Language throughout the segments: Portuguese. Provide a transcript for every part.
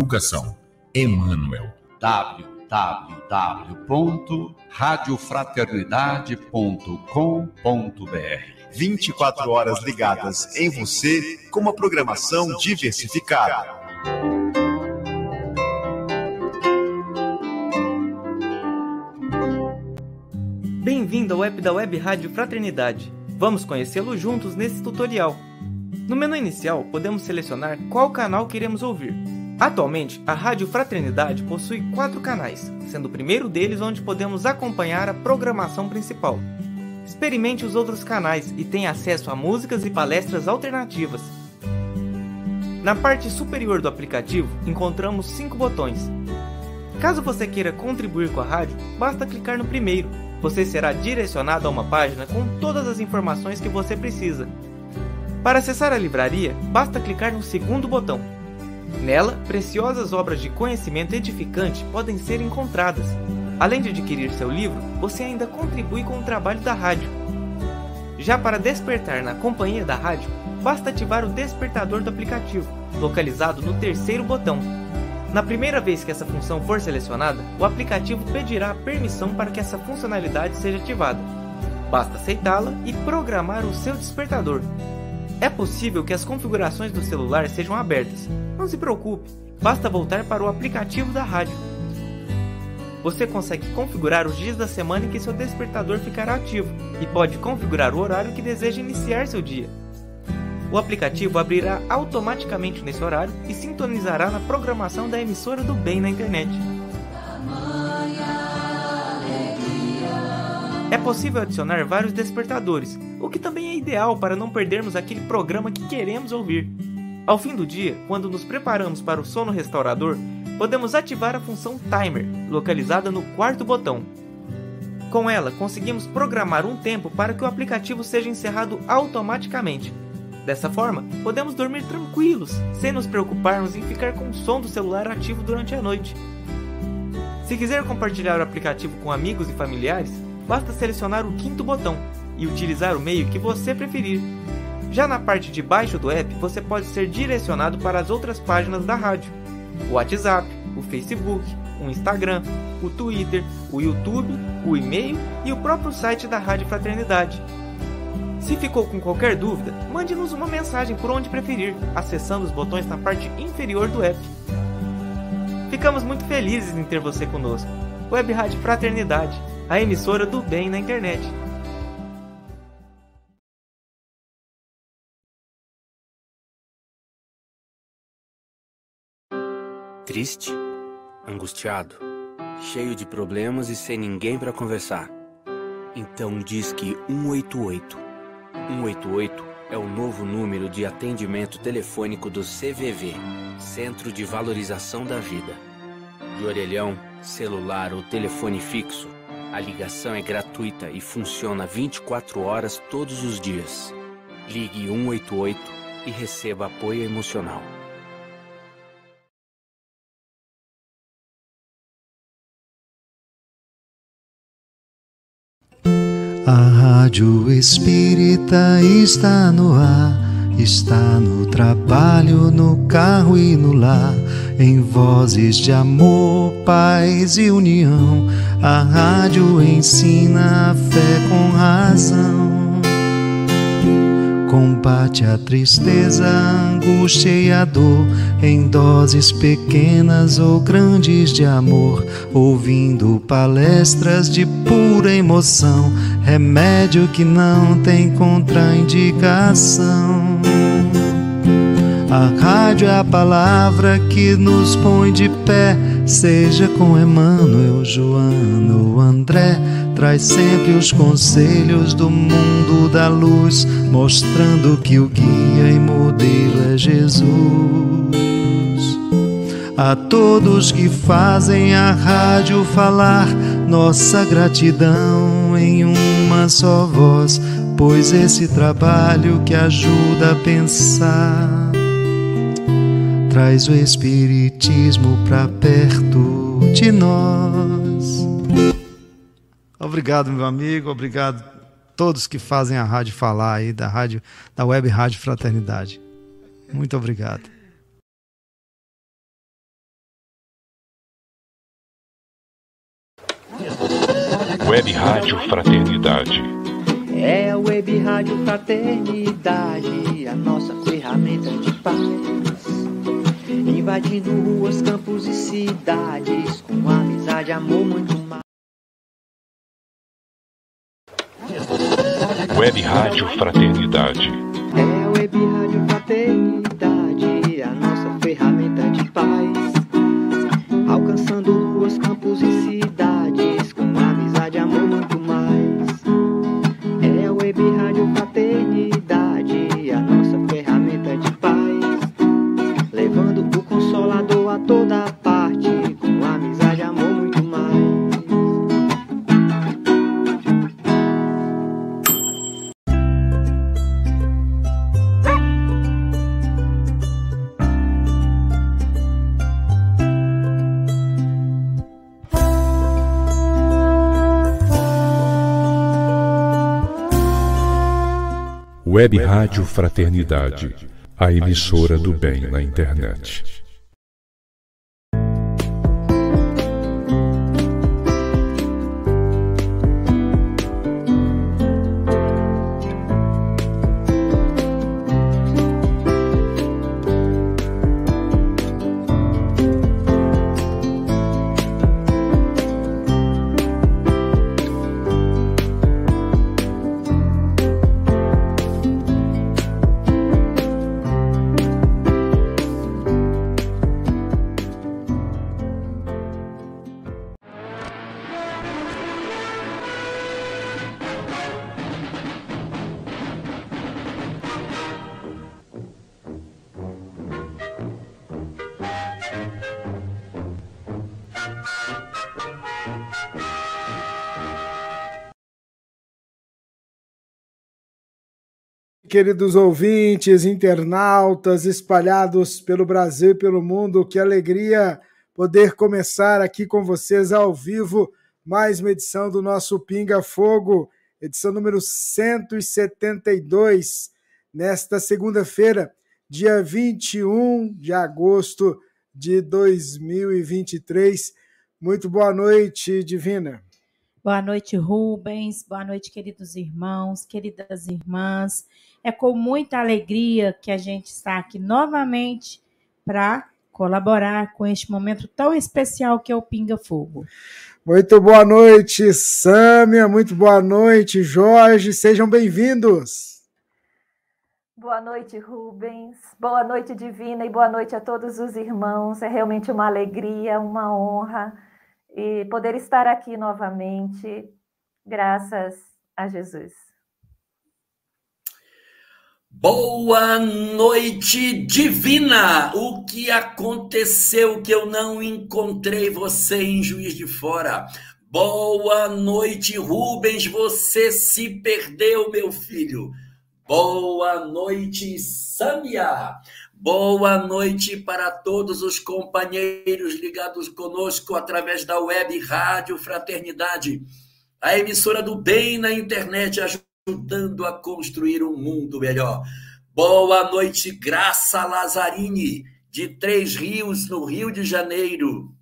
divulgação. Emmanuel. www.radiofraternidade.com.br 24 horas ligadas em você com uma programação diversificada. Bem-vindo ao app da Web Rádio Fraternidade. Vamos conhecê-lo juntos nesse tutorial. No menu inicial, podemos selecionar qual canal queremos ouvir. Atualmente, a Rádio Fraternidade possui quatro canais, sendo o primeiro deles onde podemos acompanhar a programação principal. Experimente os outros canais e tenha acesso a músicas e palestras alternativas. Na parte superior do aplicativo, encontramos cinco botões. Caso você queira contribuir com a rádio, basta clicar no primeiro. Você será direcionado a uma página com todas as informações que você precisa. Para acessar a livraria, basta clicar no segundo botão. Nela, preciosas obras de conhecimento edificante podem ser encontradas. Além de adquirir seu livro, você ainda contribui com o trabalho da rádio. Já para despertar na companhia da rádio, basta ativar o despertador do aplicativo, localizado no terceiro botão. Na primeira vez que essa função for selecionada, o aplicativo pedirá permissão para que essa funcionalidade seja ativada. Basta aceitá-la e programar o seu despertador. É possível que as configurações do celular sejam abertas. Não se preocupe, basta voltar para o aplicativo da rádio você consegue configurar os dias da semana em que seu despertador ficará ativo e pode configurar o horário que deseja iniciar seu dia. O aplicativo abrirá automaticamente nesse horário e sintonizará na programação da emissora do bem na internet. É possível adicionar vários despertadores, o que também é ideal para não perdermos aquele programa que queremos ouvir. Ao fim do dia, quando nos preparamos para o sono restaurador, podemos ativar a função Timer, localizada no quarto botão. Com ela, conseguimos programar um tempo para que o aplicativo seja encerrado automaticamente. Dessa forma, podemos dormir tranquilos, sem nos preocuparmos em ficar com o som do celular ativo durante a noite. Se quiser compartilhar o aplicativo com amigos e familiares, basta selecionar o quinto botão e utilizar o meio que você preferir. Já na parte de baixo do app, você pode ser direcionado para as outras páginas da rádio o WhatsApp, o Facebook, o Instagram, o Twitter, o YouTube, o e-mail e o próprio site da Rádio Fraternidade. Se ficou com qualquer dúvida, mande-nos uma mensagem por onde preferir, acessando os botões na parte inferior do app. Ficamos muito felizes em ter você conosco. Web Rádio Fraternidade, a emissora do bem na internet. Triste, angustiado, cheio de problemas e sem ninguém para conversar. Então diz que 188. 188 é o novo número de atendimento telefônico do CVV, Centro de Valorização da Vida. De orelhão, celular ou telefone fixo, a ligação é gratuita e funciona 24 horas todos os dias. Ligue 188 e receba apoio emocional. A Rádio Espírita está no ar, está no trabalho, no carro e no lar, em vozes de amor, paz e união. A rádio ensina a fé com razão. Combate a tristeza, a angústia e a dor em doses pequenas ou grandes de amor, ouvindo palestras de pura emoção, remédio que não tem contraindicação. A rádio é a palavra que nos põe de pé, seja com Emmanuel, Joana ou André, traz sempre os conselhos do mundo da luz, mostrando que o guia e modelo é Jesus. A todos que fazem a rádio falar, nossa gratidão em uma só voz, pois esse trabalho que ajuda a pensar traz o Espiritismo para perto de nós. Obrigado, meu amigo, obrigado todos que fazem a rádio falar aí da rádio, da web rádio Fraternidade. Muito obrigado. Web Rádio Fraternidade. É a Web Rádio Fraternidade, a nossa ferramenta de paz. Invadindo ruas, campos e cidades, com amizade, amor, muito mais. Web Rádio Fraternidade. É a Web Rádio Fraternidade, a nossa ferramenta de paz. Alcançando ruas, campos e cidades, Web Rádio Fraternidade. A emissora do bem na internet. Queridos ouvintes, internautas espalhados pelo Brasil e pelo mundo, que alegria poder começar aqui com vocês ao vivo mais uma edição do nosso Pinga Fogo, edição número 172, nesta segunda-feira, dia 21 de agosto de 2023. Muito boa noite, Divina. Boa noite, Rubens. Boa noite, queridos irmãos, queridas irmãs. É com muita alegria que a gente está aqui novamente para colaborar com este momento tão especial que é o Pinga Fogo. Muito boa noite, Sâmia. Muito boa noite, Jorge. Sejam bem-vindos. Boa noite, Rubens. Boa noite, Divina, e boa noite a todos os irmãos. É realmente uma alegria, uma honra e poder estar aqui novamente, graças a Jesus. Boa noite, divina! O que aconteceu que eu não encontrei você em Juiz de Fora? Boa noite, Rubens, você se perdeu, meu filho. Boa noite, Sâmia. Boa noite para todos os companheiros ligados conosco através da web Rádio Fraternidade, a emissora do bem na internet, ajudando a construir um mundo melhor. Boa noite, Graça Lazzarini, de Três Rios, no Rio de Janeiro,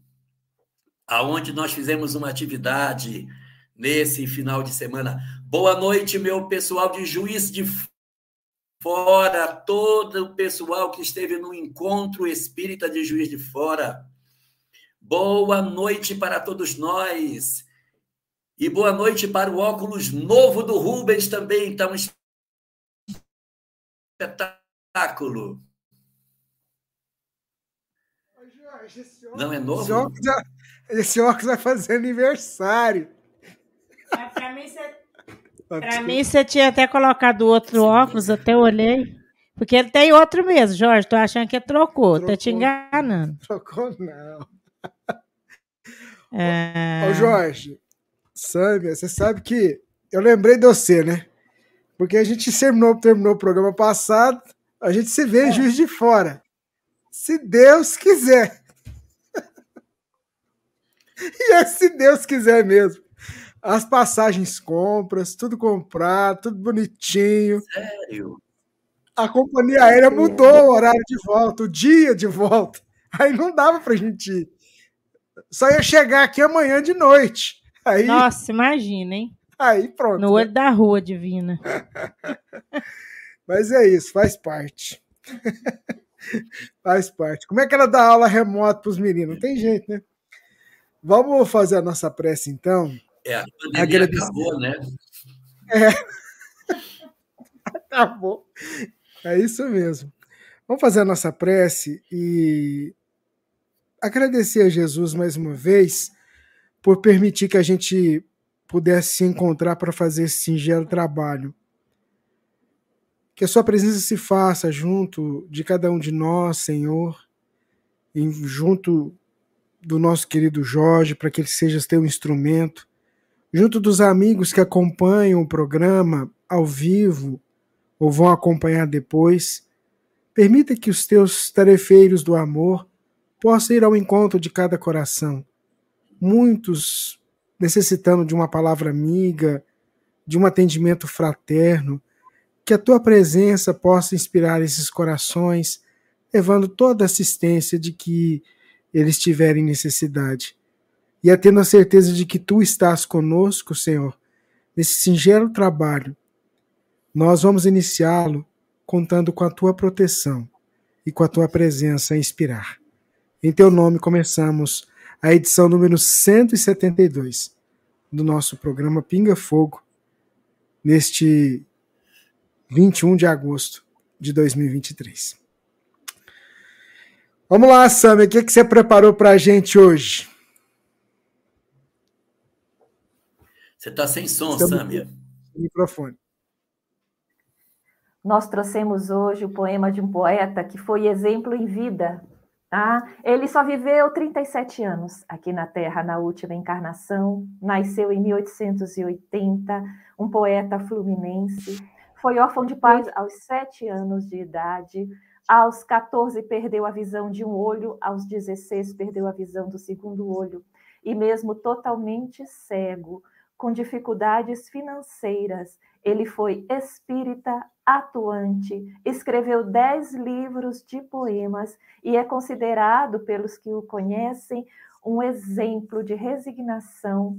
aonde nós fizemos uma atividade nesse final de semana. Boa noite, meu pessoal de Juiz de Fora, todo o pessoal que esteve no encontro espírita de Juiz de Fora. Boa noite para todos nós. E boa noite para o óculos novo do Rubens também. Está um espetáculo. Não é novo? Esse óculos, esse óculos vai fazer aniversário. É, para mim, você Para mim, você tinha até colocado outro óculos, até olhei. Porque ele tem outro mesmo, Jorge. Tô achando que trocou, trocou. tá te enganando. Trocou, não. É... Ô, Jorge, Sâmia, você sabe que eu lembrei de você, né? Porque a gente terminou, terminou o programa passado, a gente se vê em é. Juiz de Fora. Se Deus quiser. e é se Deus quiser mesmo as passagens compras, tudo comprado, tudo bonitinho. Sério? A companhia aérea mudou o horário de volta, o dia de volta. Aí não dava pra gente ir. Só ia chegar aqui amanhã de noite. Aí, Nossa, imagina, hein? aí pronto. No olho da rua, divina. Mas é isso, faz parte. faz parte. Como é que ela dá aula remota para os meninos? Não tem jeito, né? Vamos fazer a nossa prece, então. É, a pandemia acabou, né? Acabou. É isso mesmo. Vamos fazer a nossa prece e agradecer a Jesus mais uma vez por permitir que a gente pudesse se encontrar para fazer esse singelo trabalho. Que a sua presença se faça junto de cada um de nós, Senhor, junto do nosso querido Jorge, para que ele seja teu instrumento, junto dos amigos que acompanham o programa ao vivo ou vão acompanhar depois. Permita que os teus tarefeiros do amor possam ir ao encontro de cada coração. Muitos necessitando de uma palavra amiga, de um atendimento fraterno, que a tua presença possa inspirar esses corações, levando toda a assistência de que eles tiverem necessidade. E é tendo a certeza de que tu estás conosco, Senhor, nesse singelo trabalho, nós vamos iniciá-lo contando com a tua proteção e com a tua presença a inspirar. Em teu nome começamos a edição número 172 do nosso programa Pinga Fogo, neste 21 de agosto de 2023. Vamos lá, Sammy, o que, que você preparou para a gente hoje? Você está sem som, Estamos- Sâmia. Microfone. Nós trouxemos hoje o poema de um poeta que foi exemplo em vida. Tá? Ele só viveu 37 anos aqui na Terra na última encarnação, nasceu em 1880, um poeta fluminense, foi órfão de pai aos 7 anos de idade, aos 14 perdeu a visão de um olho, aos 16 perdeu a visão do segundo olho, e mesmo totalmente cego, com dificuldades financeiras, ele foi espírita atuante, escreveu dez livros de poemas e é considerado, pelos que o conhecem, um exemplo de resignação,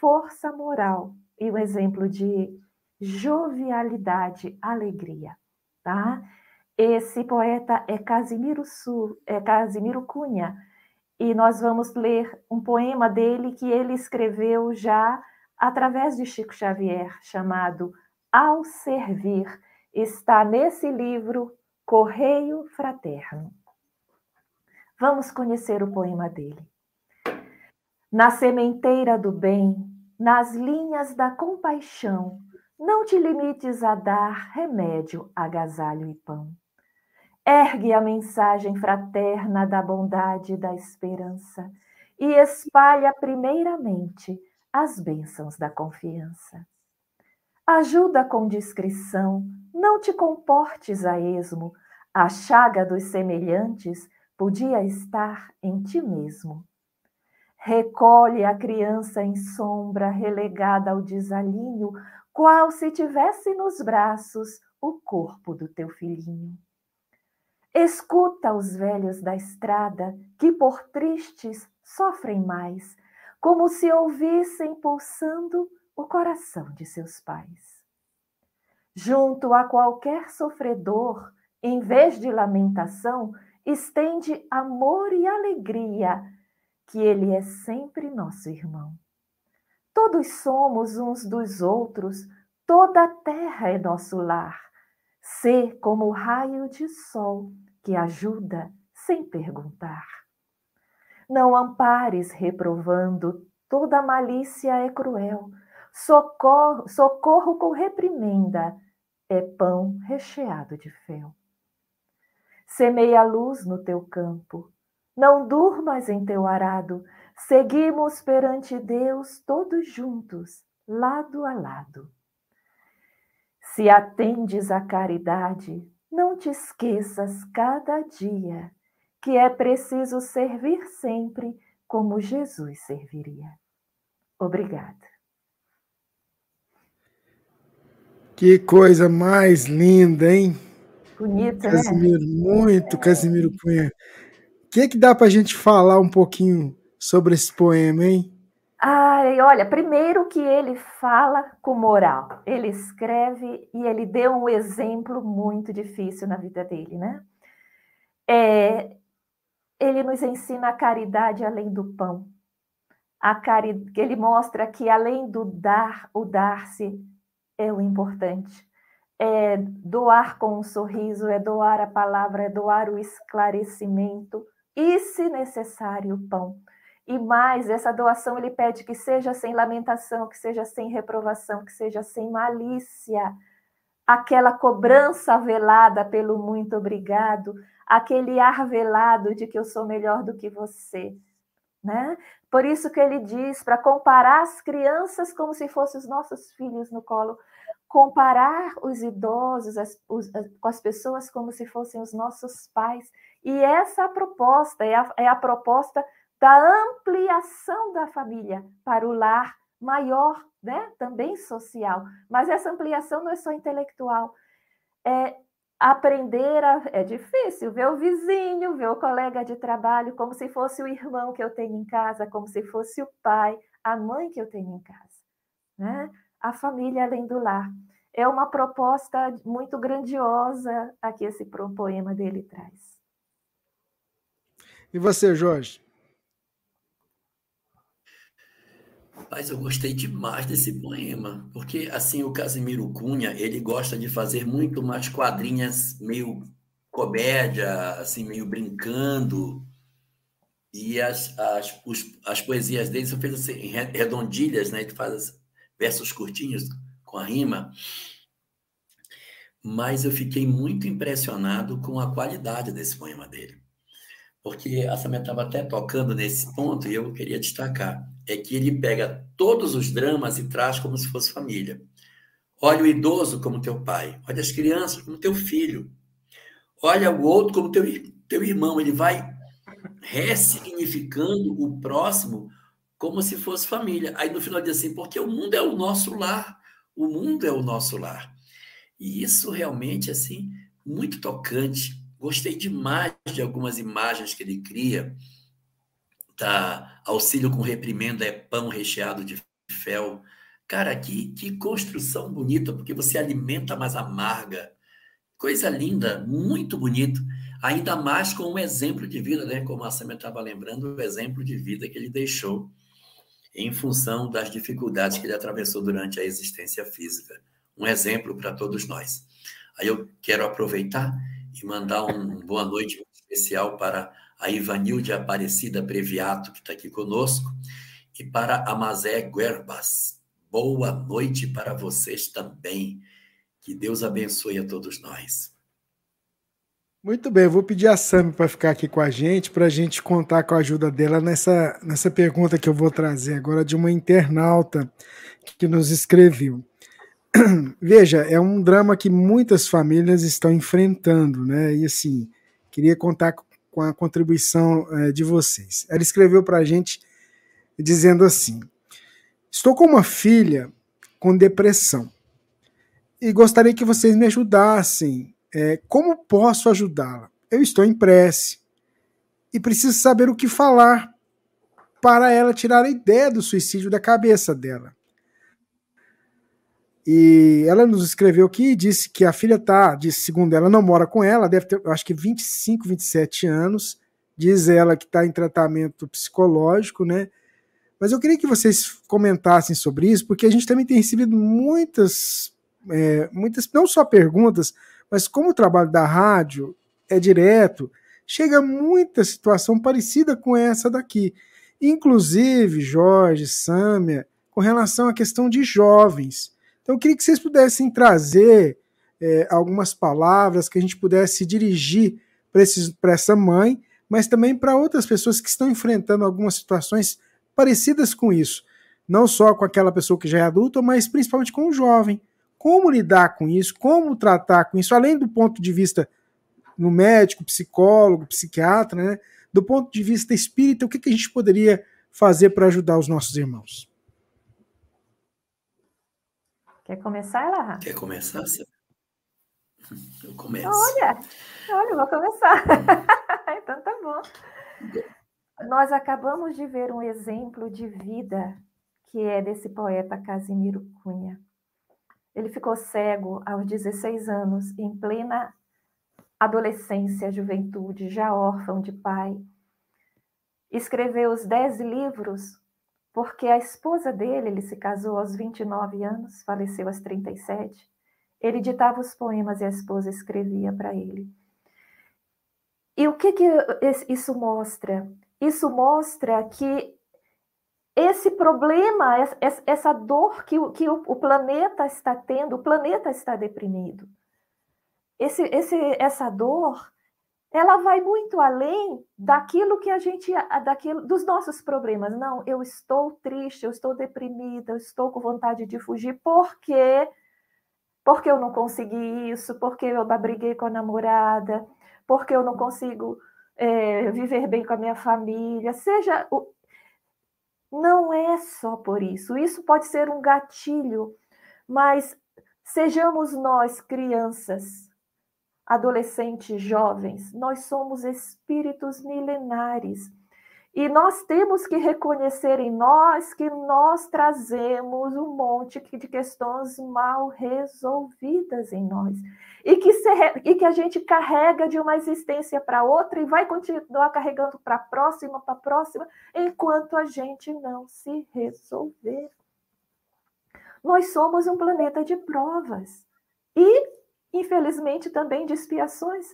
força moral e um exemplo de jovialidade, alegria. Tá? Esse poeta é Casimiro, Su, é Casimiro Cunha, e nós vamos ler um poema dele que ele escreveu já através de Chico Xavier, chamado Ao Servir, está nesse livro Correio Fraterno. Vamos conhecer o poema dele. Na sementeira do bem, nas linhas da compaixão, não te limites a dar remédio, agasalho e pão. Ergue a mensagem fraterna da bondade e da esperança e espalha primeiramente as bênçãos da confiança. Ajuda com discrição, não te comportes a esmo, a chaga dos semelhantes podia estar em ti mesmo. Recolhe a criança em sombra, relegada ao desalinho, qual se tivesse nos braços o corpo do teu filhinho. Escuta os velhos da estrada, que por tristes sofrem mais, como se ouvissem pulsando o coração de seus pais. Junto a qualquer sofredor, em vez de lamentação, estende amor e alegria, que ele é sempre nosso irmão. Todos somos uns dos outros, toda a terra é nosso lar. Sê como o raio de sol que ajuda sem perguntar. Não ampares reprovando, toda malícia é cruel. Socorro, socorro com reprimenda é pão recheado de fel. Semeia luz no teu campo, não durmas em teu arado, seguimos perante Deus todos juntos, lado a lado. Se atendes à caridade, não te esqueças cada dia que é preciso servir sempre como Jesus serviria. Obrigada. Que coisa mais linda, hein? Bonita, né? Casimiro, muito Casimiro Cunha. O que, que dá para a gente falar um pouquinho sobre esse poema, hein? Ai, olha, primeiro que ele fala com moral, ele escreve e ele deu um exemplo muito difícil na vida dele, né? É, ele nos ensina a caridade além do pão. A cari... Ele mostra que além do dar, o dar-se é o importante. É doar com um sorriso, é doar a palavra, é doar o esclarecimento e, se necessário, o pão. E mais, essa doação ele pede que seja sem lamentação, que seja sem reprovação, que seja sem malícia. Aquela cobrança velada pelo muito obrigado, aquele ar velado de que eu sou melhor do que você. Né? Por isso que ele diz para comparar as crianças como se fossem os nossos filhos no colo, comparar os idosos as, os, com as pessoas como se fossem os nossos pais. E essa a proposta, é a, é a proposta da ampliação da família para o lar maior, né? também social. Mas essa ampliação não é só intelectual. É aprender a... É difícil ver o vizinho, ver o colega de trabalho como se fosse o irmão que eu tenho em casa, como se fosse o pai, a mãe que eu tenho em casa. Né? A família além do lar. É uma proposta muito grandiosa a que esse poema dele traz. E você, Jorge? Mas eu gostei demais desse poema, porque assim o Casimiro Cunha, ele gosta de fazer muito mais quadrinhas meio comédia, assim meio brincando. E as, as, os, as poesias dele são feitas assim, redondilhas, né? Ele faz versos curtinhos com a rima. Mas eu fiquei muito impressionado com a qualidade desse poema dele. Porque a Samia estava até tocando nesse ponto e eu queria destacar é que ele pega todos os dramas e traz como se fosse família. Olha o idoso como teu pai, olha as crianças como teu filho, olha o outro como teu, teu irmão. Ele vai ressignificando o próximo como se fosse família. Aí no final diz assim, porque o mundo é o nosso lar, o mundo é o nosso lar. E isso realmente, assim, muito tocante. Gostei demais de algumas imagens que ele cria, tá? Auxílio com reprimenda é pão recheado de fel. Cara, que, que construção bonita, porque você alimenta mais amarga. Coisa linda, muito bonito. Ainda mais com um exemplo de vida, né? Como a Samia estava lembrando, o exemplo de vida que ele deixou em função das dificuldades que ele atravessou durante a existência física. Um exemplo para todos nós. Aí eu quero aproveitar e mandar um boa noite especial para a Ivanilde Aparecida Previato, que está aqui conosco, e para a Mazé Guerbas. Boa noite para vocês também. Que Deus abençoe a todos nós. Muito bem, eu vou pedir a Sami para ficar aqui com a gente, para a gente contar com a ajuda dela nessa, nessa pergunta que eu vou trazer agora de uma internauta que nos escreveu. Veja, é um drama que muitas famílias estão enfrentando, né? E assim, queria contar com a contribuição é, de vocês. Ela escreveu para a gente dizendo assim: Estou com uma filha com depressão e gostaria que vocês me ajudassem. É, como posso ajudá-la? Eu estou em prece e preciso saber o que falar para ela tirar a ideia do suicídio da cabeça dela. E ela nos escreveu aqui e disse que a filha tá, disse, segundo ela, não mora com ela, deve ter, acho que 25, 27 anos. Diz ela que está em tratamento psicológico, né? Mas eu queria que vocês comentassem sobre isso, porque a gente também tem recebido muitas, é, muitas, não só perguntas, mas como o trabalho da rádio é direto, chega muita situação parecida com essa daqui. Inclusive, Jorge, Sâmia, com relação à questão de jovens então, eu queria que vocês pudessem trazer é, algumas palavras que a gente pudesse dirigir para essa mãe, mas também para outras pessoas que estão enfrentando algumas situações parecidas com isso. Não só com aquela pessoa que já é adulta, mas principalmente com o jovem. Como lidar com isso, como tratar com isso, além do ponto de vista no médico, psicólogo, psiquiatra, né? do ponto de vista espírita, o que, que a gente poderia fazer para ajudar os nossos irmãos? Quer começar, Ela? Quer começar? Eu começo. Olha, olha, vou começar. então tá bom. Nós acabamos de ver um exemplo de vida que é desse poeta Casimiro Cunha. Ele ficou cego aos 16 anos, em plena adolescência, juventude, já órfão de pai. Escreveu os dez livros porque a esposa dele, ele se casou aos 29 anos, faleceu aos 37. Ele ditava os poemas e a esposa escrevia para ele. E o que, que isso mostra? Isso mostra que esse problema, essa dor que, que o planeta está tendo, o planeta está deprimido. Esse, esse, essa dor, ela vai muito além daquilo que a gente, daquilo, dos nossos problemas. Não, eu estou triste, eu estou deprimida, eu estou com vontade de fugir, por quê? Porque eu não consegui isso, porque eu briguei com a namorada, porque eu não consigo é, viver bem com a minha família, seja o, não é só por isso. Isso pode ser um gatilho, mas sejamos nós, crianças, adolescentes, jovens, nós somos espíritos milenares. E nós temos que reconhecer em nós que nós trazemos um monte de questões mal resolvidas em nós. E que, se, e que a gente carrega de uma existência para outra e vai continuar carregando para a próxima, para a próxima, enquanto a gente não se resolver. Nós somos um planeta de provas. E, infelizmente, também de expiações.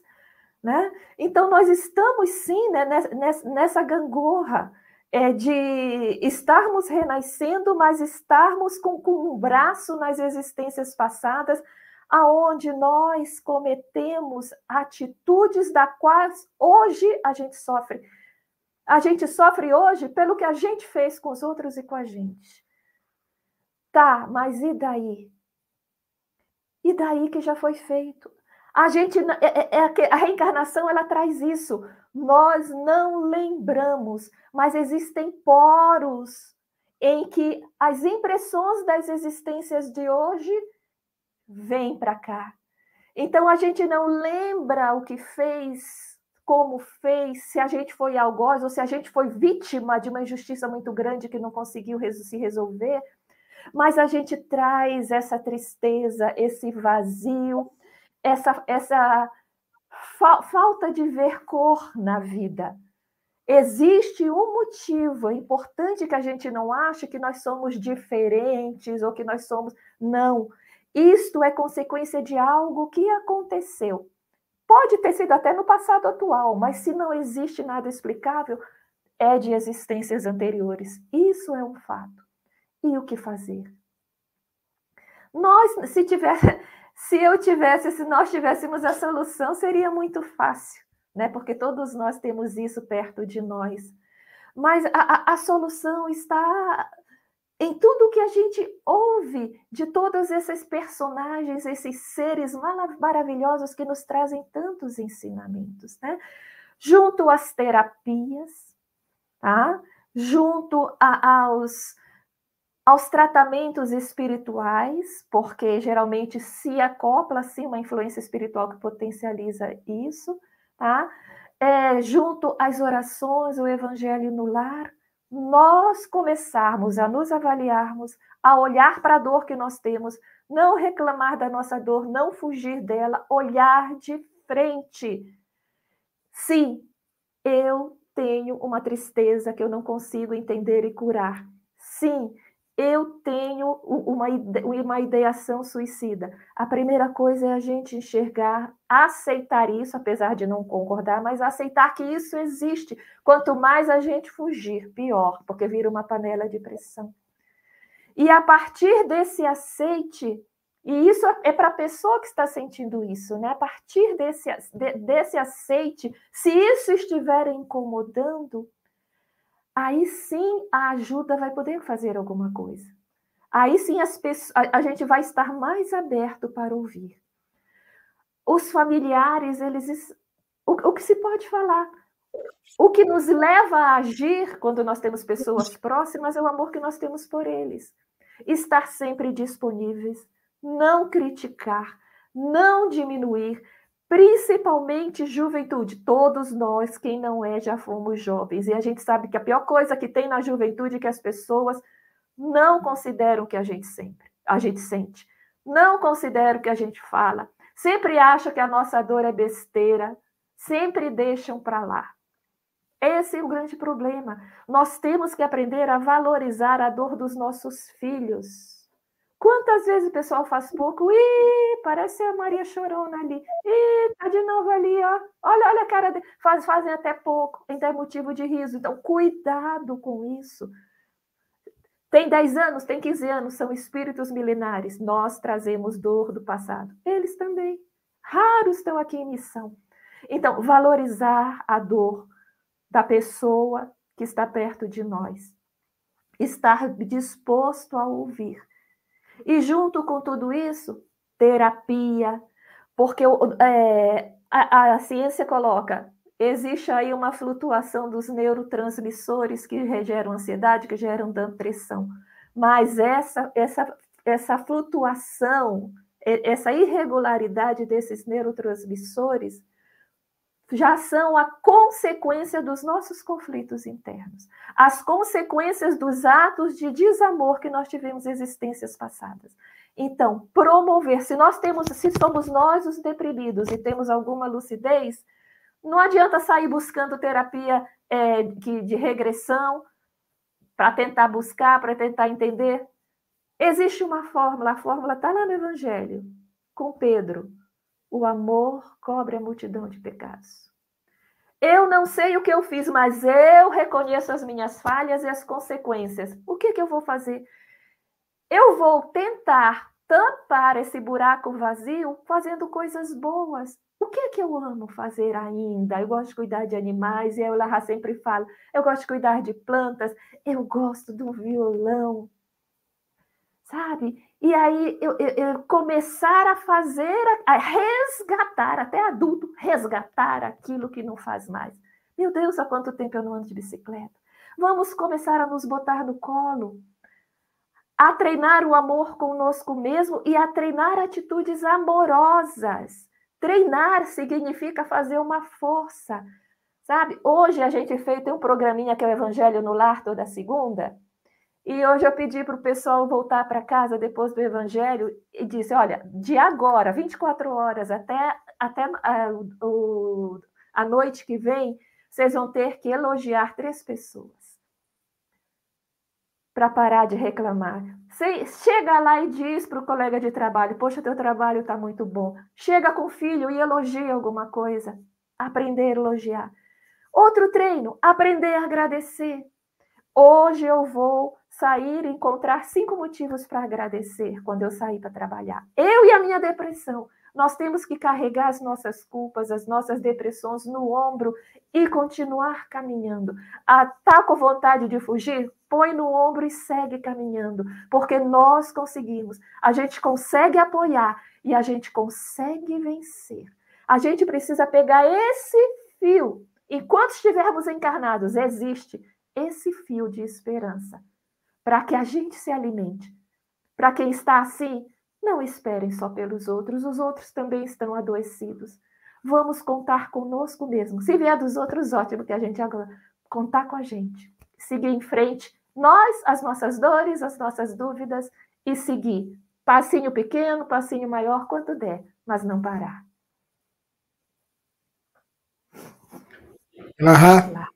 Né? Então, nós estamos sim né, nessa, nessa gangorra é, de estarmos renascendo, mas estarmos com, com um braço nas existências passadas, aonde nós cometemos atitudes da quais hoje a gente sofre. A gente sofre hoje pelo que a gente fez com os outros e com a gente. Tá, mas e daí? E daí que já foi feito? A gente é, é, é a reencarnação ela traz isso. Nós não lembramos, mas existem poros em que as impressões das existências de hoje vêm para cá. Então a gente não lembra o que fez, como fez, se a gente foi algoz ou se a gente foi vítima de uma injustiça muito grande que não conseguiu se resolver, mas a gente traz essa tristeza, esse vazio, essa, essa fa falta de ver cor na vida. Existe um motivo, é importante que a gente não ache que nós somos diferentes ou que nós somos. Não. Isto é consequência de algo que aconteceu. Pode ter sido até no passado atual, mas se não existe nada explicável, é de existências anteriores. Isso é um fato. E o que fazer? Nós, se tiver, se eu tivesse, se nós tivéssemos a solução, seria muito fácil, né? Porque todos nós temos isso perto de nós. Mas a, a, a solução está em tudo que a gente ouve de todos esses personagens, esses seres maravilhosos que nos trazem tantos ensinamentos, né? Junto às terapias, tá? junto a, aos aos tratamentos espirituais, porque geralmente se acopla assim uma influência espiritual que potencializa isso, tá? É, junto às orações, o evangelho no lar, nós começarmos a nos avaliarmos, a olhar para a dor que nós temos, não reclamar da nossa dor, não fugir dela, olhar de frente. Sim, eu tenho uma tristeza que eu não consigo entender e curar. Sim, eu tenho uma, uma ideação suicida. A primeira coisa é a gente enxergar, aceitar isso, apesar de não concordar, mas aceitar que isso existe. Quanto mais a gente fugir, pior, porque vira uma panela de pressão. E a partir desse aceite, e isso é para a pessoa que está sentindo isso, né? A partir desse, de, desse aceite, se isso estiver incomodando, aí sim a ajuda vai poder fazer alguma coisa. Aí sim as pessoas, a, a gente vai estar mais aberto para ouvir. Os familiares, eles. O, o que se pode falar? O que nos leva a agir quando nós temos pessoas próximas é o amor que nós temos por eles. Estar sempre disponíveis, não criticar, não diminuir, principalmente juventude. Todos nós, quem não é, já fomos jovens. E a gente sabe que a pior coisa que tem na juventude é que as pessoas não consideram o que a gente sempre, a gente sente, não consideram o que a gente fala, sempre acham que a nossa dor é besteira, sempre deixam para lá. Esse é o grande problema. Nós temos que aprender a valorizar a dor dos nossos filhos. Quantas vezes o pessoal faz pouco? Ih, parece a Maria Chorona ali. Ih, tá de novo ali, ó. Olha, olha a cara dele. Faz, fazem até pouco, ainda é motivo de riso. Então, cuidado com isso. Tem 10 anos, tem 15 anos, são espíritos milenares. Nós trazemos dor do passado. Eles também. Raros estão aqui em missão. Então, valorizar a dor da pessoa que está perto de nós. Estar disposto a ouvir e junto com tudo isso, terapia, porque é, a, a ciência coloca, existe aí uma flutuação dos neurotransmissores que geram ansiedade, que geram depressão. Mas essa, essa, essa flutuação, essa irregularidade desses neurotransmissores já são a consequência dos nossos conflitos internos, as consequências dos atos de desamor que nós tivemos em existências passadas. Então, promover, se nós temos, se somos nós os deprimidos e temos alguma lucidez, não adianta sair buscando terapia é, de, de regressão para tentar buscar, para tentar entender. Existe uma fórmula, a fórmula está lá no Evangelho, com Pedro. O amor cobre a multidão de pecados. Eu não sei o que eu fiz, mas eu reconheço as minhas falhas e as consequências. O que, que eu vou fazer? Eu vou tentar tampar esse buraco vazio fazendo coisas boas. O que é que eu amo fazer ainda? Eu gosto de cuidar de animais, e a Eula sempre fala, eu gosto de cuidar de plantas, eu gosto do violão, sabe? E aí eu, eu, eu, começar a fazer, a resgatar, até adulto, resgatar aquilo que não faz mais. Meu Deus, há quanto tempo eu não ando de bicicleta? Vamos começar a nos botar no colo, a treinar o amor conosco mesmo e a treinar atitudes amorosas. Treinar significa fazer uma força, sabe? Hoje a gente fez tem um programinha que é o Evangelho no Lar toda segunda. E hoje eu pedi para o pessoal voltar para casa depois do Evangelho e disse: olha, de agora, 24 horas até, até a, ah, o, a noite que vem, vocês vão ter que elogiar três pessoas para parar de reclamar. Você chega lá e diz para o colega de trabalho: Poxa, teu trabalho está muito bom. Chega com o filho e elogia alguma coisa. Aprender a elogiar. Outro treino: aprender a agradecer. Hoje eu vou sair e encontrar cinco motivos para agradecer quando eu sair para trabalhar. Eu e a minha depressão. Nós temos que carregar as nossas culpas, as nossas depressões no ombro e continuar caminhando. Ah, tá com vontade de fugir? Põe no ombro e segue caminhando, porque nós conseguimos. A gente consegue apoiar e a gente consegue vencer. A gente precisa pegar esse fio. Enquanto estivermos encarnados, existe esse fio de esperança para que a gente se alimente. Para quem está assim, não esperem só pelos outros, os outros também estão adoecidos. Vamos contar conosco mesmo. Se vier dos outros, ótimo que a gente agora contar com a gente. Seguir em frente, nós, as nossas dores, as nossas dúvidas e seguir. Passinho pequeno, passinho maior, quanto der, mas não parar. Aham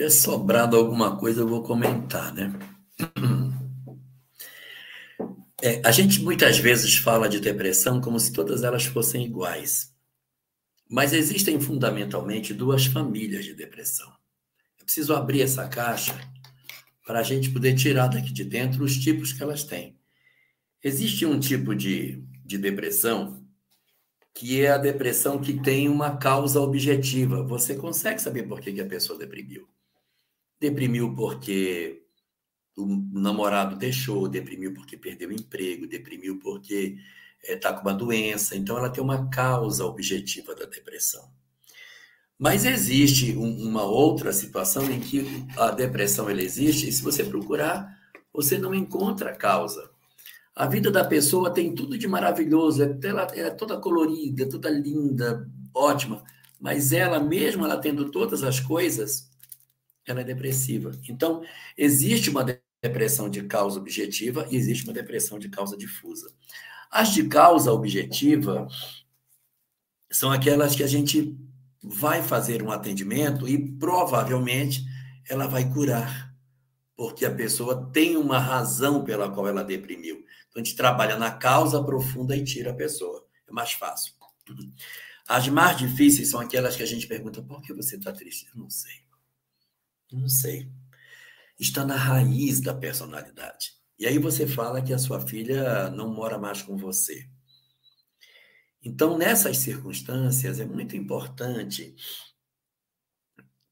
tiver sobrado alguma coisa, eu vou comentar, né? É, a gente muitas vezes fala de depressão como se todas elas fossem iguais. Mas existem fundamentalmente duas famílias de depressão. Eu preciso abrir essa caixa para a gente poder tirar daqui de dentro os tipos que elas têm. Existe um tipo de, de depressão que é a depressão que tem uma causa objetiva. Você consegue saber por que, que a pessoa deprimiu. Deprimiu porque o namorado deixou, deprimiu porque perdeu o emprego, deprimiu porque está eh, com uma doença. Então, ela tem uma causa objetiva da depressão. Mas existe um, uma outra situação em que a depressão ela existe e se você procurar, você não encontra a causa. A vida da pessoa tem tudo de maravilhoso, é, ela, é toda colorida, toda linda, ótima, mas ela mesma, ela tendo todas as coisas, ela é depressiva. Então, existe uma depressão de causa objetiva e existe uma depressão de causa difusa. As de causa objetiva são aquelas que a gente vai fazer um atendimento e provavelmente ela vai curar, porque a pessoa tem uma razão pela qual ela deprimiu. Então a gente trabalha na causa profunda e tira a pessoa. É mais fácil. As mais difíceis são aquelas que a gente pergunta: por que você está triste? Eu não sei. Não sei. Está na raiz da personalidade. E aí você fala que a sua filha não mora mais com você. Então, nessas circunstâncias, é muito importante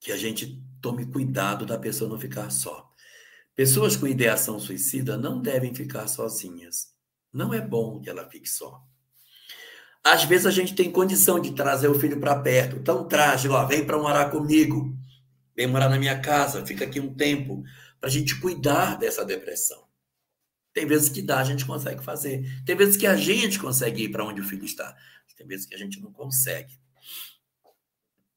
que a gente tome cuidado da pessoa não ficar só. Pessoas com ideação suicida não devem ficar sozinhas. Não é bom que ela fique só. Às vezes a gente tem condição de trazer o filho para perto. Então traz, ó, vem para morar comigo. Vem morar na minha casa, fica aqui um tempo, para a gente cuidar dessa depressão. Tem vezes que dá, a gente consegue fazer. Tem vezes que a gente consegue ir para onde o filho está. Tem vezes que a gente não consegue.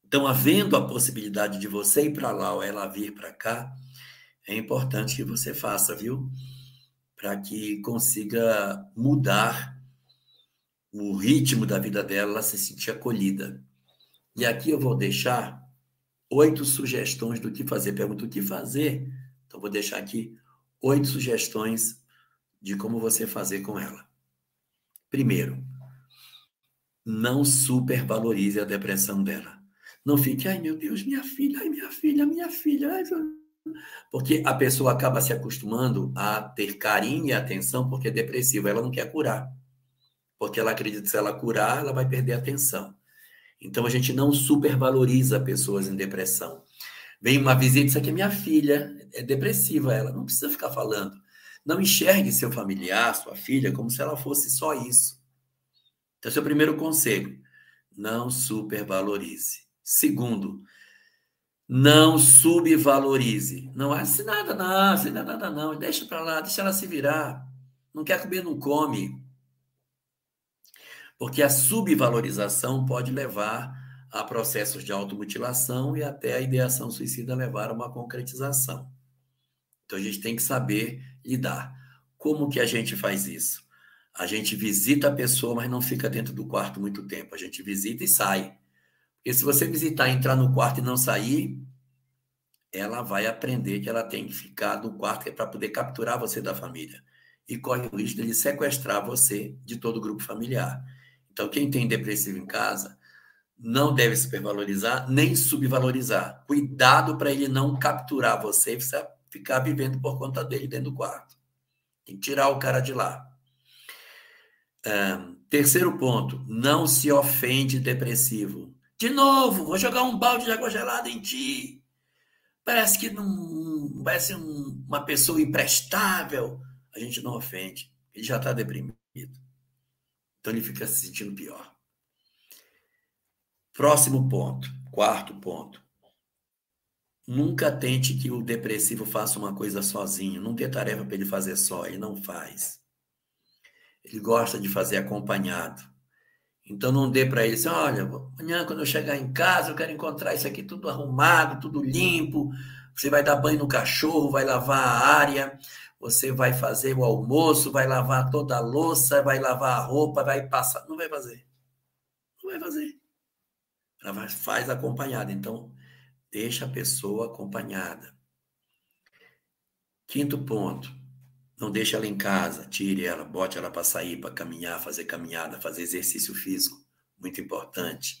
Então, havendo a possibilidade de você ir para lá ou ela vir para cá, é importante que você faça, viu? Para que consiga mudar o ritmo da vida dela, ela se sentir acolhida. E aqui eu vou deixar oito sugestões do que fazer. Pergunta o que fazer. Então, vou deixar aqui oito sugestões de como você fazer com ela. Primeiro, não supervalorize a depressão dela. Não fique, ai meu Deus, minha filha, ai minha filha, minha filha. Ai, porque a pessoa acaba se acostumando a ter carinho e atenção porque é depressiva, ela não quer curar. Porque ela acredita que se ela curar, ela vai perder a atenção. Então a gente não supervaloriza pessoas em depressão. Vem uma visita, isso aqui é minha filha, é depressiva ela, não precisa ficar falando. Não enxergue seu familiar, sua filha, como se ela fosse só isso. Então, esse é primeiro conselho. Não supervalorize. Segundo, não subvalorize. Não hace nada, não, nada, nada, não. Deixa para lá, deixa ela se virar. Não quer comer, não come. Porque a subvalorização pode levar a processos de automutilação e até a ideação suicida levar a uma concretização. Então a gente tem que saber lidar. Como que a gente faz isso? A gente visita a pessoa, mas não fica dentro do quarto muito tempo. A gente visita e sai. Porque se você visitar, entrar no quarto e não sair, ela vai aprender que ela tem que ficar no quarto é para poder capturar você da família. E corre o risco de sequestrar você de todo o grupo familiar. Então, quem tem depressivo em casa não deve supervalorizar nem subvalorizar. Cuidado para ele não capturar você e você ficar vivendo por conta dele dentro do quarto. Tem que tirar o cara de lá. Um, terceiro ponto, não se ofende depressivo. De novo, vou jogar um balde de água gelada em ti. Parece que não parece um, uma pessoa imprestável. A gente não ofende. Ele já está deprimido. Então ele fica se sentindo pior. Próximo ponto, quarto ponto. Nunca tente que o depressivo faça uma coisa sozinho. Não tem tarefa para ele fazer só, ele não faz. Ele gosta de fazer acompanhado. Então não dê para ele assim, olha, amanhã quando eu chegar em casa, eu quero encontrar isso aqui tudo arrumado, tudo limpo. Você vai dar banho no cachorro, vai lavar a área, você vai fazer o almoço, vai lavar toda a louça, vai lavar a roupa, vai passar. Não vai fazer. Não vai fazer. Ela faz acompanhado. Então, Deixa a pessoa acompanhada. Quinto ponto. Não deixe ela em casa, tire ela, bote ela para sair, para caminhar, fazer caminhada, fazer exercício físico. Muito importante.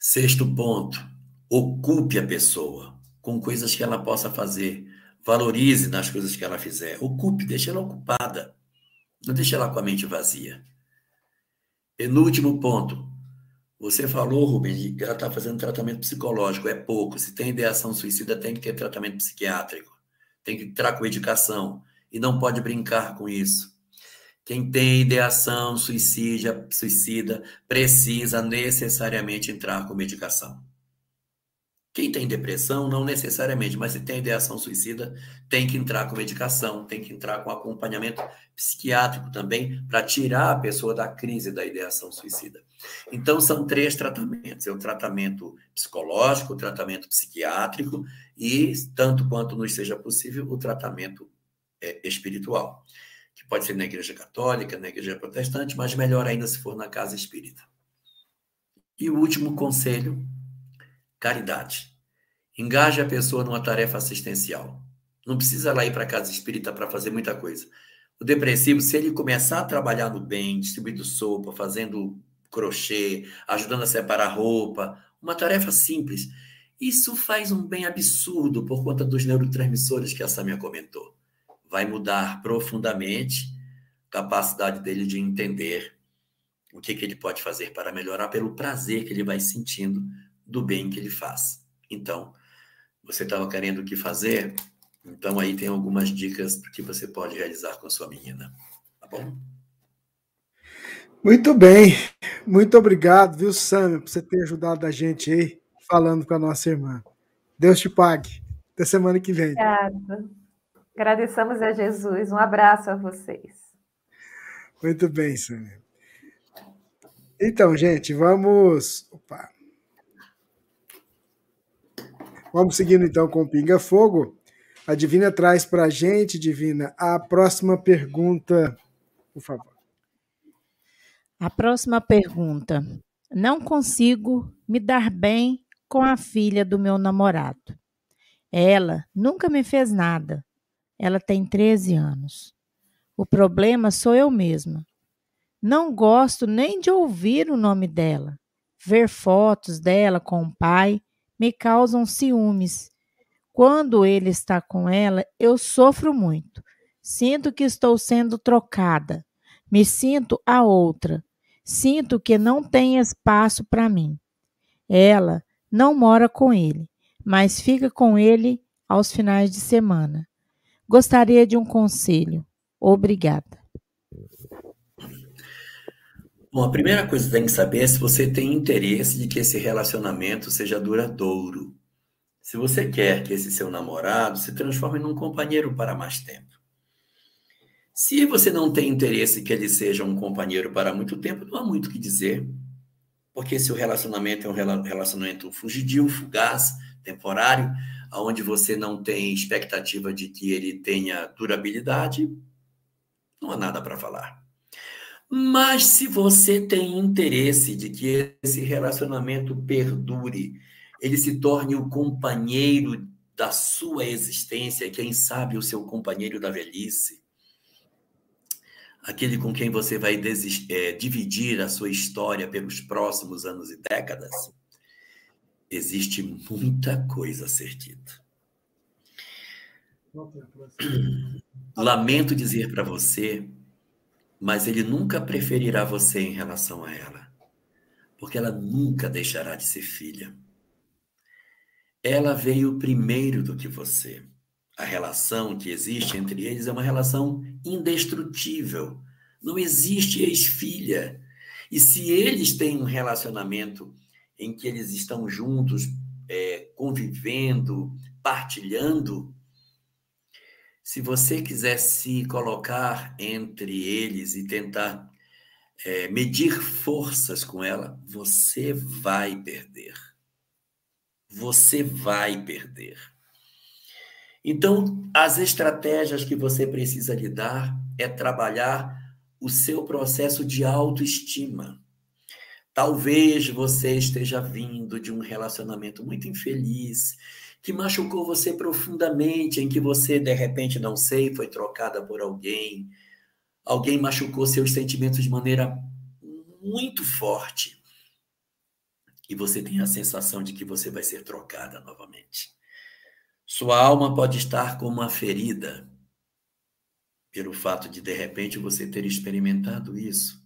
Sexto ponto. Ocupe a pessoa com coisas que ela possa fazer. Valorize nas coisas que ela fizer. Ocupe, deixe ela ocupada. Não deixe ela com a mente vazia. Penúltimo ponto. Você falou, Rubens, que ela está fazendo tratamento psicológico, é pouco. Se tem ideação suicida, tem que ter tratamento psiquiátrico, tem que entrar com medicação e não pode brincar com isso. Quem tem ideação suicida, suicida precisa necessariamente entrar com medicação. Quem tem depressão, não necessariamente, mas se tem ideação suicida, tem que entrar com medicação, tem que entrar com acompanhamento psiquiátrico também, para tirar a pessoa da crise da ideação suicida. Então, são três tratamentos: é o tratamento psicológico, o tratamento psiquiátrico e, tanto quanto nos seja possível, o tratamento é, espiritual, que pode ser na igreja católica, na igreja protestante, mas melhor ainda se for na casa espírita. E o último conselho Caridade. Engaje a pessoa numa tarefa assistencial. Não precisa lá ir para casa espírita para fazer muita coisa. O depressivo, se ele começar a trabalhar no bem, distribuindo sopa, fazendo crochê, ajudando a separar roupa, uma tarefa simples, isso faz um bem absurdo por conta dos neurotransmissores que a Samia comentou. Vai mudar profundamente a capacidade dele de entender o que, que ele pode fazer para melhorar pelo prazer que ele vai sentindo do bem que ele faz. Então, você estava querendo o que fazer? Então, aí tem algumas dicas que você pode realizar com a sua menina. Tá bom? Muito bem. Muito obrigado, viu, Sam, por você ter ajudado a gente aí, falando com a nossa irmã. Deus te pague. Até semana que vem. Obrigada. Agradecemos a Jesus. Um abraço a vocês. Muito bem, Sam. Então, gente, vamos. Opa. Vamos seguindo então com o Pinga Fogo. A Divina traz para a gente, Divina, a próxima pergunta, por favor. A próxima pergunta. Não consigo me dar bem com a filha do meu namorado. Ela nunca me fez nada. Ela tem 13 anos. O problema sou eu mesma. Não gosto nem de ouvir o nome dela. Ver fotos dela com o pai me causam ciúmes. Quando ele está com ela, eu sofro muito. Sinto que estou sendo trocada. Me sinto a outra. Sinto que não tem espaço para mim. Ela não mora com ele, mas fica com ele aos finais de semana. Gostaria de um conselho. Obrigada. Bom, a primeira coisa que tem que saber é se você tem interesse de que esse relacionamento seja duradouro. Se você quer que esse seu namorado se transforme num companheiro para mais tempo. Se você não tem interesse que ele seja um companheiro para muito tempo, não há muito o que dizer. Porque se o relacionamento é um relacionamento fugidio, fugaz, temporário, onde você não tem expectativa de que ele tenha durabilidade, não há nada para falar. Mas se você tem interesse de que esse relacionamento perdure, ele se torne o companheiro da sua existência, quem sabe o seu companheiro da velhice, aquele com quem você vai é, dividir a sua história pelos próximos anos e décadas, existe muita coisa a ser dita. Lamento dizer para você mas ele nunca preferirá você em relação a ela, porque ela nunca deixará de ser filha. Ela veio primeiro do que você. A relação que existe entre eles é uma relação indestrutível. Não existe ex-filha. E se eles têm um relacionamento em que eles estão juntos, é, convivendo, partilhando, se você quiser se colocar entre eles e tentar é, medir forças com ela, você vai perder. Você vai perder. Então, as estratégias que você precisa lidar é trabalhar o seu processo de autoestima. Talvez você esteja vindo de um relacionamento muito infeliz, que machucou você profundamente, em que você, de repente, não sei, foi trocada por alguém, alguém machucou seus sentimentos de maneira muito forte. E você tem a sensação de que você vai ser trocada novamente. Sua alma pode estar como uma ferida, pelo fato de, de repente, você ter experimentado isso.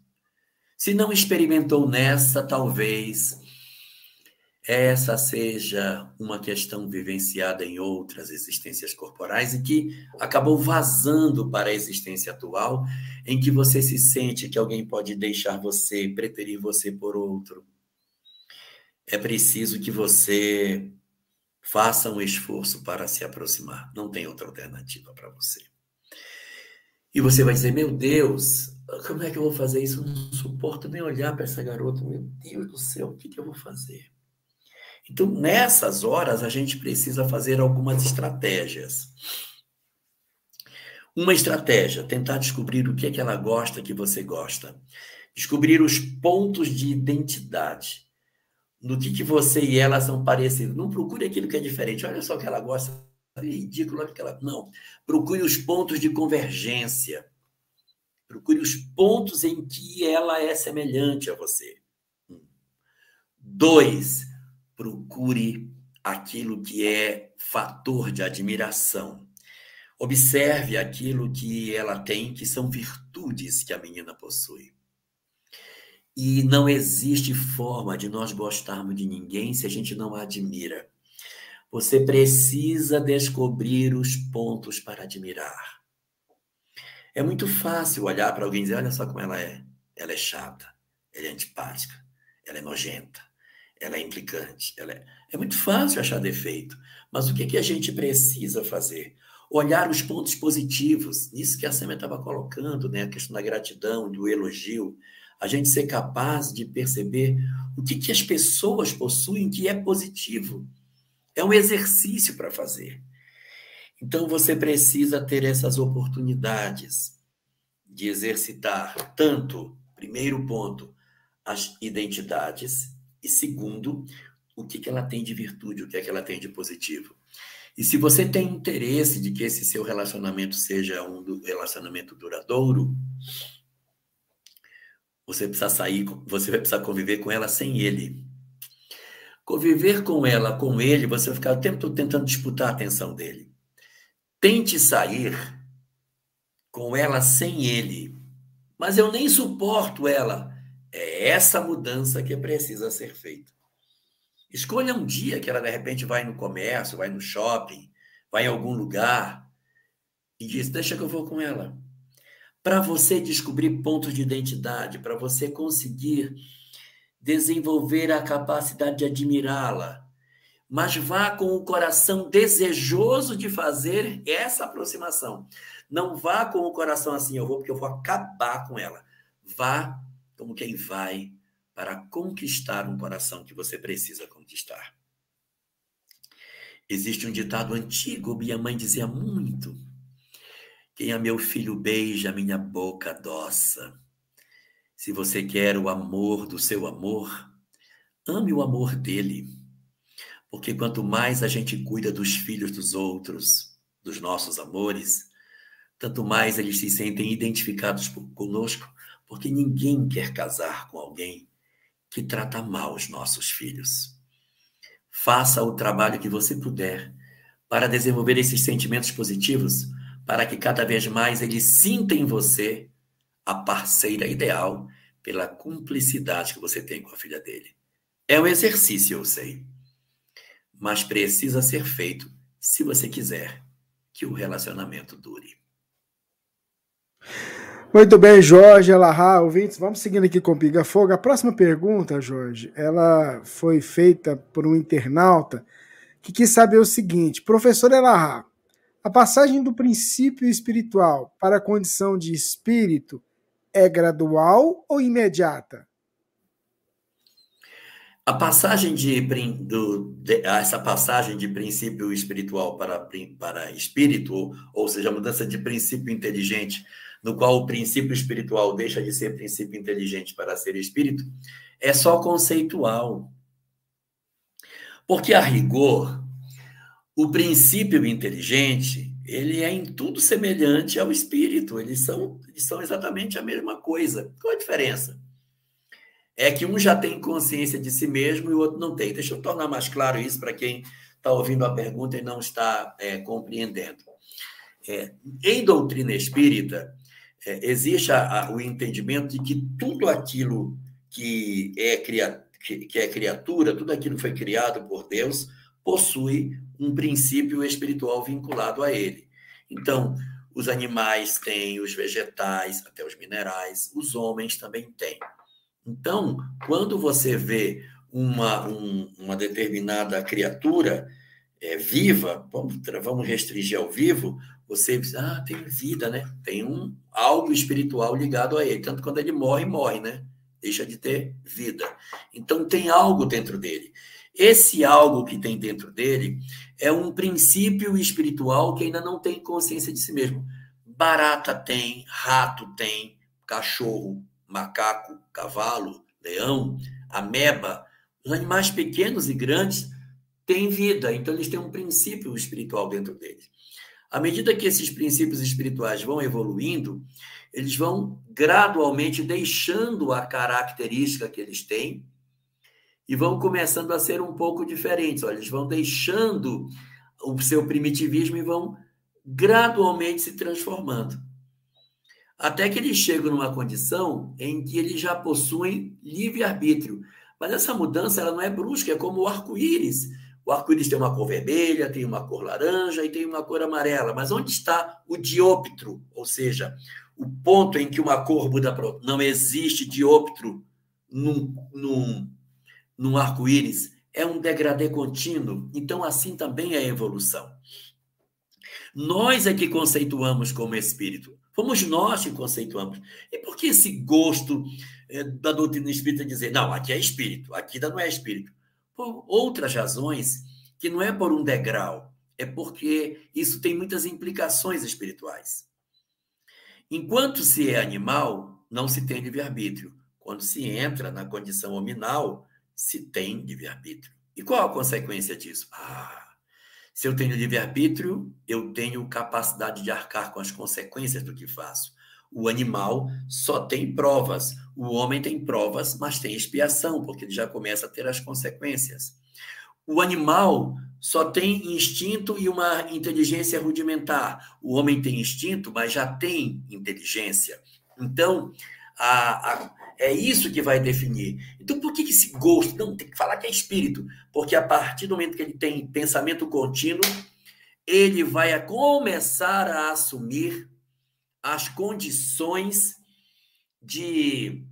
Se não experimentou nessa, talvez essa seja uma questão vivenciada em outras existências corporais e que acabou vazando para a existência atual, em que você se sente que alguém pode deixar você, preferir você por outro. É preciso que você Faça um esforço para se aproximar. Não tem outra alternativa para você. E você vai dizer: Meu Deus, como é que eu vou fazer isso? Eu não suporto nem olhar para essa garota. Meu Deus do céu, o que, que eu vou fazer? Então, nessas horas, a gente precisa fazer algumas estratégias. Uma estratégia, tentar descobrir o que é que ela gosta, que você gosta. Descobrir os pontos de identidade. No que, que você e ela são parecidos. Não procure aquilo que é diferente. Olha só o que ela gosta. É ridículo aquela. Não. Procure os pontos de convergência. Procure os pontos em que ela é semelhante a você. Dois, procure aquilo que é fator de admiração. Observe aquilo que ela tem, que são virtudes que a menina possui. E não existe forma de nós gostarmos de ninguém se a gente não a admira. Você precisa descobrir os pontos para admirar. É muito fácil olhar para alguém e dizer: olha só como ela é. Ela é chata, ela é antipática, ela é nojenta, ela é implicante. Ela é... é muito fácil achar defeito. Mas o que, que a gente precisa fazer? olhar os pontos positivos, isso que a Sêmia estava colocando, né? a questão da gratidão, do elogio, a gente ser capaz de perceber o que, que as pessoas possuem que é positivo. É um exercício para fazer. Então você precisa ter essas oportunidades de exercitar tanto, primeiro ponto, as identidades, e segundo, o que, que ela tem de virtude, o que é que ela tem de positivo. E se você tem interesse de que esse seu relacionamento seja um relacionamento duradouro, você precisa sair, você vai precisar conviver com ela sem ele. Conviver com ela, com ele, você vai ficar o tempo todo tentando disputar a atenção dele. Tente sair com ela sem ele. Mas eu nem suporto ela. É essa mudança que precisa ser feita. Escolha um dia que ela de repente vai no comércio, vai no shopping, vai em algum lugar e diz: Deixa que eu vou com ela. Para você descobrir pontos de identidade, para você conseguir desenvolver a capacidade de admirá-la. Mas vá com o coração desejoso de fazer essa aproximação. Não vá com o coração assim, eu vou porque eu vou acabar com ela. Vá como quem vai para conquistar um coração que você precisa conquistar. Existe um ditado antigo, minha mãe dizia muito: Quem a meu filho beija, minha boca adoça. Se você quer o amor do seu amor, ame o amor dele. Porque quanto mais a gente cuida dos filhos dos outros, dos nossos amores, tanto mais eles se sentem identificados conosco, porque ninguém quer casar com alguém que trata mal os nossos filhos. Faça o trabalho que você puder para desenvolver esses sentimentos positivos, para que cada vez mais ele sinta em você a parceira ideal pela cumplicidade que você tem com a filha dele. É um exercício, eu sei, mas precisa ser feito se você quiser que o relacionamento dure. Muito bem, Jorge Elahá, ouvintes, vamos seguindo aqui com o Piga Fogo. A próxima pergunta, Jorge, ela foi feita por um internauta que quis saber o seguinte: Professor Elahá, a passagem do princípio espiritual para a condição de espírito é gradual ou imediata? A passagem de, do, de, essa passagem de princípio espiritual para, para espírito, ou seja, a mudança de princípio inteligente no qual o princípio espiritual deixa de ser princípio inteligente para ser espírito, é só conceitual. Porque, a rigor, o princípio inteligente, ele é em tudo semelhante ao espírito, eles são, eles são exatamente a mesma coisa. Qual a diferença? É que um já tem consciência de si mesmo e o outro não tem. Deixa eu tornar mais claro isso para quem está ouvindo a pergunta e não está é, compreendendo. É, em doutrina espírita, é, existe a, a, o entendimento de que tudo aquilo que é, cria, que, que é criatura, tudo aquilo que foi criado por Deus, possui um princípio espiritual vinculado a ele. Então, os animais têm, os vegetais, até os minerais, os homens também têm. Então, quando você vê uma, um, uma determinada criatura, é, viva, vamos, vamos restringir ao vivo, você diz, ah, tem vida, né? Tem um algo espiritual ligado a ele. Tanto quando ele morre, morre, né? Deixa de ter vida. Então tem algo dentro dele. Esse algo que tem dentro dele é um princípio espiritual que ainda não tem consciência de si mesmo. Barata tem, rato tem, cachorro, macaco, cavalo, leão, ameba, os animais pequenos e grandes têm vida, então eles têm um princípio espiritual dentro deles. À medida que esses princípios espirituais vão evoluindo, eles vão gradualmente deixando a característica que eles têm e vão começando a ser um pouco diferentes. Olha, eles vão deixando o seu primitivismo e vão gradualmente se transformando. Até que eles chegam numa condição em que eles já possuem livre-arbítrio. Mas essa mudança ela não é brusca, é como o arco-íris. O arco-íris tem uma cor vermelha, tem uma cor laranja e tem uma cor amarela. Mas onde está o dióptro? Ou seja, o ponto em que uma cor muda para outra. Não existe dióptro num, num, num arco-íris. É um degradê contínuo. Então, assim também é a evolução. Nós é que conceituamos como espírito. Fomos nós que conceituamos. E por que esse gosto é, da doutrina espírita dizer, não, aqui é espírito, aqui ainda não é espírito? Por outras razões, que não é por um degrau, é porque isso tem muitas implicações espirituais. Enquanto se é animal, não se tem livre-arbítrio. Quando se entra na condição hominal, se tem livre-arbítrio. E qual a consequência disso? Ah, se eu tenho livre-arbítrio, eu tenho capacidade de arcar com as consequências do que faço. O animal só tem provas, o homem tem provas, mas tem expiação, porque ele já começa a ter as consequências. O animal só tem instinto e uma inteligência rudimentar. O homem tem instinto, mas já tem inteligência. Então, a, a, é isso que vai definir. Então, por que esse gosto? Não, tem que falar que é espírito. Porque a partir do momento que ele tem pensamento contínuo, ele vai começar a assumir as condições de,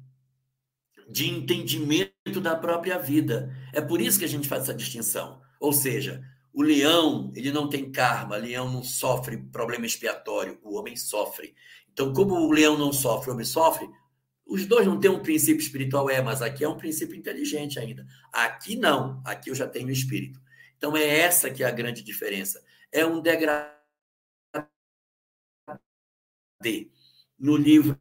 de entendimento da própria vida. É por isso que a gente faz essa distinção. Ou seja, o leão, ele não tem karma, o leão não sofre problema expiatório, o homem sofre. Então, como o leão não sofre, o homem sofre, os dois não têm um princípio espiritual, é, mas aqui é um princípio inteligente ainda. Aqui não, aqui eu já tenho espírito. Então, é essa que é a grande diferença. É um degradê no livro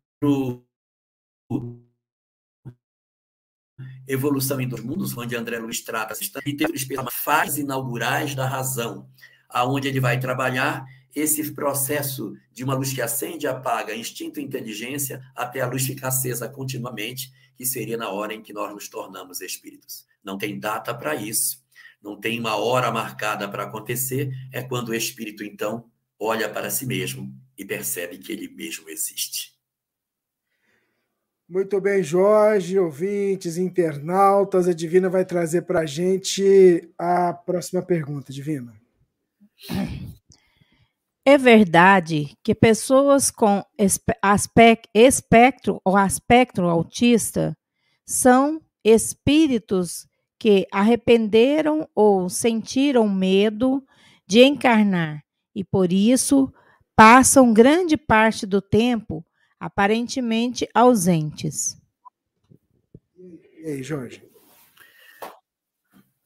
Evolução em Dois Mundos, onde André Luiz trata e tem fases inaugurais da razão, aonde ele vai trabalhar esse processo de uma luz que acende e apaga, instinto e inteligência, até a luz ficar acesa continuamente, que seria na hora em que nós nos tornamos espíritos. Não tem data para isso, não tem uma hora marcada para acontecer, é quando o espírito, então, olha para si mesmo e percebe que ele mesmo existe. Muito bem, Jorge, ouvintes, internautas, a Divina vai trazer para a gente a próxima pergunta, Divina. É verdade que pessoas com espectro ou aspecto autista são espíritos que arrependeram ou sentiram medo de encarnar e por isso passam grande parte do tempo aparentemente ausentes. E aí, Jorge?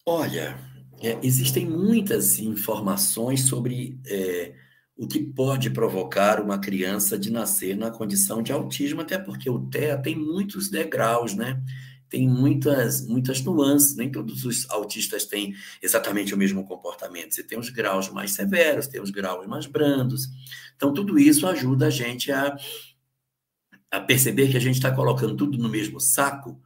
Olha, é, existem muitas informações sobre é, o que pode provocar uma criança de nascer na condição de autismo, até porque o TEA tem muitos degraus, né? tem muitas, muitas nuances, nem todos os autistas têm exatamente o mesmo comportamento. Você tem os graus mais severos, tem os graus mais brandos. Então, tudo isso ajuda a gente a, a perceber que a gente está colocando tudo no mesmo saco,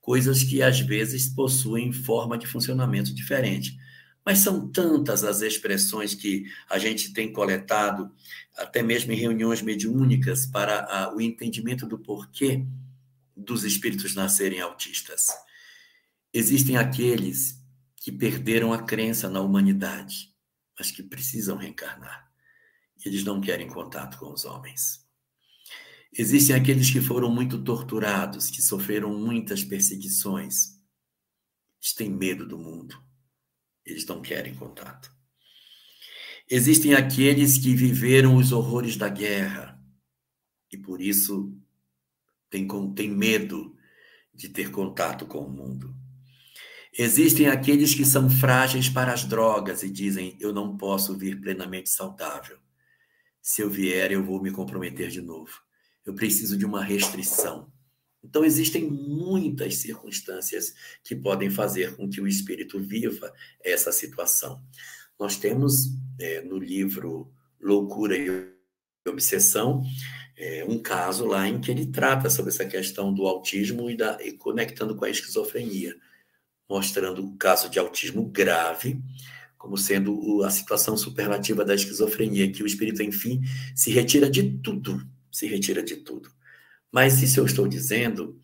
coisas que às vezes possuem forma de funcionamento diferente. Mas são tantas as expressões que a gente tem coletado, até mesmo em reuniões mediúnicas, para a, o entendimento do porquê dos espíritos nascerem autistas. Existem aqueles que perderam a crença na humanidade, mas que precisam reencarnar. Eles não querem contato com os homens. Existem aqueles que foram muito torturados, que sofreram muitas perseguições. Eles têm medo do mundo. Eles não querem contato. Existem aqueles que viveram os horrores da guerra e por isso têm, medo de ter contato com o mundo. Existem aqueles que são frágeis para as drogas e dizem: Eu não posso vir plenamente saudável. Se eu vier, eu vou me comprometer de novo. Eu preciso de uma restrição. Então, existem muitas circunstâncias que podem fazer com que o espírito viva essa situação. Nós temos é, no livro Loucura e Obsessão é, um caso lá em que ele trata sobre essa questão do autismo e, da, e conectando com a esquizofrenia, mostrando o caso de autismo grave como sendo a situação superlativa da esquizofrenia, que o espírito, enfim, se retira de tudo, se retira de tudo. Mas isso eu estou dizendo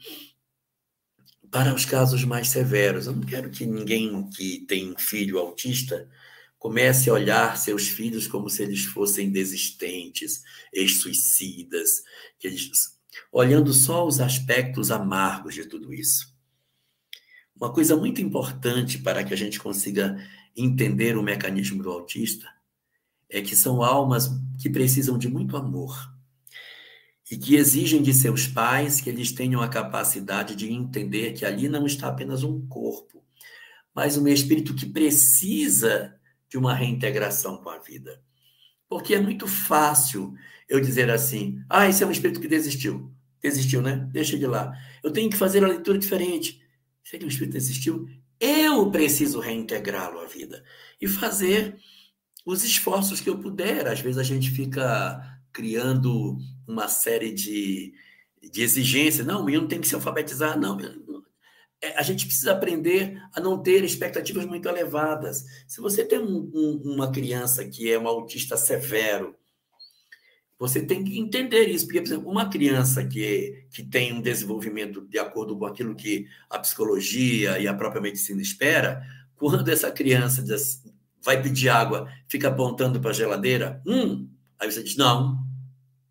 para os casos mais severos. Eu não quero que ninguém que tem filho autista comece a olhar seus filhos como se eles fossem desistentes, ex-suicidas, olhando só os aspectos amargos de tudo isso. Uma coisa muito importante para que a gente consiga entender o mecanismo do autista é que são almas que precisam de muito amor e que exigem de seus pais que eles tenham a capacidade de entender que ali não está apenas um corpo, mas um espírito que precisa de uma reintegração com a vida. Porque é muito fácil eu dizer assim: ah, esse é um espírito que desistiu. Desistiu, né? Deixa de lá. Eu tenho que fazer a leitura diferente. Se ele é um espírito desistiu, eu preciso reintegrá-lo à vida e fazer os esforços que eu puder. Às vezes a gente fica criando uma série de, de exigências. Não, o menino tem que se alfabetizar. Não, é, a gente precisa aprender a não ter expectativas muito elevadas. Se você tem um, um, uma criança que é um autista severo, você tem que entender isso, porque, por exemplo, uma criança que, que tem um desenvolvimento de acordo com aquilo que a psicologia e a própria medicina espera, quando essa criança diz, vai pedir água, fica apontando para a geladeira, hum, aí você diz, não,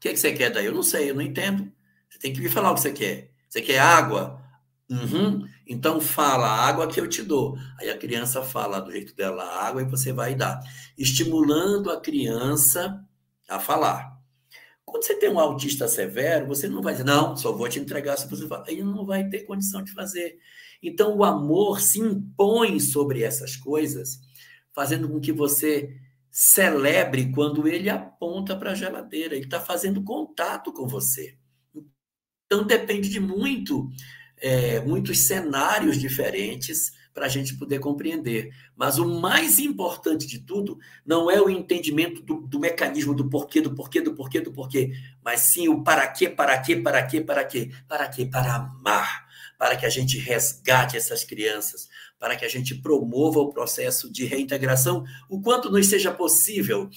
que, que você quer daí? Eu não sei, eu não entendo. Você tem que me falar o que você quer. Você quer água? Uhum. Então fala a água que eu te dou. Aí a criança fala do jeito dela a água e você vai dar, estimulando a criança a falar. Quando você tem um autista severo, você não vai dizer, não, só vou te entregar se você falar. Ele não vai ter condição de fazer. Então o amor se impõe sobre essas coisas, fazendo com que você celebre quando ele aponta para a geladeira. Ele está fazendo contato com você. Então depende de muito é, muitos cenários diferentes para a gente poder compreender. Mas o mais importante de tudo não é o entendimento do, do, mecanismo do porquê, do porquê, do porquê, do porquê, mas sim o para quê, para quê, para quê, para quê, para quê, para amar, para que a gente resgate essas crianças, para que a gente promova o processo de reintegração o quanto nos seja possível.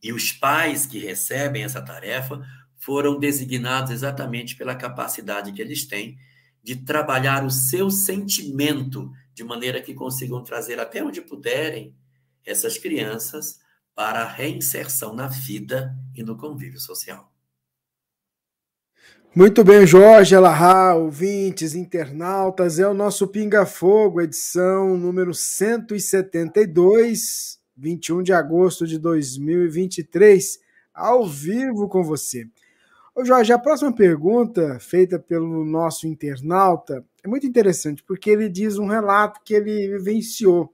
E os pais que recebem essa tarefa foram designados exatamente pela capacidade que eles têm de trabalhar o seu sentimento de maneira que consigam trazer até onde puderem essas crianças para a reinserção na vida e no convívio social. Muito bem, Jorge Alahá, ouvintes, internautas, é o nosso Pinga Fogo, edição número 172, 21 de agosto de 2023, ao vivo com você. Ô Jorge, a próxima pergunta feita pelo nosso internauta é muito interessante, porque ele diz um relato que ele vivenciou.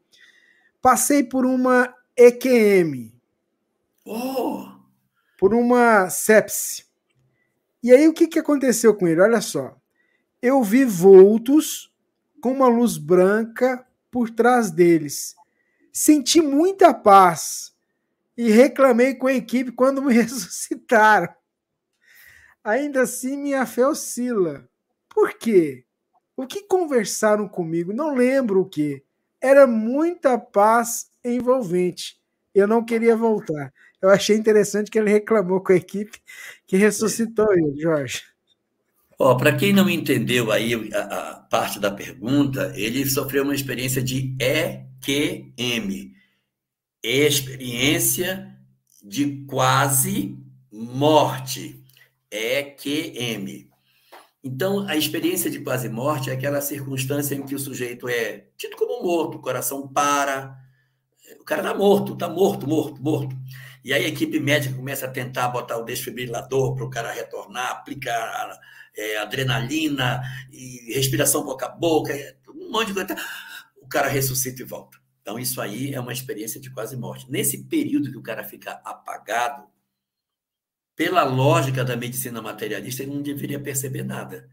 Passei por uma EQM. Oh. Por uma sepse. E aí o que, que aconteceu com ele? Olha só. Eu vi vultos com uma luz branca por trás deles. Senti muita paz e reclamei com a equipe quando me ressuscitaram. Ainda assim, minha fé oscila. Por quê? O que conversaram comigo? Não lembro o que. Era muita paz envolvente. Eu não queria voltar. Eu achei interessante que ele reclamou com a equipe que ressuscitou ele, Jorge. Ó, para quem não entendeu aí a, a, parte da pergunta, ele sofreu uma experiência de EQM, experiência de quase morte. EQM. Então, a experiência de quase morte é aquela circunstância em que o sujeito é tido como morto, o coração para, o cara tá morto, tá morto, morto, morto. E aí a equipe médica começa a tentar botar o desfibrilador para o cara retornar, aplica é, adrenalina e respiração boca a boca, um monte de coisa. O cara ressuscita e volta. Então, isso aí é uma experiência de quase morte. Nesse período que o cara fica apagado, pela lógica da medicina materialista, ele não deveria perceber nada.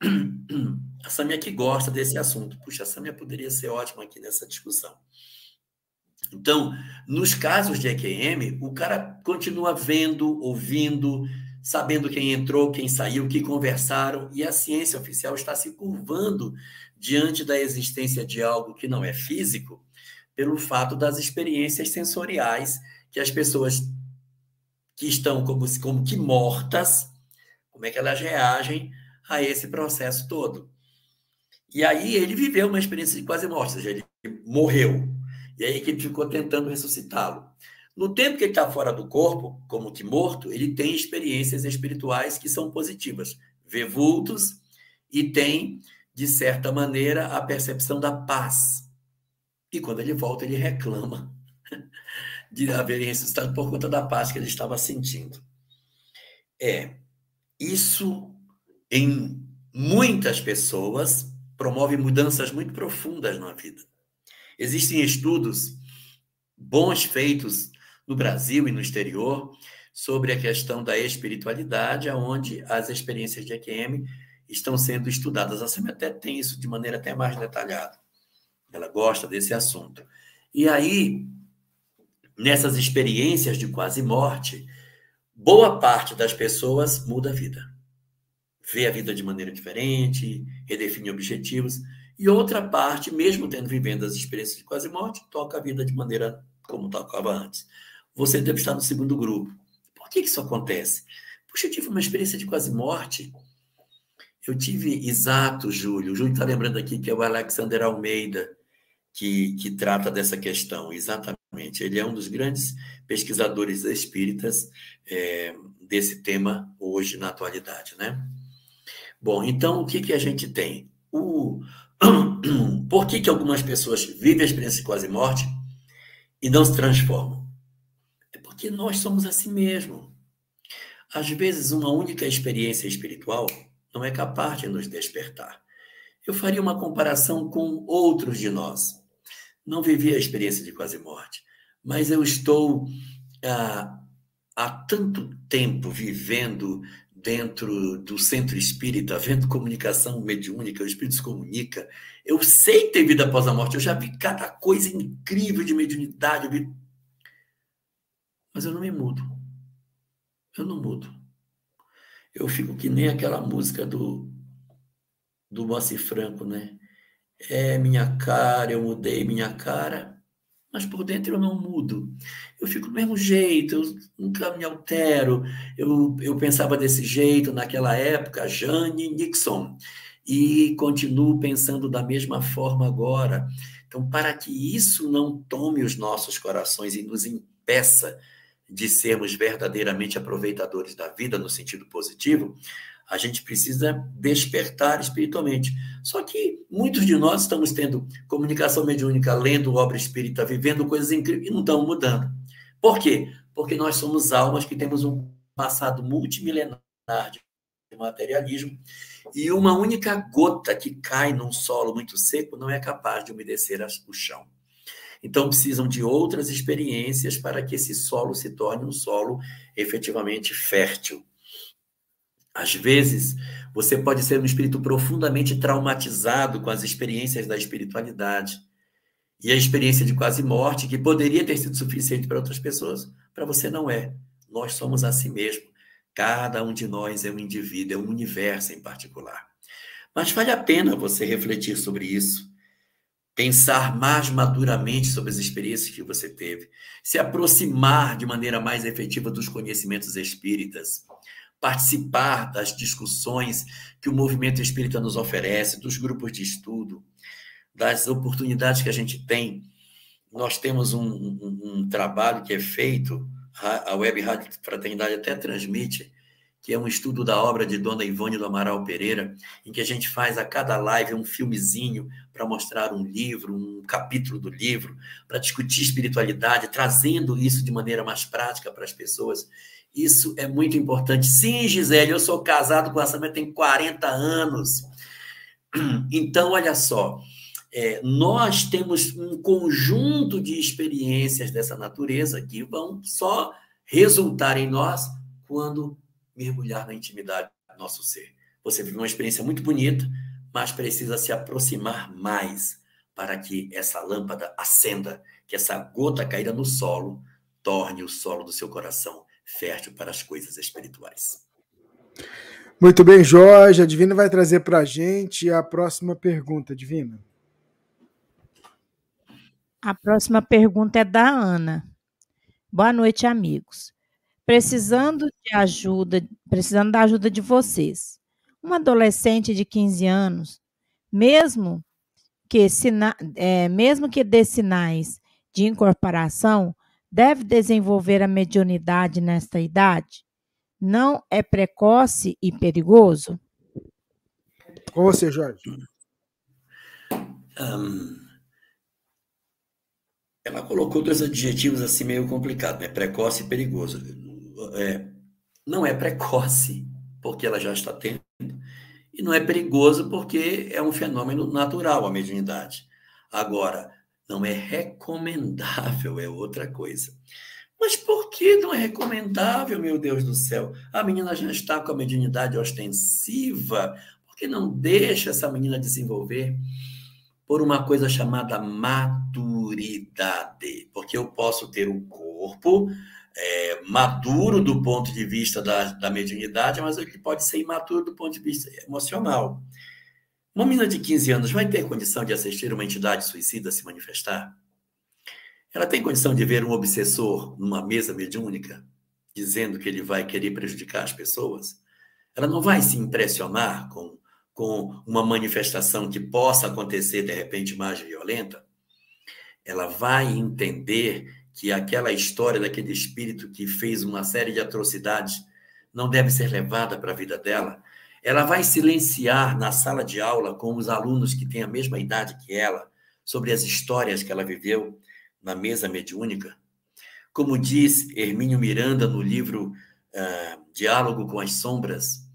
A Samia que gosta desse assunto. Puxa, a Samia poderia ser ótima aqui nessa discussão. Então, nos casos de EQM, o cara continua vendo, ouvindo, sabendo quem entrou, quem saiu, que conversaram, e a ciência oficial está se curvando diante da existência de algo que não é físico, pelo fato das experiências sensoriais que as pessoas que estão como, como que mortas, como é que elas reagem a esse processo todo. E aí ele viveu uma experiência de quase morte, ou seja, ele morreu. E aí a equipe ficou tentando ressuscitá-lo. No tempo que ele está fora do corpo, como que morto, ele tem experiências espirituais que são positivas. Vê vultos e tem, de certa maneira, a percepção da paz. E quando ele volta, ele reclama de haver ressuscitado por conta da paz que ele estava sentindo. É, isso em muitas pessoas promove mudanças muito profundas na vida. Existem estudos bons feitos no Brasil e no exterior sobre a questão da espiritualidade, onde as experiências de EQM estão sendo estudadas. A SEMI até tem isso de maneira até mais detalhada. Ela gosta desse assunto. E aí, nessas experiências de quase morte, boa parte das pessoas muda a vida. Vê a vida de maneira diferente, redefine objetivos. E outra parte, mesmo tendo vivendo as experiências de quase morte, toca a vida de maneira como tocava antes. Você deve estar no segundo grupo. Por que isso acontece? Puxa, eu tive uma experiência de quase morte. Eu tive, exato, Júlio. O Júlio está lembrando aqui que é o Alexander Almeida que, que trata dessa questão, exatamente. Ele é um dos grandes pesquisadores espíritas é, desse tema hoje, na atualidade, né? Bom, então, o que, que a gente tem? O... Por que, que algumas pessoas vivem a experiência de quase morte e não se transformam? É porque nós somos assim mesmo. Às vezes, uma única experiência espiritual não é capaz de nos despertar. Eu faria uma comparação com outros de nós. Não vivi a experiência de quase morte, mas eu estou ah, há tanto tempo vivendo dentro do centro espírita, vendo comunicação mediúnica, o espírito se comunica. Eu sei ter vida após a morte, eu já vi cada coisa incrível de mediunidade, eu vi... mas eu não me mudo. Eu não mudo. Eu fico que nem aquela música do, do Moacir Franco, né? É minha cara, eu mudei minha cara, mas por dentro eu não mudo. Eu fico do mesmo jeito, eu nunca me altero. Eu, eu pensava desse jeito naquela época, Jane Nixon, e continuo pensando da mesma forma agora. Então, para que isso não tome os nossos corações e nos impeça de sermos verdadeiramente aproveitadores da vida no sentido positivo, a gente precisa despertar espiritualmente. Só que muitos de nós estamos tendo comunicação mediúnica, lendo obra espírita, vivendo coisas incríveis e não estão mudando. Por quê? Porque nós somos almas que temos um passado multimilenar de materialismo e uma única gota que cai num solo muito seco não é capaz de umedecer o chão. Então, precisam de outras experiências para que esse solo se torne um solo efetivamente fértil. Às vezes, você pode ser um espírito profundamente traumatizado com as experiências da espiritualidade e a experiência de quase morte, que poderia ter sido suficiente para outras pessoas, para você não é. Nós somos assim mesmo. Cada um de nós é um indivíduo, é um universo em particular. Mas vale a pena você refletir sobre isso, pensar mais maduramente sobre as experiências que você teve, se aproximar de maneira mais efetiva dos conhecimentos espíritas, participar das discussões que o movimento espírita nos oferece, dos grupos de estudo, das oportunidades que a gente tem. Nós temos um, um, um trabalho que é feito, a Web Rádio Fraternidade até transmite, que é um estudo da obra de Dona Ivone do Amaral Pereira, em que a gente faz a cada live um filmezinho para mostrar um livro, um capítulo do livro, para discutir espiritualidade, trazendo isso de maneira mais prática para as pessoas. Isso é muito importante. Sim, Gisele, eu sou casado com essa mulher tem 40 anos. Então, olha só, é, nós temos um conjunto de experiências dessa natureza que vão só resultar em nós quando mergulhar na intimidade do nosso ser. Você vive uma experiência muito bonita, mas precisa se aproximar mais para que essa lâmpada acenda, que essa gota caída no solo torne o solo do seu coração fértil para as coisas espirituais. Muito bem, Jorge. A Divina vai trazer para a gente a próxima pergunta, Divina. A próxima pergunta é da Ana. Boa noite, amigos. Precisando de ajuda, precisando da ajuda de vocês. Um adolescente de 15 anos, mesmo que, sina, é, mesmo que dê sinais de incorporação, deve desenvolver a mediunidade nesta idade? Não é precoce e perigoso? Com você, Jorge. Um, ela colocou dois adjetivos assim meio complicados, né? Precoce e perigoso é, não é precoce, porque ela já está tendo, e não é perigoso, porque é um fenômeno natural a mediunidade. Agora, não é recomendável, é outra coisa. Mas por que não é recomendável, meu Deus do céu? A menina já está com a mediunidade ostensiva, por que não deixa essa menina desenvolver? Por uma coisa chamada maturidade. Porque eu posso ter um corpo, é, maduro do ponto de vista da, da mediunidade, mas ele pode ser imaturo do ponto de vista emocional. Uma menina de 15 anos vai ter condição de assistir uma entidade suicida se manifestar? Ela tem condição de ver um obsessor numa mesa mediúnica, dizendo que ele vai querer prejudicar as pessoas? Ela não vai se impressionar com, com uma manifestação que possa acontecer de repente mais violenta? Ela vai entender que aquela história daquele espírito que fez uma série de atrocidades não deve ser levada para a vida dela. Ela vai silenciar na sala de aula com os alunos que têm a mesma idade que ela sobre as histórias que ela viveu na mesa mediúnica. Como diz Hermínio Miranda no livro uh, Diálogo com as Sombras,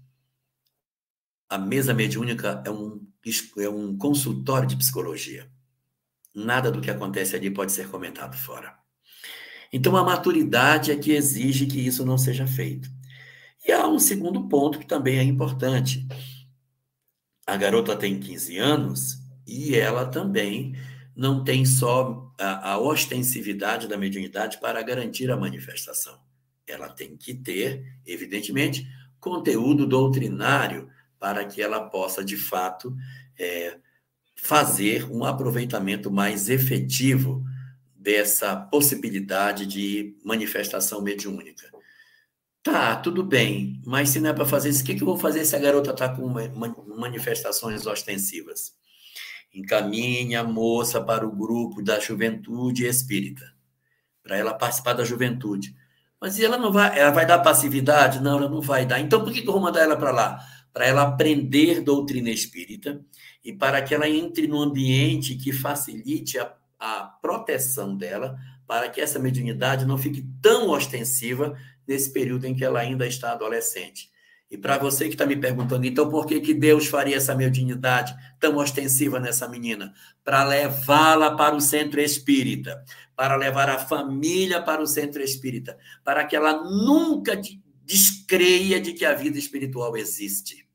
a mesa mediúnica é um, é um consultório de psicologia. Nada do que acontece ali pode ser comentado fora. Então, a maturidade é que exige que isso não seja feito. E há um segundo ponto que também é importante. A garota tem 15 anos e ela também não tem só a, a ostensividade da mediunidade para garantir a manifestação. Ela tem que ter, evidentemente, conteúdo doutrinário para que ela possa, de fato, é, fazer um aproveitamento mais efetivo dessa possibilidade de manifestação mediúnica. Tá, tudo bem, mas se não é para fazer isso, o que, que eu vou fazer se a garota está com manifestações ostensivas? Encaminhe a moça para o grupo da juventude espírita, para ela participar da juventude. Mas ela não vai, ela vai dar passividade? Não, ela não vai dar. Então por que, que eu vou mandar ela para lá? Para ela aprender doutrina espírita e para que ela entre num ambiente que facilite a a proteção dela para que essa mediunidade não fique tão ostensiva nesse período em que ela ainda está adolescente. E para você que está me perguntando, então por que, que Deus faria essa mediunidade tão ostensiva nessa menina? Para levá-la para o centro espírita, para levar a família para o centro espírita, para que ela nunca descreia de que a vida espiritual existe,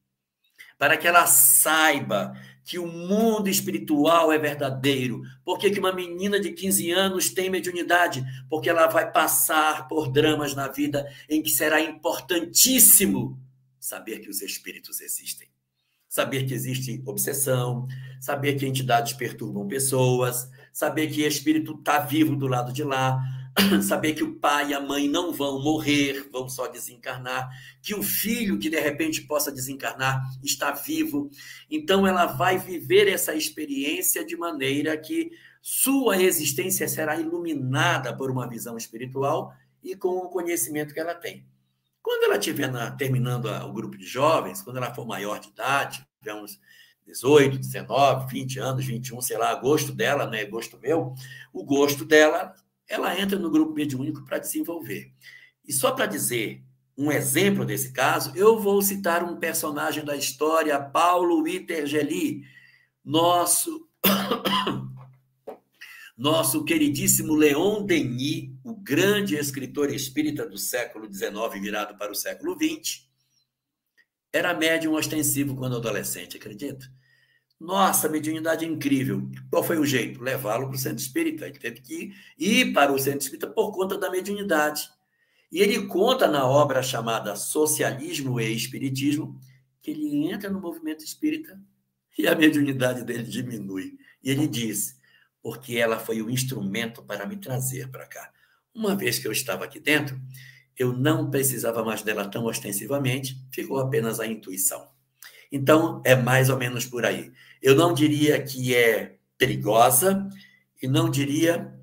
para que ela saiba que o mundo espiritual é verdadeiro. Por que, uma menina de 15 anos tem mediunidade? Porque ela vai passar por dramas na vida em que será importantíssimo saber que os espíritos existem. Saber que existe obsessão, saber que entidades perturbam pessoas, saber que espírito está vivo do lado de lá, saber que o pai e a mãe não vão morrer, vão só desencarnar, que o filho que de repente possa desencarnar está vivo. Então ela vai viver essa experiência de maneira que sua existência será iluminada por uma visão espiritual e com o conhecimento que ela tem. Quando ela estiver terminando o grupo de jovens, quando ela for maior de idade, tiver uns 18, 19, 20 anos, 21, sei lá, gosto dela, não é gosto meu, o gosto dela, ela entra no grupo mediúnico para desenvolver. E só para dizer um exemplo desse caso, eu vou citar um personagem da história, Paulo Itergeli, nosso nosso queridíssimo Leon Denis, o grande escritor espírita do século XIX virado para o século XX, era médium ostensivo quando adolescente, acredita? Nossa, mediunidade incrível. Qual foi o jeito? Levá-lo para o centro espírita. Ele teve que ir para o centro espírita por conta da mediunidade. E ele conta na obra chamada Socialismo e Espiritismo que ele entra no movimento espírita e a mediunidade dele diminui. E ele diz: porque ela foi o instrumento para me trazer para cá. Uma vez que eu estava aqui dentro, eu não precisava mais dela tão ostensivamente, ficou apenas a intuição. Então, é mais ou menos por aí. Eu não diria que é perigosa e não diria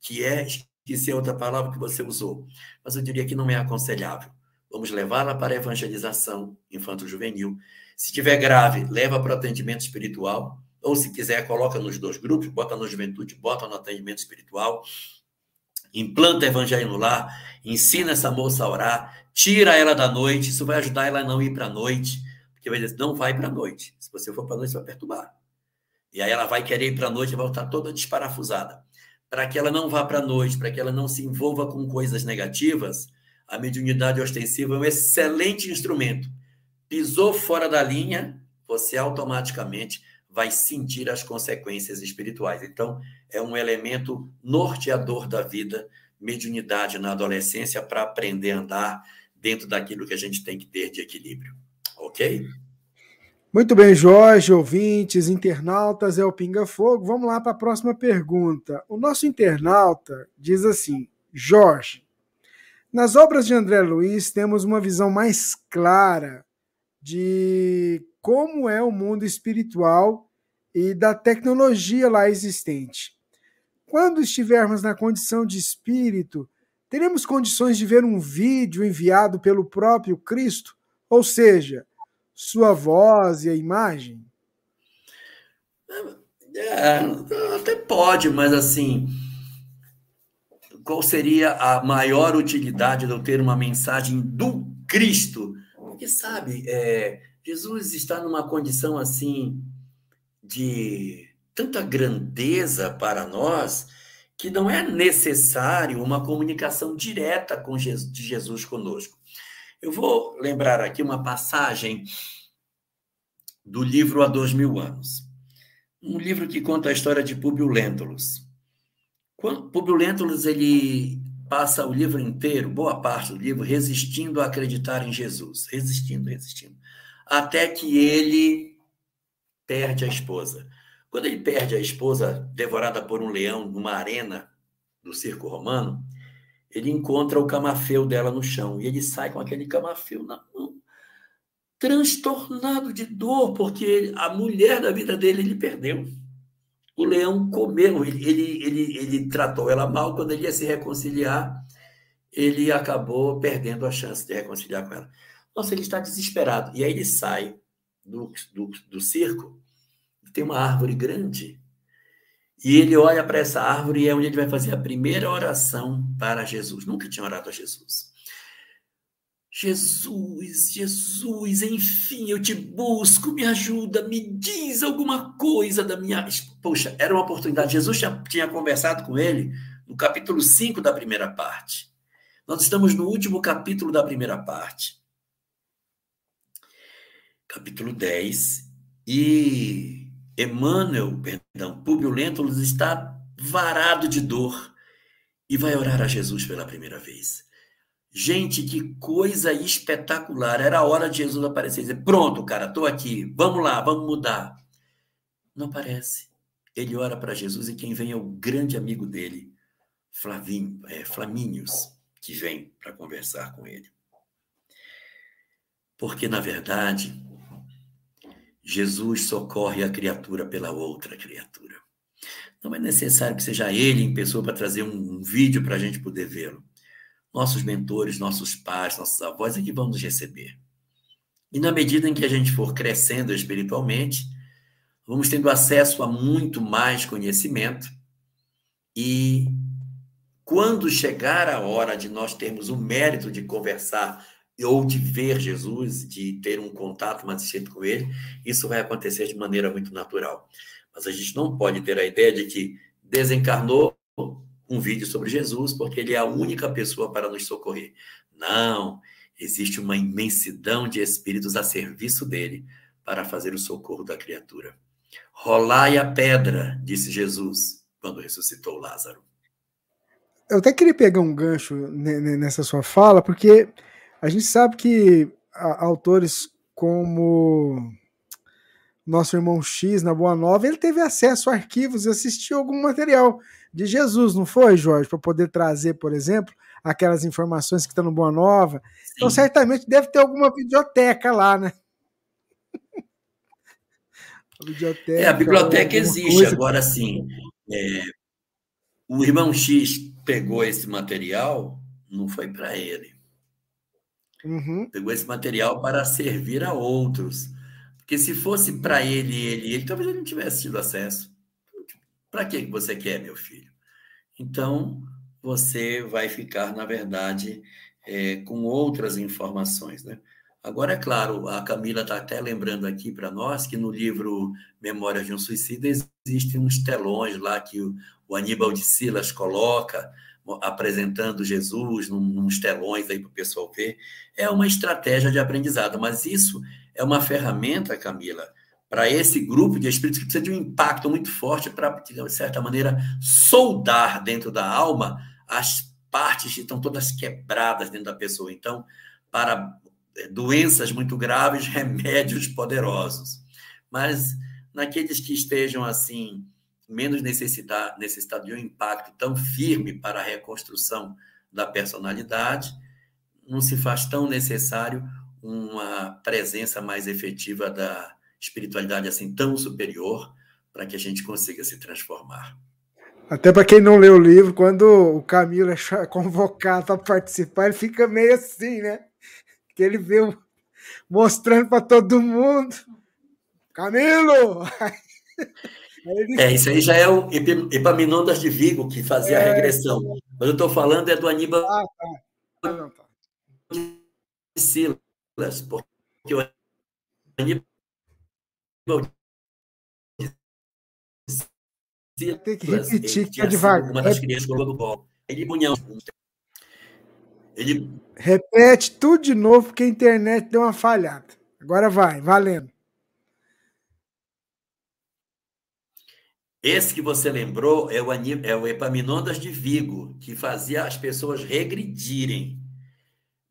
que é esqueci outra palavra que você usou, mas eu diria que não é aconselhável. Vamos levá-la para a evangelização infanto-juvenil. Se estiver grave, leva para o atendimento espiritual, ou se quiser, coloca nos dois grupos, bota na juventude, bota no atendimento espiritual, implanta evangelho no lar, ensina essa moça a orar, tira ela da noite, isso vai ajudar ela a não ir para a noite, porque vai dizer, não vai para a noite. Se você for para a noite, você vai perturbar. E aí ela vai querer ir para a noite e vai estar toda desparafusada para que ela não vá para a noite, para que ela não se envolva com coisas negativas, a mediunidade ostensiva é um excelente instrumento. Pisou fora da linha, você automaticamente vai sentir as consequências espirituais. Então, é um elemento norteador da vida, mediunidade na adolescência, para aprender a andar dentro daquilo que a gente tem que ter de equilíbrio. Ok? Muito bem, Jorge, ouvintes, internautas, é o Pinga Fogo. Vamos lá para a próxima pergunta. O nosso internauta diz assim: Jorge, nas obras de André Luiz temos uma visão mais clara de como é o mundo espiritual e da tecnologia lá existente. Quando estivermos na condição de espírito, teremos condições de ver um vídeo enviado pelo próprio Cristo? Ou seja, sua voz e a imagem? É, até pode, mas assim, qual seria a maior utilidade de eu ter uma mensagem do Cristo? Porque, sabe, é, Jesus está numa condição assim de tanta grandeza para nós que não é necessário uma comunicação direta com Jesus, de Jesus conosco. Eu vou lembrar aqui uma passagem do livro Há Dois Mil Anos. Um livro que conta a história de Públio Lentulus. Públio Lentulus, ele passa o livro inteiro, boa parte do livro, resistindo a acreditar em Jesus. Resistindo, resistindo. Até que ele perde a esposa. Quando ele perde a esposa devorada por um leão numa arena do circo romano, ele encontra o camafeu dela no chão e ele sai com aquele camafeu na mão, transtornado de dor, porque a mulher da vida dele ele perdeu. O leão comeu, ele, ele, ele, ele tratou ela mal, quando ele ia se reconciliar, ele acabou perdendo a chance de reconciliar com ela. Nossa, ele está desesperado. E aí ele sai do, do, do circo, tem uma árvore grande, e ele olha para essa árvore e é onde ele vai fazer a primeira oração para Jesus. Nunca tinha orado a Jesus. Jesus, Jesus, enfim, eu te busco, me ajuda, me diz alguma coisa da minha. Poxa, era uma oportunidade. Jesus tinha, tinha conversado com ele no capítulo 5 da primeira parte. Nós estamos no último capítulo da primeira parte. Capítulo 10. E Emmanuel, perdão, Públio Lentulus está varado de dor e vai orar a Jesus pela primeira vez. Gente, que coisa espetacular. Era a hora de Jesus aparecer e dizer: Pronto, cara, estou aqui, vamos lá, vamos mudar. Não aparece. Ele ora para Jesus e quem vem é o grande amigo dele, Flavinho, é, Flamínios, que vem para conversar com ele. Porque, na verdade, Jesus socorre a criatura pela outra criatura. Não é necessário que seja ele em pessoa para trazer um, um vídeo para a gente poder vê-lo. nossos mentores, nossos pais, nossos avós é que vão nos receber. E na medida em que a gente for crescendo espiritualmente, vamos tendo acesso a muito mais conhecimento e quando chegar a hora de nós termos o mérito de conversar ou de ver Jesus, de ter um contato mais estreito com ele, isso vai acontecer de maneira muito natural. Mas a gente não pode ter a ideia de que desencarnou um vídeo sobre Jesus porque ele é a única pessoa para nos socorrer. Não, existe uma imensidão de espíritos a serviço dele para fazer o socorro da criatura. Rolai a pedra, disse Jesus quando ressuscitou Lázaro. Eu até queria pegar um gancho nessa sua fala, porque a gente sabe que autores como nosso irmão X na Boa Nova, ele teve acesso a arquivos e assistiu algum material de Jesus, não foi, Jorge? Para poder trazer, por exemplo, aquelas informações que estão no Boa Nova. Então, Sim. Então, certamente deve ter alguma biblioteca lá, né? a biblioteca, é, a biblioteca existe, coisa. agora sim. É, o irmão X pegou esse material, não foi para ele. Uhum. Pegou esse material para servir a outros. Porque se fosse para ele, ele, ele, talvez ele não tivesse tido acesso. Para que você quer, meu filho? Então, você vai ficar, na verdade, é, com outras informações, né? Agora, é claro, a Camila está até lembrando aqui para nós que no livro Memórias de um Suicida existem uns telões lá que o, o Aníbal de Silas coloca, apresentando Jesus num, nos telões aí para o pessoal ver. É uma estratégia de aprendizado, mas isso é uma ferramenta, Camila, para esse grupo de espíritos que precisa de um impacto muito forte para, de certa maneira, soldar dentro da alma as partes que estão todas quebradas dentro da pessoa. Então, para é, doenças muito graves, remédios poderosos. Mas naqueles que estejam assim menos necessitar, necessitado de um impacto tão firme para a reconstrução da personalidade, não se faz tão necessário uma presença mais efetiva da espiritualidade assim tão superior para que a gente consiga se transformar. Até para quem não leu o livro, quando o Camilo é convocado para participar, ele fica meio assim, né? Que ele vê mostrando para todo mundo. Camilo! É, isso aí já é o Epaminondas de Vigo que fazia é, a regressão. Mas eu estou falando é do Aníbal ah, tá. Ah, não, tá. de Silas, porque o Aníbal de Tem que repetir que é devagar. Uma das crianças no colo. Ele punha ele... Repete tudo de novo, porque a internet deu uma falhada. Agora vai, valendo. Esse que você lembrou é o, é o Epaminondas de Vigo, que fazia as pessoas regredirem.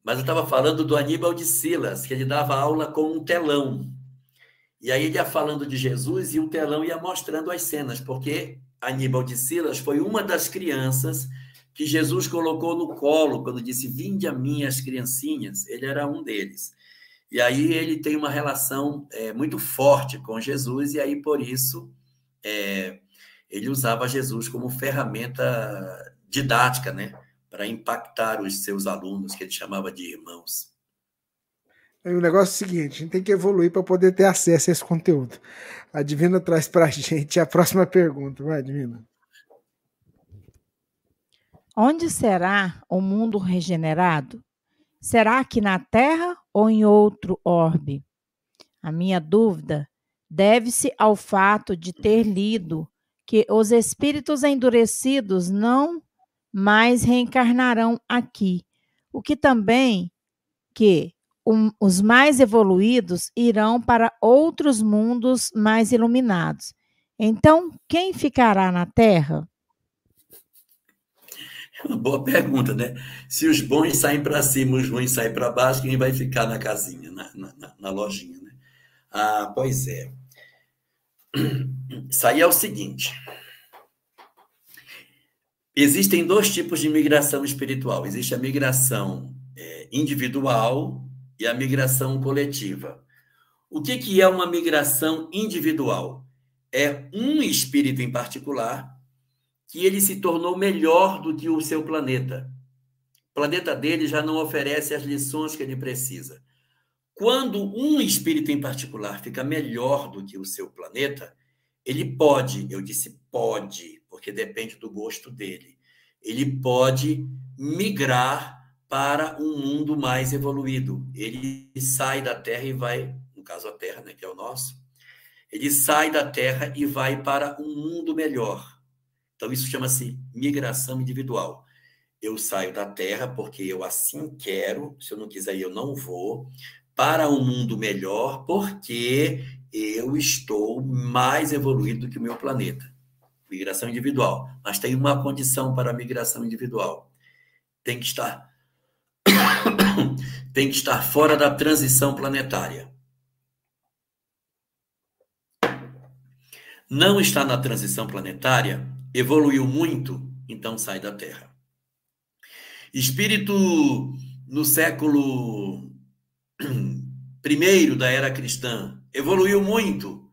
Mas eu estava falando do Aníbal de Silas, que ele dava aula com um telão. E aí ele ia falando de Jesus e o telão ia mostrando as cenas, porque Aníbal de Silas foi uma das crianças que Jesus colocou no colo quando disse: Vinde a mim as criancinhas. Ele era um deles. E aí ele tem uma relação é, muito forte com Jesus, e aí por isso é, ele usava Jesus como ferramenta didática, né? Para impactar os seus alunos, que ele chamava de irmãos. o negócio é o seguinte: a gente tem que evoluir para poder ter acesso a esse conteúdo. A Divina traz para a gente a próxima pergunta. Vai, Divina. Onde será o mundo regenerado? Será aqui na Terra ou em outro orbe? A minha dúvida deve-se ao fato de ter lido que os espíritos endurecidos não mais reencarnarão aqui, o que também que um, os mais evoluídos irão para outros mundos mais iluminados. Então, quem ficará na Terra? É uma boa pergunta, né? Se os bons saem para cima, os ruins saem para baixo, quem vai ficar na casinha, na, na, na lojinha, né? Ah, pois é. Isso aí é o seguinte. Existem dois tipos de migração espiritual. Existe a migração é, individual e a migração coletiva. O que, que é uma migração individual? É um espírito em particular que ele se tornou melhor do que o seu planeta. O planeta dele já não oferece as lições que ele precisa. Quando um espírito em particular fica melhor do que o seu planeta, ele pode, eu disse pode, porque depende do gosto dele, ele pode migrar para um mundo mais evoluído. Ele sai da Terra e vai, no caso a Terra, né, que é o nosso, ele sai da Terra e vai para um mundo melhor. Então isso chama-se migração individual. Eu saio da Terra porque eu assim quero, se eu não quiser eu não vou, para um mundo melhor, porque eu estou mais evoluído do que o meu planeta. Migração individual. Mas tem uma condição para a migração individual. Tem que estar tem que estar fora da transição planetária. Não está na transição planetária, evoluiu muito, então sai da Terra. Espírito no século primeiro da era cristã evoluiu muito,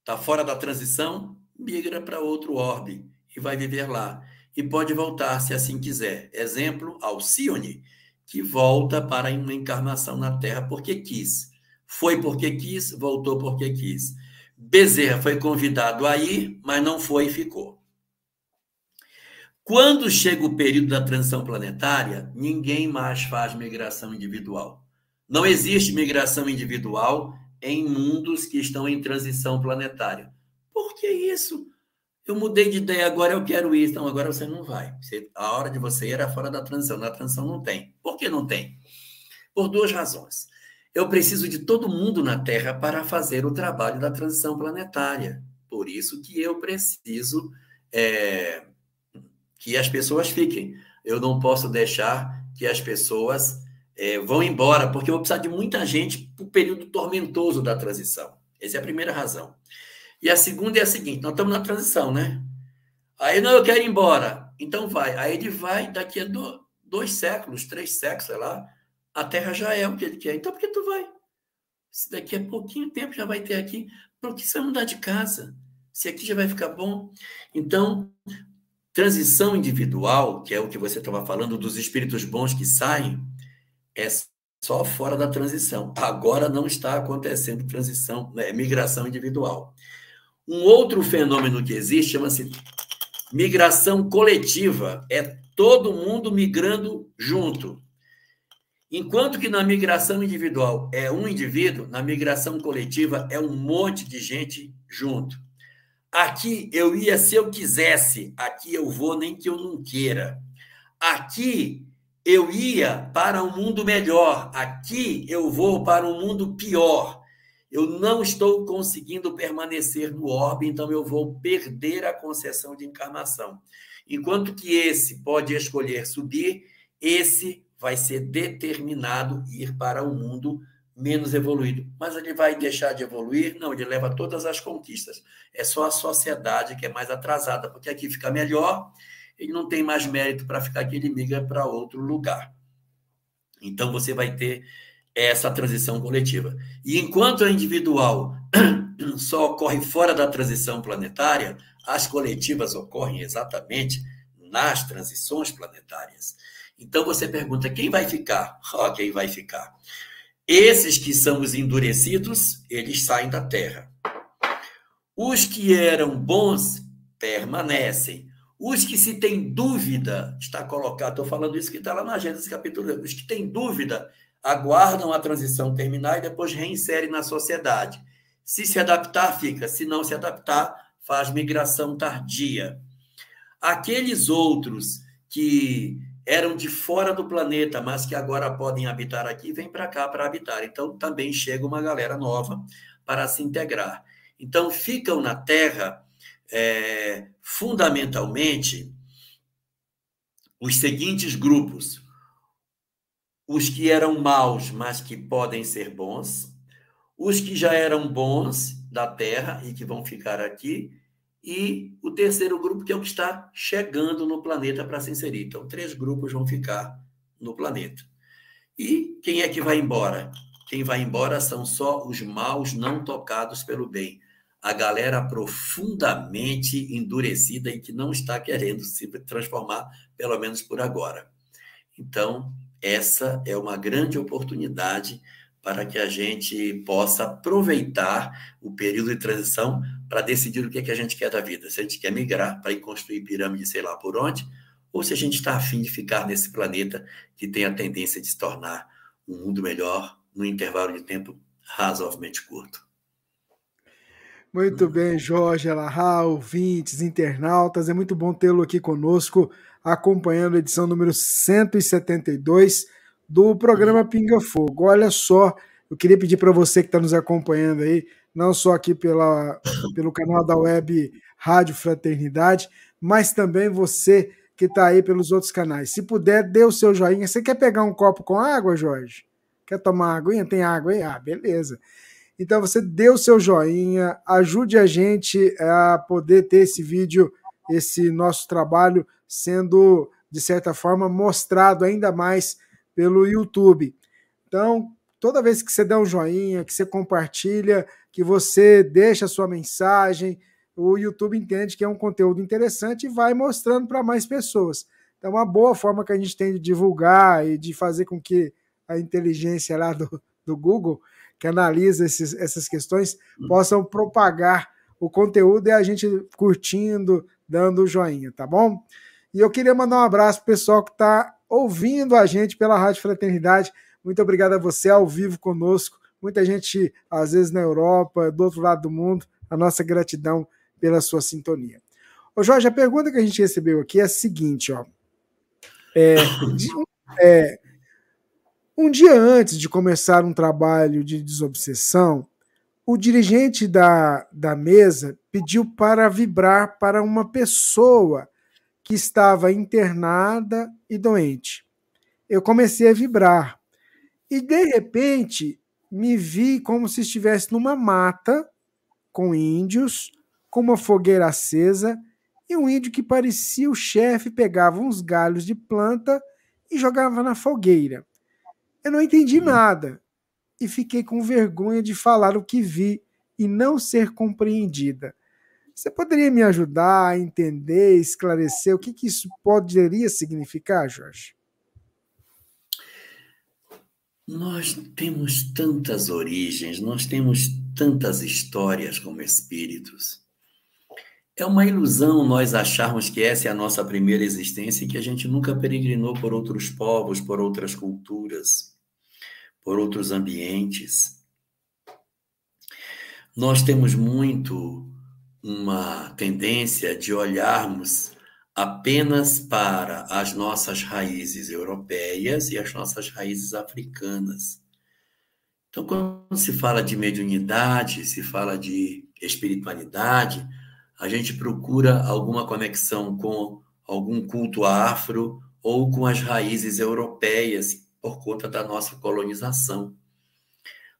está fora da transição, migra para outro orbe e vai viver lá. E pode voltar se assim quiser. Exemplo, Alcione, que volta para uma encarnação na Terra porque quis. Foi porque quis, voltou porque quis. Bezerra foi convidado a ir, mas não foi e ficou. Quando chega o período da transição planetária, ninguém mais faz migração individual. Não existe migração individual em mundos que estão em transição planetária. Por que isso? Eu mudei de ideia, agora eu quero ir. Então, agora você não vai. Você, a hora de você ir era fora da transição. Na transição não tem. Por que não tem? Por duas razões. Eu preciso de todo mundo na Terra para fazer o trabalho da transição planetária. Por isso que eu preciso é, que as pessoas fiquem. Eu não posso deixar que as pessoas é, vão embora, porque eu vou precisar de muita gente para o período tormentoso da transição. Essa é a primeira razão. E a segunda é a seguinte: nós estamos na transição, né? Aí, não, eu quero ir embora. Então vai. Aí ele vai, daqui a do, dois séculos, três séculos, sei lá, a Terra já é o que ele quer. Então por que tu vai? Se daqui a pouquinho tempo já vai ter aqui, por que você vai mudar de casa? Se aqui já vai ficar bom. Então, transição individual, que é o que você estava falando dos espíritos bons que saem, é só fora da transição. Agora não está acontecendo transição, né, migração individual. Um outro fenômeno que existe chama-se migração coletiva. É todo mundo migrando junto. Enquanto que na migração individual é um indivíduo, na migração coletiva é um monte de gente junto. Aqui eu ia se eu quisesse, aqui eu vou nem que eu não queira. Aqui eu ia para um mundo melhor, aqui eu vou para um mundo pior. Eu não estou conseguindo permanecer no orbe, então eu vou perder a concessão de encarnação. Enquanto que esse pode escolher subir, esse vai ser determinado ir para um mundo menos evoluído. Mas ele vai deixar de evoluir? Não, ele leva todas as conquistas. É só a sociedade que é mais atrasada, porque aqui fica melhor ele não tem mais mérito para ficar aqui, ele migra para outro lugar. Então você vai ter essa transição coletiva. E enquanto a individual só ocorre fora da transição planetária, as coletivas ocorrem exatamente nas transições planetárias. Então você pergunta quem vai ficar? Oh, quem vai ficar? Esses que são os endurecidos, eles saem da Terra. Os que eram bons permanecem. Os que se têm dúvida, está colocado, estou falando isso que está lá na Gênesis capítulo 2, os que têm dúvida aguardam a transição terminar e depois reinserem na sociedade. Se se adaptar, fica. Se não se adaptar, faz migração tardia. Aqueles outros que eram de fora do planeta, mas que agora podem habitar aqui, vêm para cá para habitar. Então, também chega uma galera nova para se integrar. Então, ficam na Terra é, fundamentalmente os seguintes grupos: os que eram maus, mas que podem ser bons, os que já eram bons da Terra e que vão ficar aqui, e o terceiro grupo, que é o que está chegando no planeta para se inserir. Então, três grupos vão ficar no planeta. E quem é que vai embora? Quem vai embora são só os maus não tocados pelo bem a galera profundamente endurecida e que não está querendo se transformar, pelo menos por agora. Então, essa é uma grande oportunidade para que a gente possa aproveitar o período de transição para decidir o que, é que a gente quer da vida. Se a gente quer migrar para ir construir pirâmide, sei lá por onde, ou se a gente está afim de ficar nesse planeta que tem a tendência de se tornar um mundo melhor no intervalo de tempo razoavelmente curto. Muito bem, Jorge Alahá, ouvintes, internautas, é muito bom tê-lo aqui conosco, acompanhando a edição número 172 do programa Pinga Fogo. Olha só, eu queria pedir para você que está nos acompanhando aí, não só aqui pela, pelo canal da web Rádio Fraternidade, mas também você que está aí pelos outros canais. Se puder, dê o seu joinha. Você quer pegar um copo com água, Jorge? Quer tomar aguinha? Tem água aí? Ah, beleza. Então você dê o seu joinha, ajude a gente a poder ter esse vídeo, esse nosso trabalho sendo, de certa forma, mostrado ainda mais pelo YouTube. Então, toda vez que você der um joinha, que você compartilha, que você deixa a sua mensagem, o YouTube entende que é um conteúdo interessante e vai mostrando para mais pessoas. Então, uma boa forma que a gente tem de divulgar e de fazer com que a inteligência lá do, do Google que analisa esses, essas questões possam propagar o conteúdo e a gente curtindo, dando o joinha, tá bom? E eu queria mandar um abraço para o pessoal que está ouvindo a gente pela Rádio Fraternidade. Muito obrigado a você ao vivo conosco. Muita gente, às vezes, na Europa, do outro lado do mundo. A nossa gratidão pela sua sintonia. Ô Jorge, a pergunta que a gente recebeu aqui é a seguinte, ó. É, é, um dia antes de começar um trabalho de desobsessão, o dirigente da, da mesa pediu para vibrar para uma pessoa que estava internada e doente. Eu comecei a vibrar e de repente me vi como se estivesse numa mata com índios, com uma fogueira acesa e um índio que parecia o chefe pegava uns galhos de planta e jogava na fogueira. Eu não entendi nada e fiquei com vergonha de falar o que vi e não ser compreendida. Você poderia me ajudar a entender, esclarecer o que, que isso poderia significar, Jorge? Nós temos tantas origens, nós temos tantas histórias como espíritos. É uma ilusão nós acharmos que essa é a nossa primeira existência e que a gente nunca peregrinou por outros povos, por outras culturas por outros ambientes. Nós temos muito uma tendência de olharmos apenas para as nossas raízes europeias e as nossas raízes africanas. Então, quando se fala de mediunidade, se fala de espiritualidade, a gente procura alguma conexão com algum culto afro ou com as raízes europeias por conta da nossa colonização.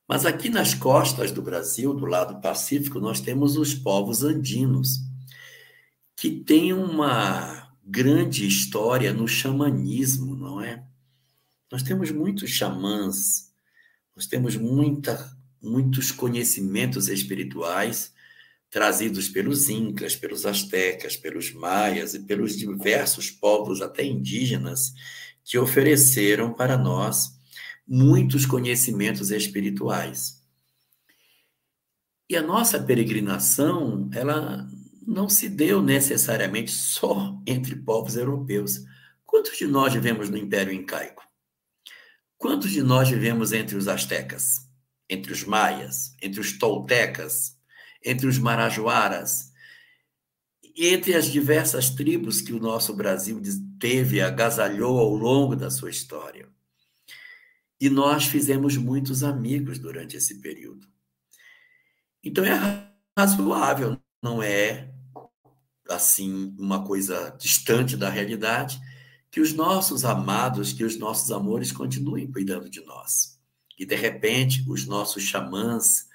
Mas aqui nas costas do Brasil, do lado pacífico, nós temos os povos andinos, que têm uma grande história no xamanismo, não é? Nós temos muitos xamãs, nós temos muita, muitos conhecimentos espirituais trazidos pelos incas, pelos astecas, pelos maias e pelos diversos povos até indígenas que ofereceram para nós muitos conhecimentos espirituais. E a nossa peregrinação, ela não se deu necessariamente só entre povos europeus. Quantos de nós vivemos no Império Incaico? Quantos de nós vivemos entre os astecas, entre os maias, entre os toltecas, entre os marajoaras, entre as diversas tribos que o nosso Brasil teve, agasalhou ao longo da sua história. E nós fizemos muitos amigos durante esse período. Então é razoável, não é assim uma coisa distante da realidade, que os nossos amados, que os nossos amores continuem cuidando de nós. E de repente, os nossos xamãs,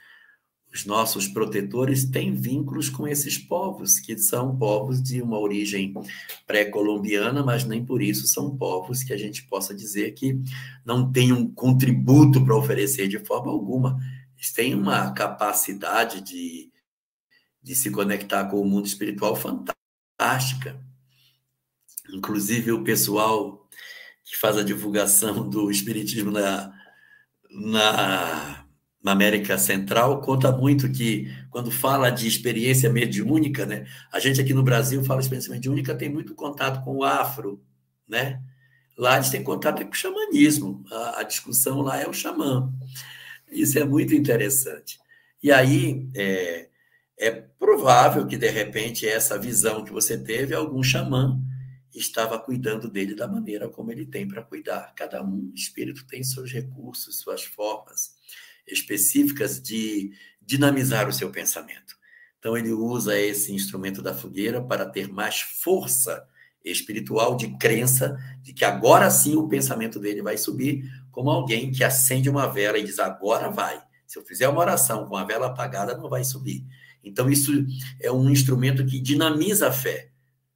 os nossos protetores têm vínculos com esses povos, que são povos de uma origem pré-colombiana, mas nem por isso são povos que a gente possa dizer que não têm um contributo para oferecer de forma alguma. Eles têm uma capacidade de, de se conectar com o mundo espiritual fantástica. Inclusive, o pessoal que faz a divulgação do Espiritismo na, na, na América Central, conta muito que, quando fala de experiência mediúnica, né, a gente aqui no Brasil fala experiência mediúnica, tem muito contato com o afro, né? Lá gente tem contato com o xamanismo, a, a discussão lá é o xamã. Isso é muito interessante. E aí, é, é provável que, de repente, essa visão que você teve, algum xamã estava cuidando dele da maneira como ele tem para cuidar. Cada um espírito tem seus recursos, suas formas específicas de dinamizar o seu pensamento. Então, ele usa esse instrumento da fogueira para ter mais força espiritual de crença de que agora sim o pensamento dele vai subir, como alguém que acende uma vela e diz: agora vai. Se eu fizer uma oração com a vela apagada, não vai subir. Então, isso é um instrumento que dinamiza a fé.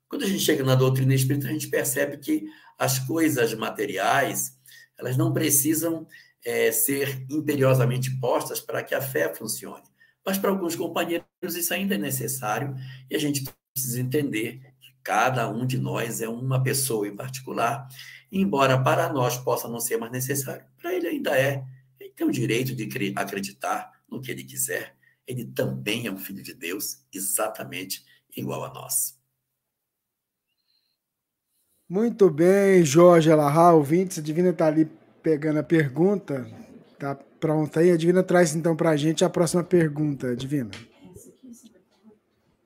Quando a gente chega na doutrina espírita, a gente percebe que as coisas materiais, elas não precisam é, ser imperiosamente postas para que a fé funcione. Mas para alguns companheiros isso ainda é necessário e a gente precisa entender que cada um de nós é uma pessoa em particular, embora para nós possa não ser mais necessário, para ele ainda é. Ele tem o direito de acreditar no que ele quiser. Ele também é um filho de Deus, exatamente igual a nós. Muito bem, Jorge Alahá, ouvinte, a Divina está ali pegando a pergunta. Tá pronta aí? A Divina traz então para a gente a próxima pergunta, Divina.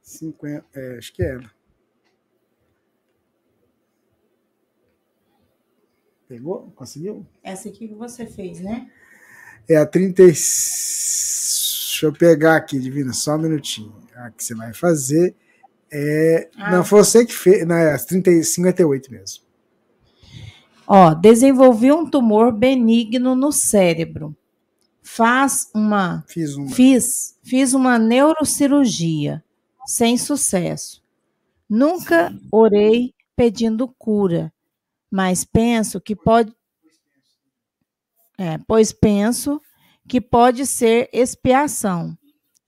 50, é, acho que é ela. Pegou? Conseguiu? Essa aqui que você fez, né? É a 30. Deixa eu pegar aqui, Divina, só um minutinho. A que você vai fazer é, ah. Não, foi você que fez. Não, é 30, 58 mesmo. Ó, desenvolvi um tumor benigno no cérebro. Faz uma. Fiz uma. Fiz, fiz uma neurocirurgia sem sucesso. Nunca orei pedindo cura, mas penso que pode. É, pois penso que pode ser expiação.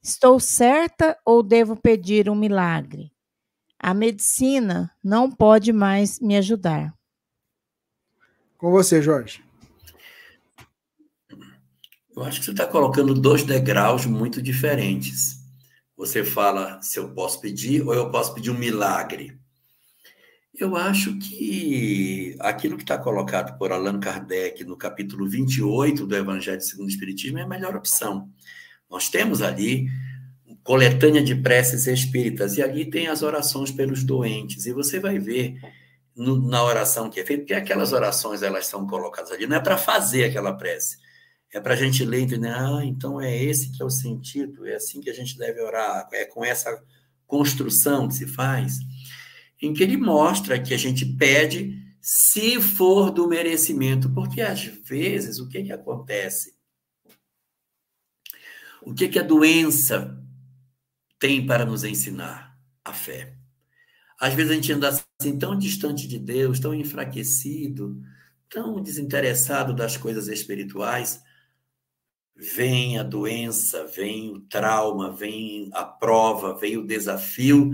Estou certa ou devo pedir um milagre? A medicina não pode mais me ajudar. Com você, Jorge. Eu acho que você está colocando dois degraus muito diferentes. Você fala se eu posso pedir ou eu posso pedir um milagre. Eu acho que aquilo que está colocado por Allan Kardec no capítulo 28 do Evangelho segundo o Espiritismo é a melhor opção. Nós temos ali coletânea de preces espíritas, e ali tem as orações pelos doentes, e você vai ver no, na oração que é feita, porque aquelas orações elas são colocadas ali, não é para fazer aquela prece, é para a gente ler e entender, ah, então é esse que é o sentido, é assim que a gente deve orar, é com essa construção que se faz, em que ele mostra que a gente pede se for do merecimento, porque às vezes o que, que acontece? O que, que a doença tem para nos ensinar a fé. Às vezes a gente anda assim tão distante de Deus, tão enfraquecido, tão desinteressado das coisas espirituais. Vem a doença, vem o trauma, vem a prova, vem o desafio,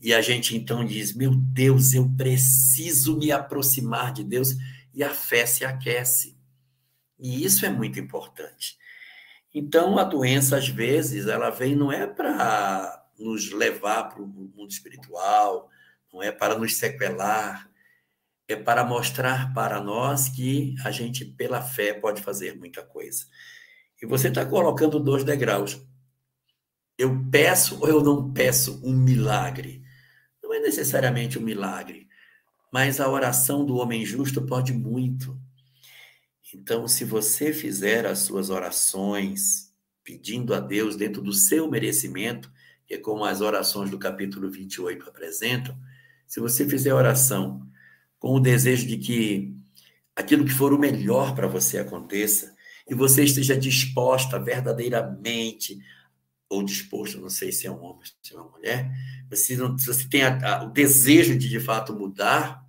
e a gente então diz: Meu Deus, eu preciso me aproximar de Deus, e a fé se aquece. E isso é muito importante. Então, a doença, às vezes, ela vem não é para nos levar para o mundo espiritual, não é para nos sequelar, é para mostrar para nós que a gente, pela fé, pode fazer muita coisa. E você está colocando dois degraus. Eu peço ou eu não peço um milagre? Não é necessariamente um milagre, mas a oração do homem justo pode muito. Então, se você fizer as suas orações pedindo a Deus dentro do seu merecimento, que é como as orações do capítulo 28 apresentam, se você fizer oração com o desejo de que aquilo que for o melhor para você aconteça, e você esteja disposta verdadeiramente, ou disposto, não sei se é um homem, se é uma mulher, se, não, se você tem a, a, o desejo de de fato mudar,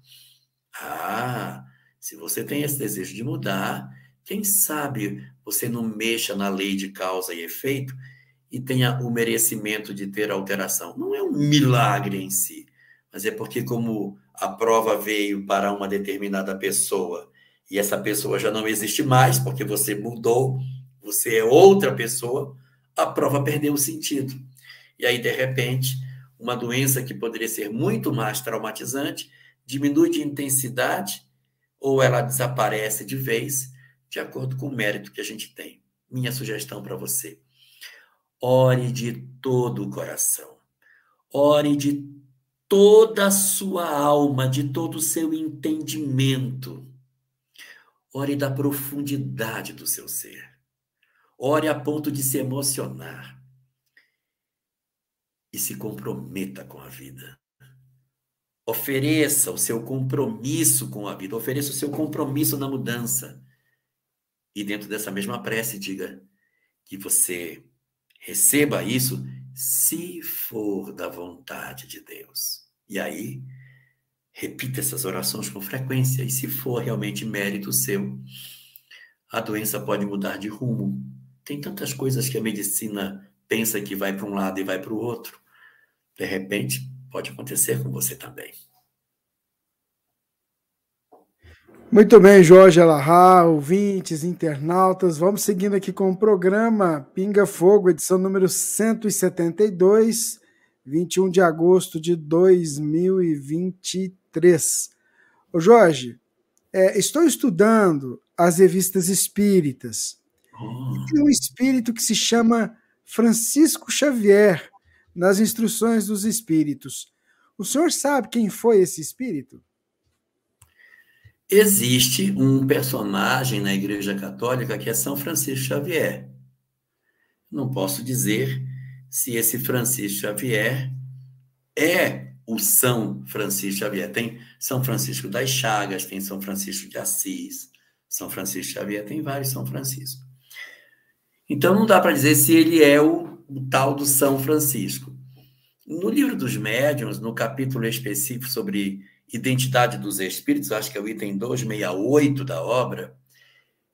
ah, se você tem esse desejo de mudar, quem sabe você não mexa na lei de causa e efeito e tenha o merecimento de ter alteração. Não é um milagre em si, mas é porque, como a prova veio para uma determinada pessoa e essa pessoa já não existe mais, porque você mudou, você é outra pessoa, a prova perdeu o sentido. E aí, de repente, uma doença que poderia ser muito mais traumatizante diminui de intensidade ou ela desaparece de vez, de acordo com o mérito que a gente tem. Minha sugestão para você: ore de todo o coração, ore de toda a sua alma, de todo o seu entendimento. Ore da profundidade do seu ser. Ore a ponto de se emocionar. E se comprometa com a vida. Ofereça o seu compromisso com a vida, ofereça o seu compromisso na mudança. E dentro dessa mesma prece, diga que você receba isso se for da vontade de Deus. E aí, repita essas orações com frequência, e se for realmente mérito seu, a doença pode mudar de rumo. Tem tantas coisas que a medicina pensa que vai para um lado e vai para o outro. De repente, Pode acontecer com você também. Muito bem, Jorge Alahá, ouvintes, internautas. Vamos seguindo aqui com o programa Pinga Fogo, edição número 172, 21 de agosto de 2023. Ô Jorge, é, estou estudando as revistas espíritas. Oh. E tem um espírito que se chama Francisco Xavier nas instruções dos espíritos. O senhor sabe quem foi esse espírito? Existe um personagem na Igreja Católica que é São Francisco Xavier. Não posso dizer se esse Francisco Xavier é o São Francisco Xavier. Tem São Francisco das Chagas, tem São Francisco de Assis, São Francisco Xavier, tem vários São Francisco. Então não dá para dizer se ele é o o tal do São Francisco. No livro dos médiuns, no capítulo específico sobre identidade dos espíritos, acho que é o item 268 da obra,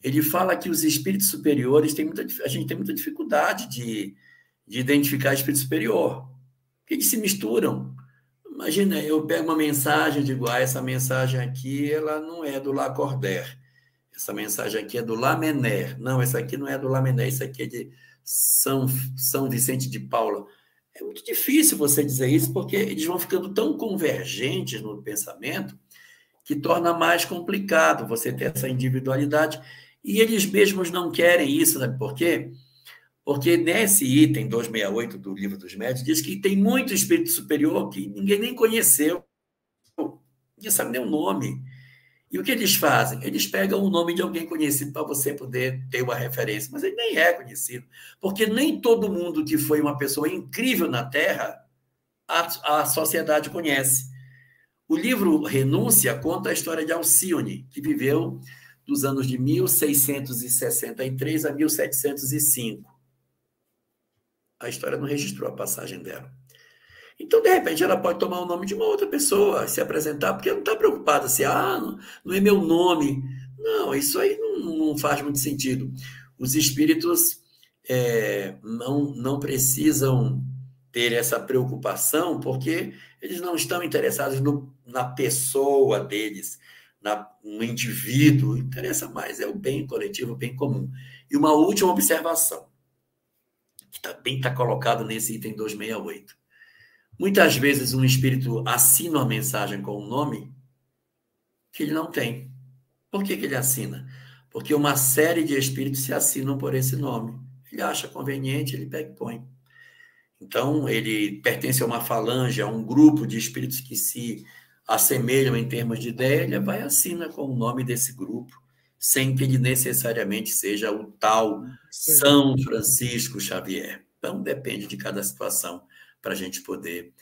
ele fala que os espíritos superiores têm muita, a gente tem muita dificuldade de, de identificar espírito superior, eles se misturam. Imagina, eu pego uma mensagem digo, ah, essa mensagem aqui, ela não é do Lacordaire. Essa mensagem aqui é do Lamener. Não, essa aqui não é do Lamener, isso aqui é de são, São Vicente de Paula. É muito difícil você dizer isso, porque eles vão ficando tão convergentes no pensamento que torna mais complicado você ter essa individualidade. E eles mesmos não querem isso, sabe por quê? Porque nesse item 268 do Livro dos Médios diz que tem muito espírito superior que ninguém nem conheceu, ninguém sabe nem o nome. E o que eles fazem? Eles pegam o nome de alguém conhecido para você poder ter uma referência, mas ele nem é conhecido, porque nem todo mundo que foi uma pessoa incrível na Terra a, a sociedade conhece. O livro Renúncia conta a história de Alcione, que viveu dos anos de 1663 a 1705. A história não registrou a passagem dela. Então, de repente, ela pode tomar o nome de uma outra pessoa, se apresentar, porque não está preocupada se, ah, não, não, é meu nome. Não, isso aí não, não faz muito sentido. Os espíritos é, não, não precisam ter essa preocupação, porque eles não estão interessados no, na pessoa deles, na, no indivíduo. Interessa mais é o bem coletivo, o bem comum. E uma última observação, que também está colocado nesse item 268. Muitas vezes um espírito assina uma mensagem com um nome que ele não tem. Por que, que ele assina? Porque uma série de espíritos se assinam por esse nome. Ele acha conveniente, ele pega e põe. Então, ele pertence a uma falange, a um grupo de espíritos que se assemelham em termos de ideia, ele vai e assina com o nome desse grupo, sem que ele necessariamente seja o tal São Francisco Xavier. Então, depende de cada situação para a gente poder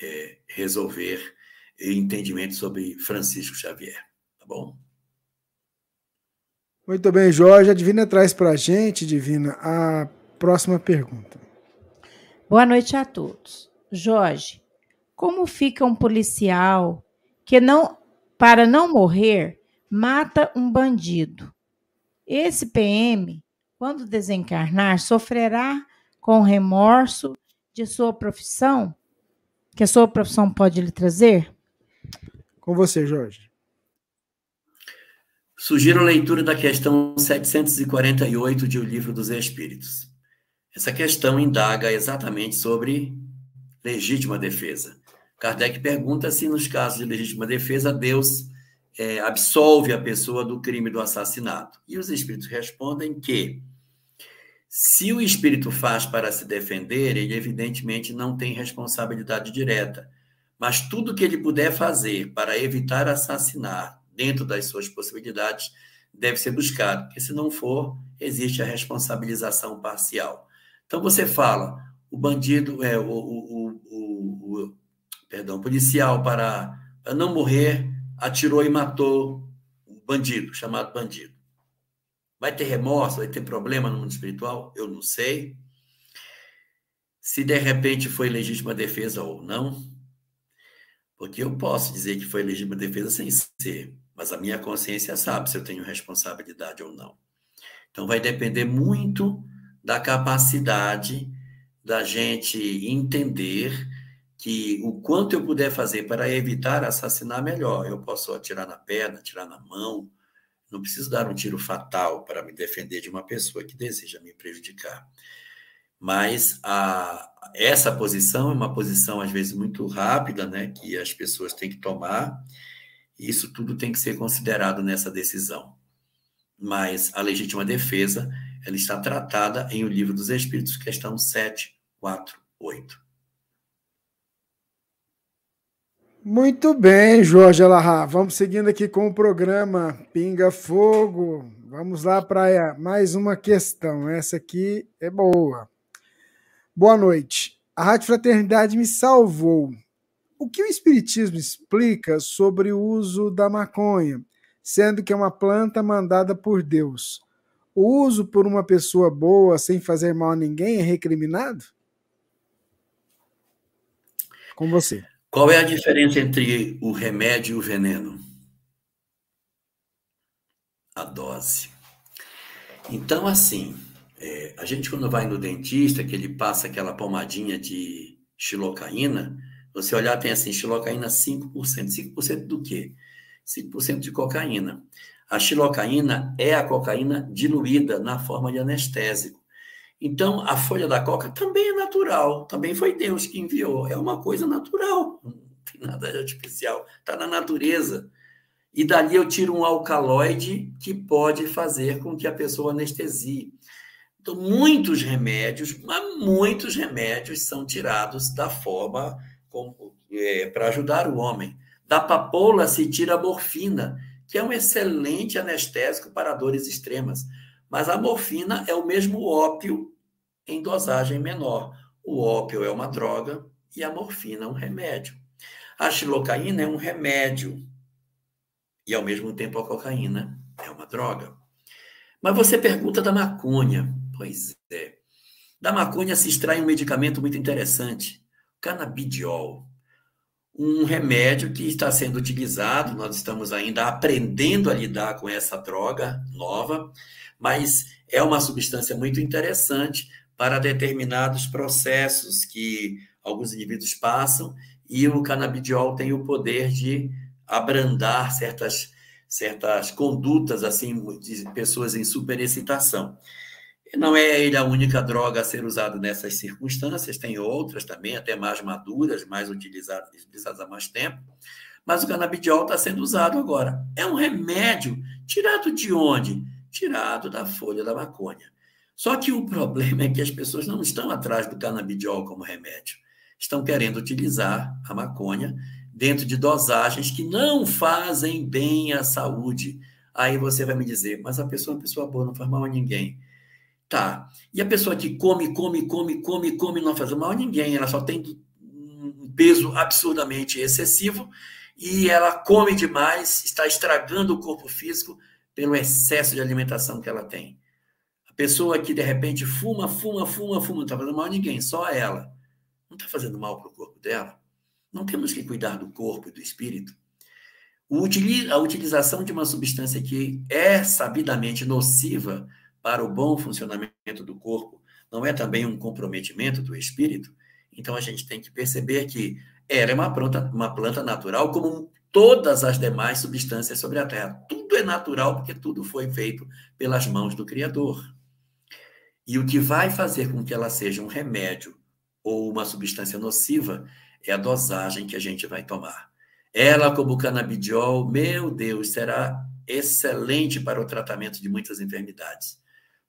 é, resolver entendimento sobre Francisco Xavier. Tá bom? Muito bem, Jorge. A Divina traz para a gente, Divina, a próxima pergunta. Boa noite a todos. Jorge, como fica um policial que não, para não morrer, mata um bandido? Esse PM, quando desencarnar, sofrerá com remorso de sua profissão, que a sua profissão pode lhe trazer? Com você, Jorge. Sugiro a leitura da questão 748 de O Livro dos Espíritos. Essa questão indaga exatamente sobre legítima defesa. Kardec pergunta se, nos casos de legítima defesa, Deus é, absolve a pessoa do crime do assassinato. E os espíritos respondem que, se o espírito faz para se defender, ele evidentemente não tem responsabilidade direta. Mas tudo que ele puder fazer para evitar assassinar dentro das suas possibilidades deve ser buscado, porque se não for, existe a responsabilização parcial. Então você fala, o bandido, é, o, o, o, o perdão, policial para, para não morrer atirou e matou o bandido, chamado bandido. Vai ter remorso, vai ter problema no mundo espiritual? Eu não sei. Se de repente foi legítima defesa ou não, porque eu posso dizer que foi legítima defesa sem ser, mas a minha consciência sabe se eu tenho responsabilidade ou não. Então vai depender muito da capacidade da gente entender que o quanto eu puder fazer para evitar assassinar, melhor. Eu posso atirar na perna, atirar na mão, não preciso dar um tiro fatal para me defender de uma pessoa que deseja me prejudicar. Mas a, essa posição é uma posição, às vezes, muito rápida, né, que as pessoas têm que tomar, isso tudo tem que ser considerado nessa decisão. Mas a legítima defesa ela está tratada em O Livro dos Espíritos, questão 7, 4, 8. Muito bem, Jorge Alahá. Vamos seguindo aqui com o programa Pinga Fogo. Vamos lá para mais uma questão. Essa aqui é boa. Boa noite. A Rádio Fraternidade me salvou. O que o Espiritismo explica sobre o uso da maconha, sendo que é uma planta mandada por Deus? o uso por uma pessoa boa sem fazer mal a ninguém é recriminado? Com você. Qual é a diferença entre o remédio e o veneno? A dose. Então, assim, é, a gente quando vai no dentista, que ele passa aquela pomadinha de xilocaína, você olhar tem assim, xilocaína 5%. 5% do quê? 5% de cocaína. A xilocaína é a cocaína diluída na forma de anestésico. Então, a folha da coca também é natural, também foi Deus que enviou, é uma coisa natural, não tem nada de artificial, está na natureza. E dali eu tiro um alcaloide que pode fazer com que a pessoa anestesie. Então, muitos remédios, mas muitos remédios são tirados da forma é, para ajudar o homem. Da papoula se tira a morfina, que é um excelente anestésico para dores extremas. Mas a morfina é o mesmo ópio em dosagem menor. O ópio é uma droga e a morfina é um remédio. A xilocaína é um remédio e, ao mesmo tempo, a cocaína é uma droga. Mas você pergunta da maconha. Pois é. Da maconha se extrai um medicamento muito interessante, canabidiol um remédio que está sendo utilizado, nós estamos ainda aprendendo a lidar com essa droga nova, mas é uma substância muito interessante para determinados processos que alguns indivíduos passam e o canabidiol tem o poder de abrandar certas certas condutas assim de pessoas em superexcitação. Não é ele a única droga a ser usada nessas circunstâncias, tem outras também, até mais maduras, mais utilizadas, utilizadas há mais tempo. Mas o canabidiol está sendo usado agora. É um remédio tirado de onde? Tirado da folha da maconha. Só que o problema é que as pessoas não estão atrás do canabidiol como remédio. Estão querendo utilizar a maconha dentro de dosagens que não fazem bem à saúde. Aí você vai me dizer, mas a pessoa é uma pessoa boa, não faz mal a ninguém. Tá. E a pessoa que come, come, come, come, come, não faz mal a ninguém, ela só tem um peso absurdamente excessivo e ela come demais, está estragando o corpo físico pelo excesso de alimentação que ela tem. Pessoa que de repente fuma, fuma, fuma, fuma, não está fazendo mal a ninguém, só a ela. Não está fazendo mal para o corpo dela. Não temos que cuidar do corpo e do espírito. A utilização de uma substância que é sabidamente nociva para o bom funcionamento do corpo não é também um comprometimento do espírito? Então a gente tem que perceber que ela é uma planta, uma planta natural como todas as demais substâncias sobre a Terra. Tudo é natural, porque tudo foi feito pelas mãos do Criador. E o que vai fazer com que ela seja um remédio ou uma substância nociva é a dosagem que a gente vai tomar. Ela, como o canabidiol, meu Deus, será excelente para o tratamento de muitas enfermidades.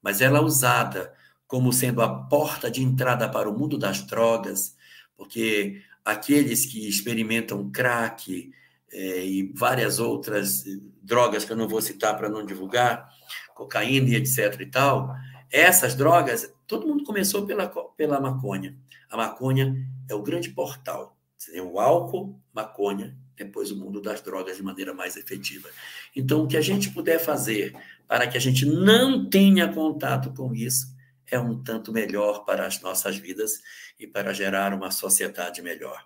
Mas ela usada como sendo a porta de entrada para o mundo das drogas, porque aqueles que experimentam crack é, e várias outras drogas que eu não vou citar para não divulgar, cocaína e etc e tal, essas drogas, todo mundo começou pela, pela maconha. A maconha é o grande portal. O álcool, maconha, depois o mundo das drogas de maneira mais efetiva. Então, o que a gente puder fazer para que a gente não tenha contato com isso é um tanto melhor para as nossas vidas e para gerar uma sociedade melhor.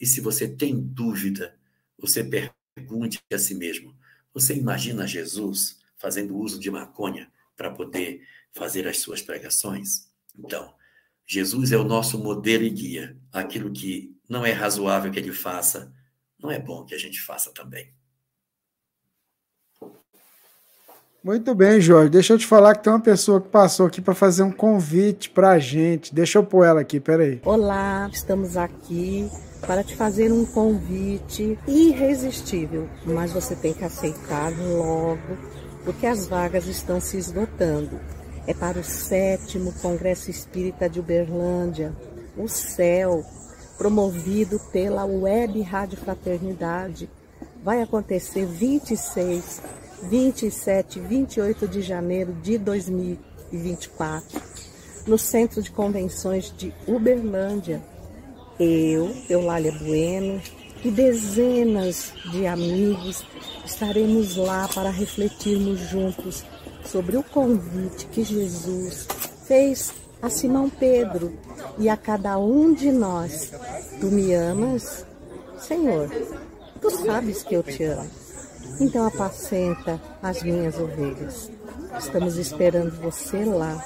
E se você tem dúvida, você pergunte a si mesmo: você imagina Jesus fazendo uso de maconha para poder fazer as suas pregações? Então, Jesus é o nosso modelo e guia. Aquilo que não é razoável que ele faça, não é bom que a gente faça também. Muito bem, Jorge. Deixa eu te falar que tem uma pessoa que passou aqui para fazer um convite para a gente. Deixa eu pôr ela aqui, peraí. Olá, estamos aqui para te fazer um convite irresistível, mas você tem que aceitar logo, porque as vagas estão se esgotando. É para o sétimo Congresso Espírita de Uberlândia, o CEL, promovido pela Web Rádio Fraternidade. Vai acontecer 26 27 e 28 de janeiro de 2024, no Centro de Convenções de Uberlândia. Eu, Eulália Bueno e dezenas de amigos estaremos lá para refletirmos juntos sobre o convite que Jesus fez a Simão Pedro e a cada um de nós. Tu me amas? Senhor, tu sabes que eu te amo. Então apacenta as minhas ovelhas. Estamos esperando você lá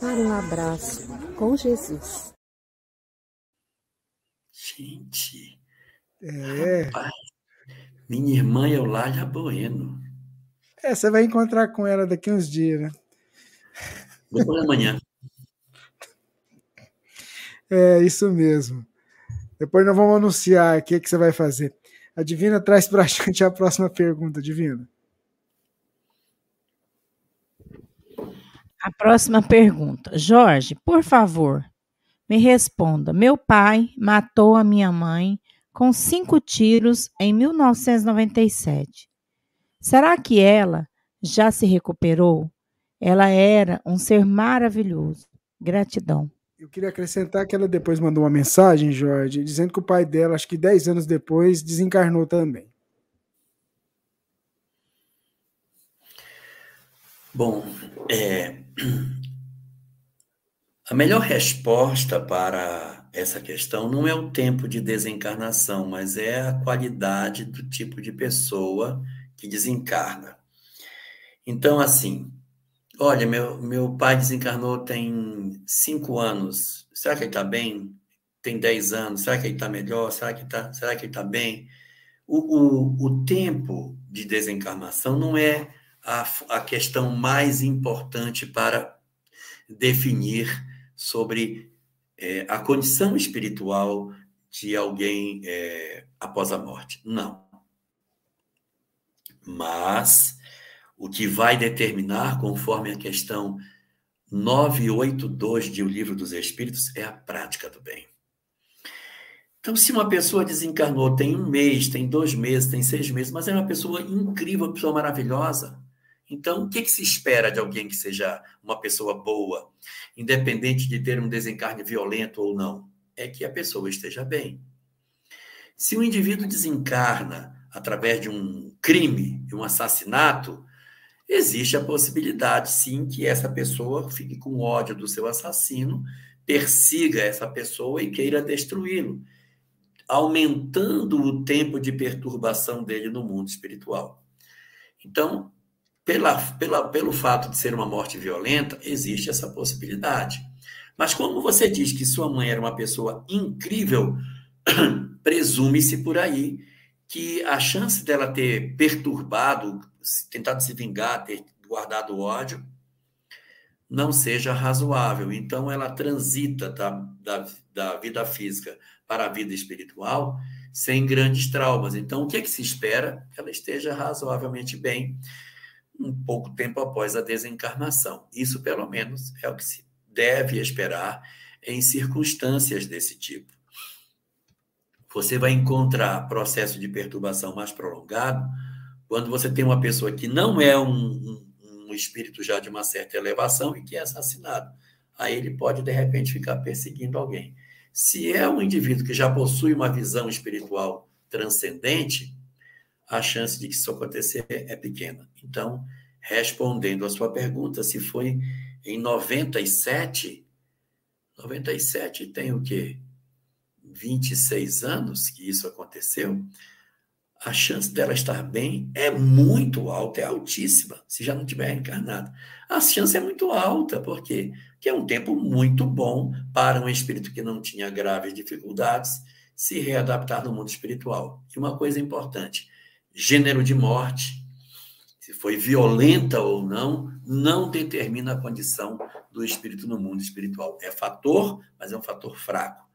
para um abraço com Jesus. Gente. É. Rapaz, minha irmã Eulália Bueno. É, você vai encontrar com ela daqui uns dias, né? Depois da manhã. É, isso mesmo. Depois nós vamos anunciar o que, que você vai fazer. A Divina traz para a gente a próxima pergunta, Divina. A próxima pergunta. Jorge, por favor, me responda. Meu pai matou a minha mãe com cinco tiros em 1997. Será que ela já se recuperou? Ela era um ser maravilhoso. Gratidão. Eu queria acrescentar que ela depois mandou uma mensagem, Jorge, dizendo que o pai dela, acho que 10 anos depois, desencarnou também. Bom, é, a melhor resposta para essa questão não é o tempo de desencarnação, mas é a qualidade do tipo de pessoa que desencarna. Então, assim, Olha, meu, meu pai desencarnou tem cinco anos. Será que ele está bem? Tem dez anos. Será que ele está melhor? Será que, tá, será que ele está bem? O, o, o tempo de desencarnação não é a, a questão mais importante para definir sobre é, a condição espiritual de alguém é, após a morte. Não. Mas o que vai determinar, conforme a questão 982 de O Livro dos Espíritos, é a prática do bem. Então, se uma pessoa desencarnou, tem um mês, tem dois meses, tem seis meses, mas é uma pessoa incrível, uma pessoa maravilhosa. Então, o que, que se espera de alguém que seja uma pessoa boa, independente de ter um desencarne violento ou não? É que a pessoa esteja bem. Se o indivíduo desencarna através de um crime, de um assassinato, existe a possibilidade, sim, que essa pessoa fique com ódio do seu assassino, persiga essa pessoa e queira destruí-lo, aumentando o tempo de perturbação dele no mundo espiritual. Então, pela, pela, pelo fato de ser uma morte violenta, existe essa possibilidade. Mas como você diz que sua mãe era uma pessoa incrível, presume-se por aí que a chance dela ter perturbado tentado se vingar, ter guardado ódio, não seja razoável. Então, ela transita da, da, da vida física para a vida espiritual sem grandes traumas. Então, o que, é que se espera? Que ela esteja razoavelmente bem um pouco tempo após a desencarnação. Isso, pelo menos, é o que se deve esperar em circunstâncias desse tipo. Você vai encontrar processo de perturbação mais prolongado quando você tem uma pessoa que não é um, um, um espírito já de uma certa elevação e que é assassinado. Aí ele pode, de repente, ficar perseguindo alguém. Se é um indivíduo que já possui uma visão espiritual transcendente, a chance de que isso acontecer é pequena. Então, respondendo a sua pergunta, se foi em 97, 97 tem o quê? 26 anos que isso aconteceu, a chance dela estar bem é muito alta, é altíssima, se já não tiver reencarnado. A chance é muito alta, por quê? Porque é um tempo muito bom para um espírito que não tinha graves dificuldades se readaptar no mundo espiritual. E uma coisa importante: gênero de morte, se foi violenta ou não, não determina a condição do espírito no mundo espiritual. É fator, mas é um fator fraco,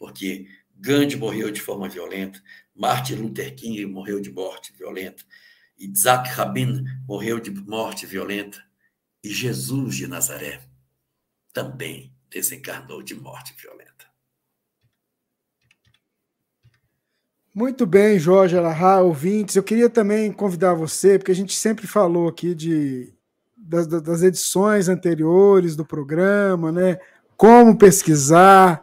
porque Gandhi morreu de forma violenta, Martin Luther King morreu de morte violenta, Isaac Rabin morreu de morte violenta, e Jesus de Nazaré também desencarnou de morte violenta. Muito bem, Jorge Alahá, ouvintes. Eu queria também convidar você, porque a gente sempre falou aqui de, das, das edições anteriores do programa, né? Como pesquisar,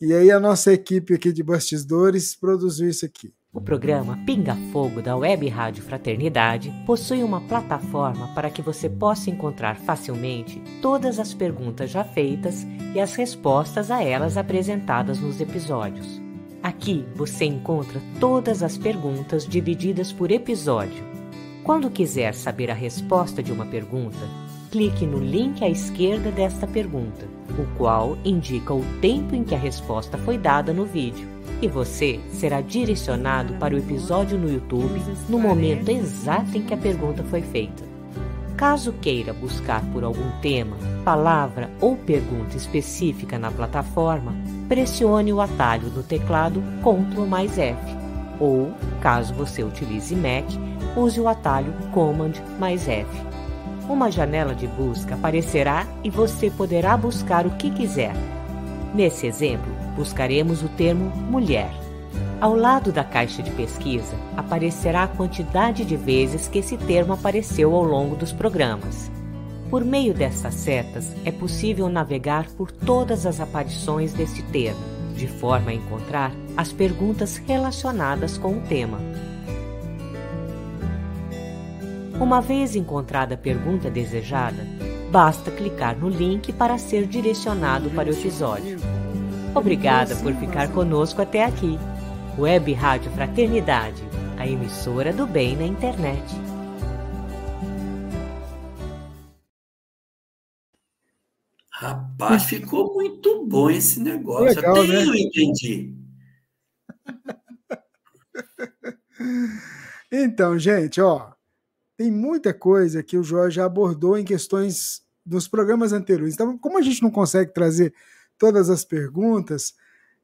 e aí a nossa equipe aqui de bastidores produziu isso aqui. O programa Pinga Fogo da Web Rádio Fraternidade possui uma plataforma para que você possa encontrar facilmente todas as perguntas já feitas e as respostas a elas apresentadas nos episódios. Aqui você encontra todas as perguntas divididas por episódio. Quando quiser saber a resposta de uma pergunta, clique no link à esquerda desta pergunta o qual indica o tempo em que a resposta foi dada no vídeo. E você será direcionado para o episódio no YouTube no momento exato em que a pergunta foi feita. Caso queira buscar por algum tema, palavra ou pergunta específica na plataforma, pressione o atalho do teclado Ctrl mais F. Ou, caso você utilize Mac, use o atalho Command mais F uma janela de busca aparecerá e você poderá buscar o que quiser. Nesse exemplo, buscaremos o termo mulher. Ao lado da caixa de pesquisa aparecerá a quantidade de vezes que esse termo apareceu ao longo dos programas. Por meio destas setas, é possível navegar por todas as aparições desse termo, de forma a encontrar as perguntas relacionadas com o tema. Uma vez encontrada a pergunta desejada, basta clicar no link para ser direcionado para o episódio. Obrigada por ficar conosco até aqui. Web Rádio Fraternidade, a emissora do bem na internet. Rapaz, ficou muito bom esse negócio. Legal, Até né? eu entendi. Então, gente, ó, tem muita coisa que o Jorge já abordou em questões dos programas anteriores. Então, como a gente não consegue trazer todas as perguntas,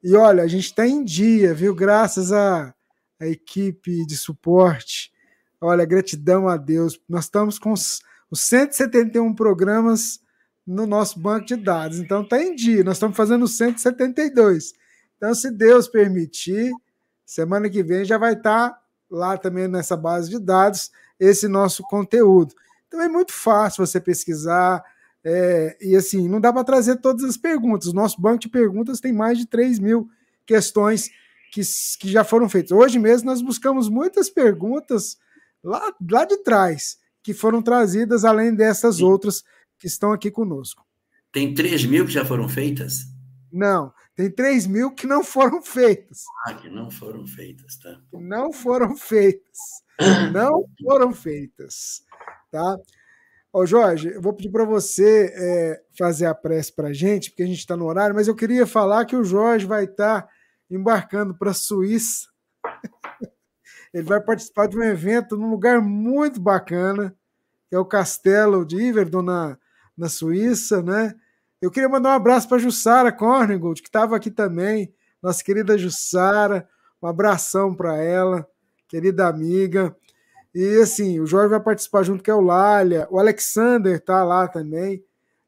e olha, a gente está em dia, viu? Graças à, equipe de suporte. Olha, gratidão a Deus. Nós estamos com os, os 171 programas no nosso banco de dados. Então, está em dia. Nós estamos fazendo 172. Então, se Deus permitir, semana que vem já vai estar tá lá também nessa base de dados esse nosso conteúdo. Então é muito fácil você pesquisar. É, e assim, não dá para trazer todas as perguntas. Nosso banco de perguntas tem mais de 3 mil questões que, que já foram feitas. Hoje mesmo nós buscamos muitas perguntas lá, lá de trás, que foram trazidas além dessas outras que estão aqui conosco. Tem 3 mil que já foram feitas? Não, tem 3 mil que não foram feitas. Ah, que não foram feitas, tá? Que não foram feitas não foram feitas. Tá? Ô, Jorge, eu vou pedir para você é, fazer a prece para a gente, porque a gente está no horário, mas eu queria falar que o Jorge vai estar tá embarcando para a Suíça. Ele vai participar de um evento num lugar muito bacana, que é o Castelo de Iverdon, na, na Suíça, né? Eu queria mandar um abraço para Jussara Cornigold, que estava aqui também, nossa querida Jussara, um abração para ela, querida amiga. E assim, o Jorge vai participar junto com a Eulália, o Alexander tá lá também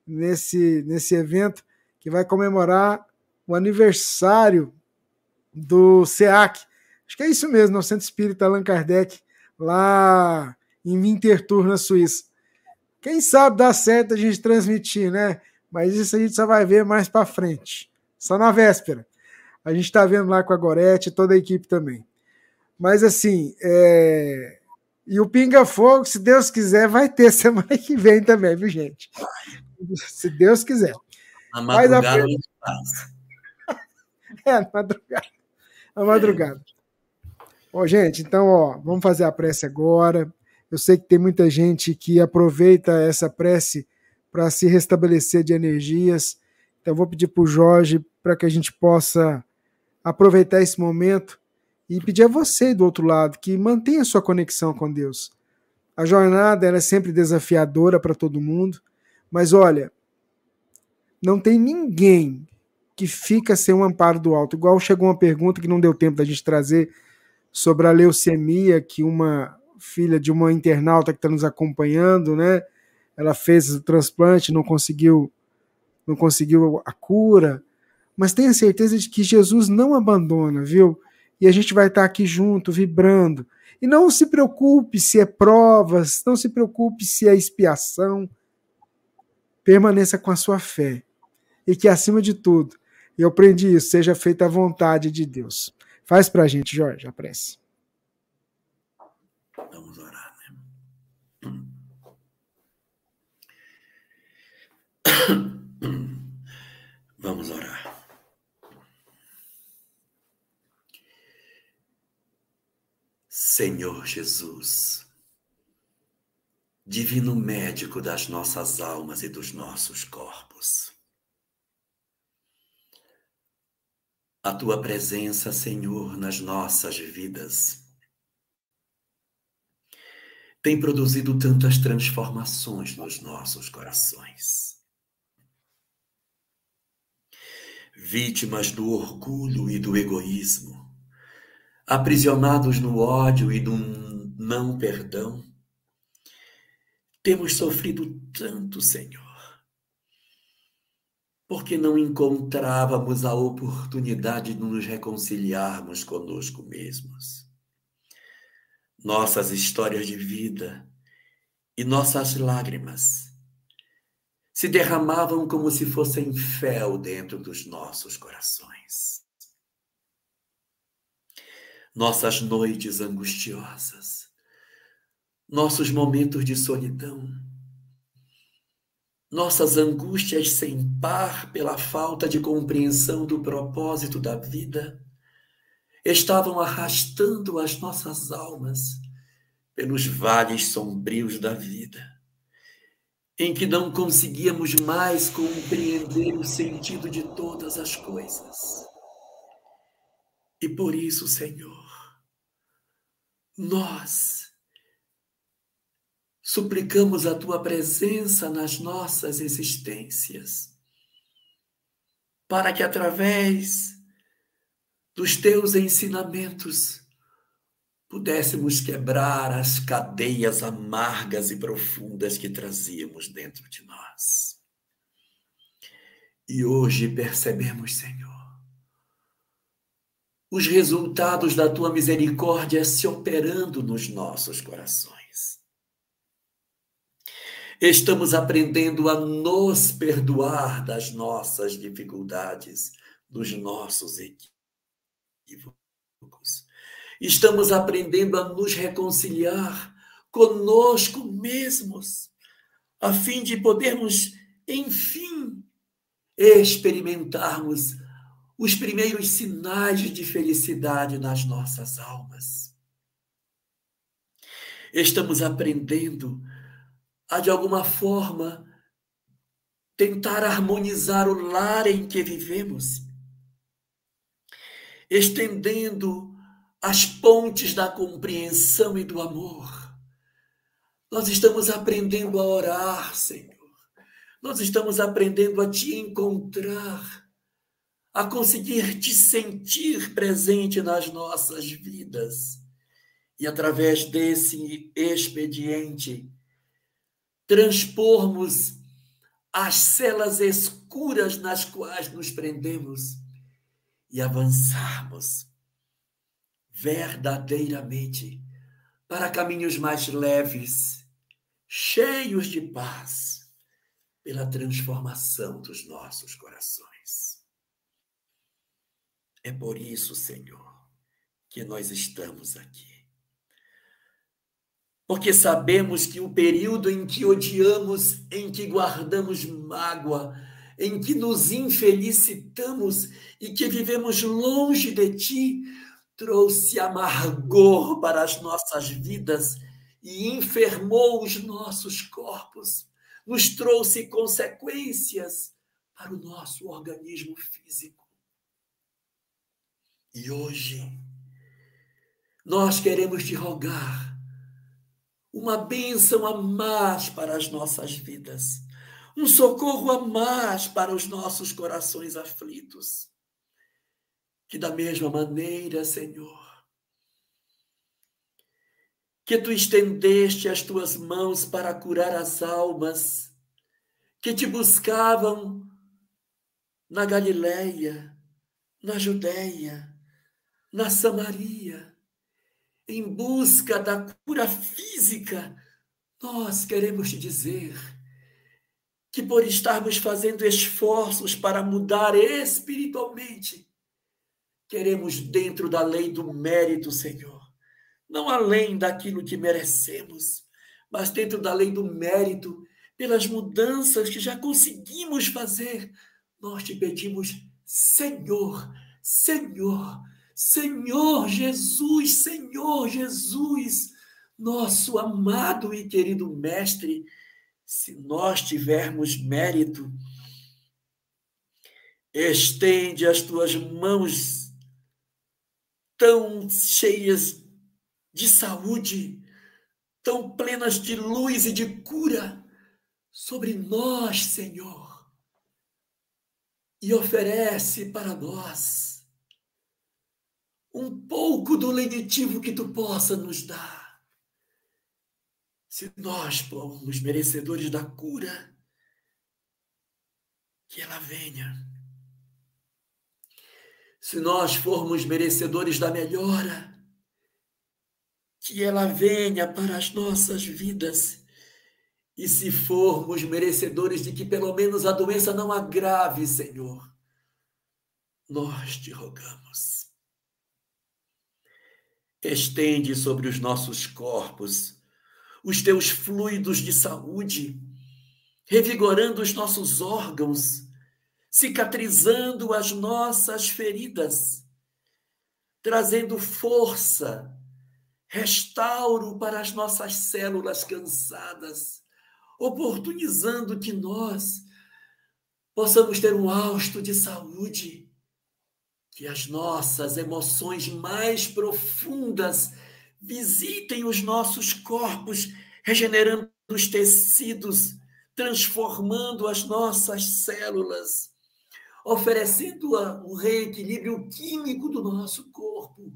nesse, nesse evento que vai comemorar o aniversário do SEAC. Acho que é isso mesmo, no Centro Espírita Allan Kardec, lá em Winterthur, na Suíça. Quem sabe dá certo a gente transmitir, né? Mas isso a gente só vai ver mais para frente. Só na véspera. A gente está vendo lá com a Gorete e toda a equipe também. Mas assim, é... e o Pinga Fogo, se Deus quiser, vai ter semana que vem também, viu, gente? Se Deus quiser. A madrugada a... É, na madrugada. Na madrugada. Ó, gente, então, ó, vamos fazer a prece agora. Eu sei que tem muita gente que aproveita essa prece para se restabelecer de energias. Então, vou pedir para o Jorge para que a gente possa aproveitar esse momento e pedir a você do outro lado que mantenha sua conexão com Deus. A jornada é sempre desafiadora para todo mundo, mas olha, não tem ninguém que fica sem um amparo do alto. Igual chegou uma pergunta que não deu tempo da gente trazer sobre a leucemia que uma filha de uma internauta que está nos acompanhando, né? Ela fez o transplante, não conseguiu, não conseguiu a cura, mas tenha certeza de que Jesus não abandona, viu? E a gente vai estar aqui junto, vibrando. E não se preocupe se é provas, não se preocupe se é expiação. Permaneça com a sua fé. E que, acima de tudo, eu aprendi isso, seja feita a vontade de Deus. Faz para a gente, Jorge, a prece. Vamos orar. Senhor Jesus, Divino Médico das nossas almas e dos nossos corpos, a tua presença, Senhor, nas nossas vidas. Tem produzido tantas transformações nos nossos corações. Vítimas do orgulho e do egoísmo, aprisionados no ódio e no não perdão, temos sofrido tanto, Senhor porque não encontrávamos a oportunidade de nos reconciliarmos conosco mesmos. Nossas histórias de vida e nossas lágrimas se derramavam como se fossem fel dentro dos nossos corações. Nossas noites angustiosas, nossos momentos de solidão, nossas angústias sem par pela falta de compreensão do propósito da vida estavam arrastando as nossas almas pelos vales sombrios da vida, em que não conseguíamos mais compreender o sentido de todas as coisas. E por isso, Senhor, nós suplicamos a tua presença nas nossas existências, para que através dos teus ensinamentos pudéssemos quebrar as cadeias amargas e profundas que trazíamos dentro de nós. E hoje percebemos, Senhor, os resultados da tua misericórdia se operando nos nossos corações Estamos aprendendo a nos perdoar das nossas dificuldades, dos nossos equívocos. Estamos aprendendo a nos reconciliar conosco mesmos, a fim de podermos, enfim, experimentarmos os primeiros sinais de felicidade nas nossas almas. Estamos aprendendo a de alguma forma tentar harmonizar o lar em que vivemos, estendendo as pontes da compreensão e do amor. Nós estamos aprendendo a orar, Senhor. Nós estamos aprendendo a te encontrar, a conseguir te sentir presente nas nossas vidas. E através desse expediente, transpormos as celas escuras nas quais nos prendemos e avançarmos verdadeiramente para caminhos mais leves, cheios de paz, pela transformação dos nossos corações. É por isso, Senhor, que nós estamos aqui. Porque sabemos que o período em que odiamos, em que guardamos mágoa, em que nos infelicitamos e que vivemos longe de ti, trouxe amargor para as nossas vidas e enfermou os nossos corpos, nos trouxe consequências para o nosso organismo físico. E hoje, nós queremos te rogar uma bênção a mais para as nossas vidas, um socorro a mais para os nossos corações aflitos que da mesma maneira, Senhor, que tu estendeste as tuas mãos para curar as almas que te buscavam na Galileia, na Judéia, na Samaria, em busca da cura física, nós queremos te dizer que por estarmos fazendo esforços para mudar espiritualmente, Queremos dentro da lei do mérito, Senhor. Não além daquilo que merecemos, mas dentro da lei do mérito, pelas mudanças que já conseguimos fazer. Nós te pedimos, Senhor, Senhor, Senhor Jesus, Senhor Jesus, nosso amado e querido Mestre, se nós tivermos mérito, estende as tuas mãos tão cheias de saúde, tão plenas de luz e de cura sobre nós, Senhor. E oferece para nós um pouco do lenitivo que tu possa nos dar. Se nós formos merecedores da cura, que ela venha se nós formos merecedores da melhora, que ela venha para as nossas vidas. E se formos merecedores de que pelo menos a doença não agrave, Senhor, nós te rogamos. Estende sobre os nossos corpos os teus fluidos de saúde, revigorando os nossos órgãos cicatrizando as nossas feridas, trazendo força, restauro para as nossas células cansadas, oportunizando que nós possamos ter um hausto de saúde, que as nossas emoções mais profundas visitem os nossos corpos, regenerando os tecidos, transformando as nossas células oferecendo o reequilíbrio químico do nosso corpo,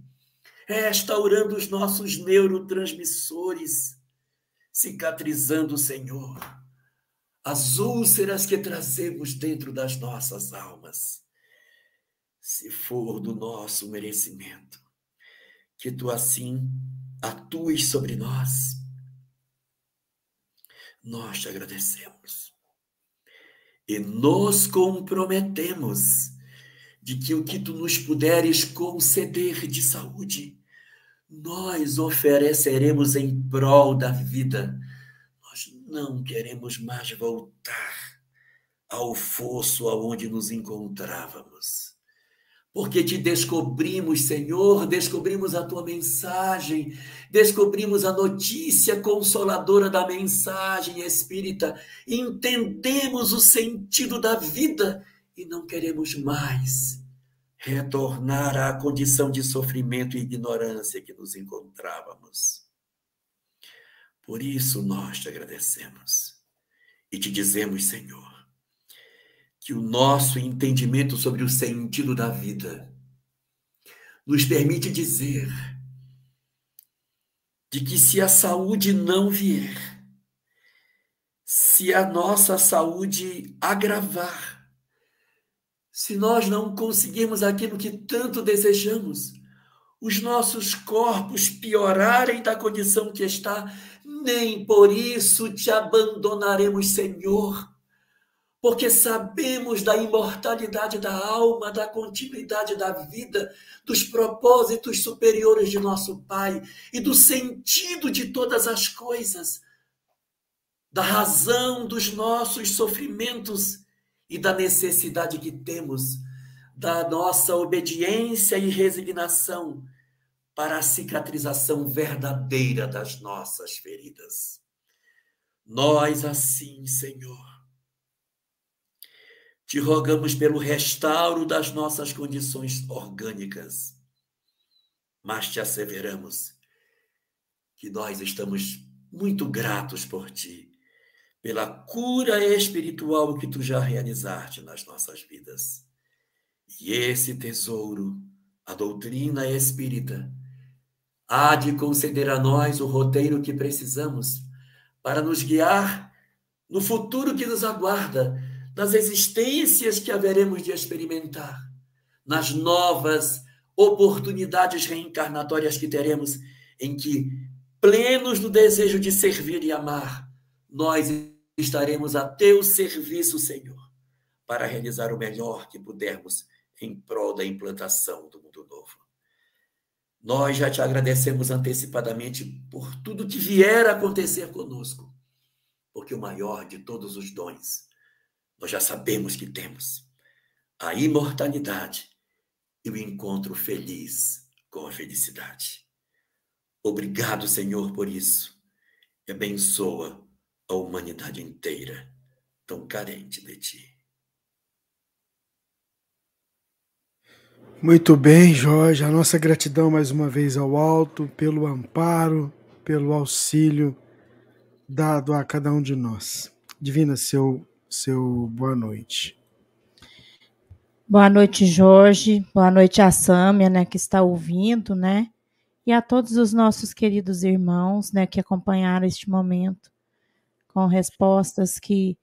restaurando os nossos neurotransmissores, cicatrizando, Senhor, as úlceras que trazemos dentro das nossas almas. Se for do nosso merecimento, que tu assim atues sobre nós. Nós te agradecemos e nos comprometemos de que o que tu nos puderes conceder de saúde, nós ofereceremos em prol da vida. Nós não queremos mais voltar ao fosso aonde nos encontrávamos porque te descobrimos, Senhor, descobrimos a tua mensagem, descobrimos a notícia consoladora da mensagem espírita, entendemos o sentido da vida e não queremos mais retornar à condição de sofrimento e ignorância que nos encontrávamos. Por isso nós te agradecemos e te dizemos, Senhor, que o nosso entendimento sobre o sentido da vida nos permite dizer de que se a saúde não vier, se a nossa saúde agravar, se nós não conseguirmos aquilo que tanto desejamos, os nossos corpos piorarem da condição que está, nem por isso te abandonaremos, Senhor porque sabemos da imortalidade da alma, da continuidade da vida, dos propósitos superiores de nosso Pai e do sentido de todas as coisas, da razão dos nossos sofrimentos e da necessidade que temos da nossa obediência e resignação para a cicatrização verdadeira das nossas feridas. Nós assim, Senhor, te rogamos pelo restauro das nossas condições orgânicas, mas te asseveramos que nós estamos muito gratos por ti, pela cura espiritual que tu já realizaste nas nossas vidas. E esse tesouro, a doutrina espírita, há de conceder a nós o roteiro que precisamos para nos guiar no futuro que nos aguarda nas existências que haveremos de experimentar, nas novas oportunidades reencarnatórias que teremos, em que, plenos do desejo de servir e amar, nós estaremos a teu serviço, Senhor, para realizar o melhor que pudermos em prol da implantação do mundo novo. Nós já te agradecemos antecipadamente por tudo que vier a acontecer conosco, porque o maior de todos os dons nós já sabemos que temos a imortalidade e o encontro feliz com a felicidade. Obrigado, Senhor, por isso. E abençoa a humanidade inteira, tão carente de ti. Muito bem, Jorge. A nossa gratidão mais uma vez ao alto pelo amparo, pelo auxílio dado a cada um de nós. Divina, seu seu boa noite. Boa noite, Jorge. Boa noite a Sâmia, né, que está ouvindo, né? E a todos os nossos queridos irmãos, né, que acompanharam este momento com respostas que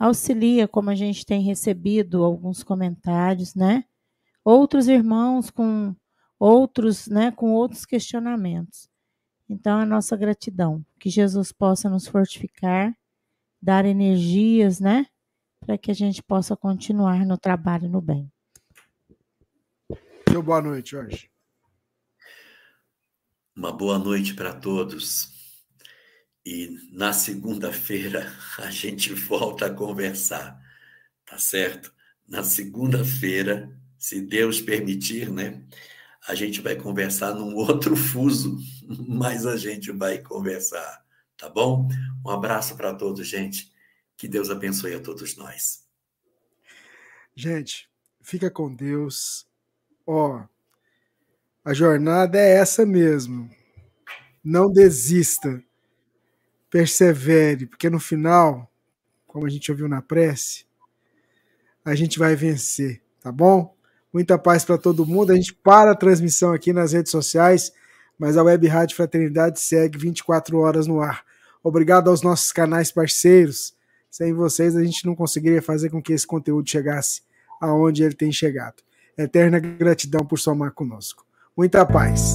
auxilia, como a gente tem recebido alguns comentários, né? Outros irmãos com outros, né, com outros questionamentos. Então, a nossa gratidão, que Jesus possa nos fortificar dar energias, né? Para que a gente possa continuar no trabalho no bem. Seu boa noite, Jorge. Uma boa noite para todos. E na segunda-feira a gente volta a conversar, tá certo? Na segunda-feira, se Deus permitir, né? A gente vai conversar num outro fuso, mas a gente vai conversar tá bom? Um abraço para todos, gente. Que Deus abençoe a todos nós. Gente, fica com Deus. Ó, a jornada é essa mesmo. Não desista. Persevere, porque no final, como a gente ouviu na prece, a gente vai vencer, tá bom? Muita paz para todo mundo. A gente para a transmissão aqui nas redes sociais mas a Web Rádio Fraternidade segue 24 horas no ar. Obrigado aos nossos canais parceiros. Sem vocês, a gente não conseguiria fazer com que esse conteúdo chegasse aonde ele tem chegado. Eterna gratidão por somar conosco. Muita paz.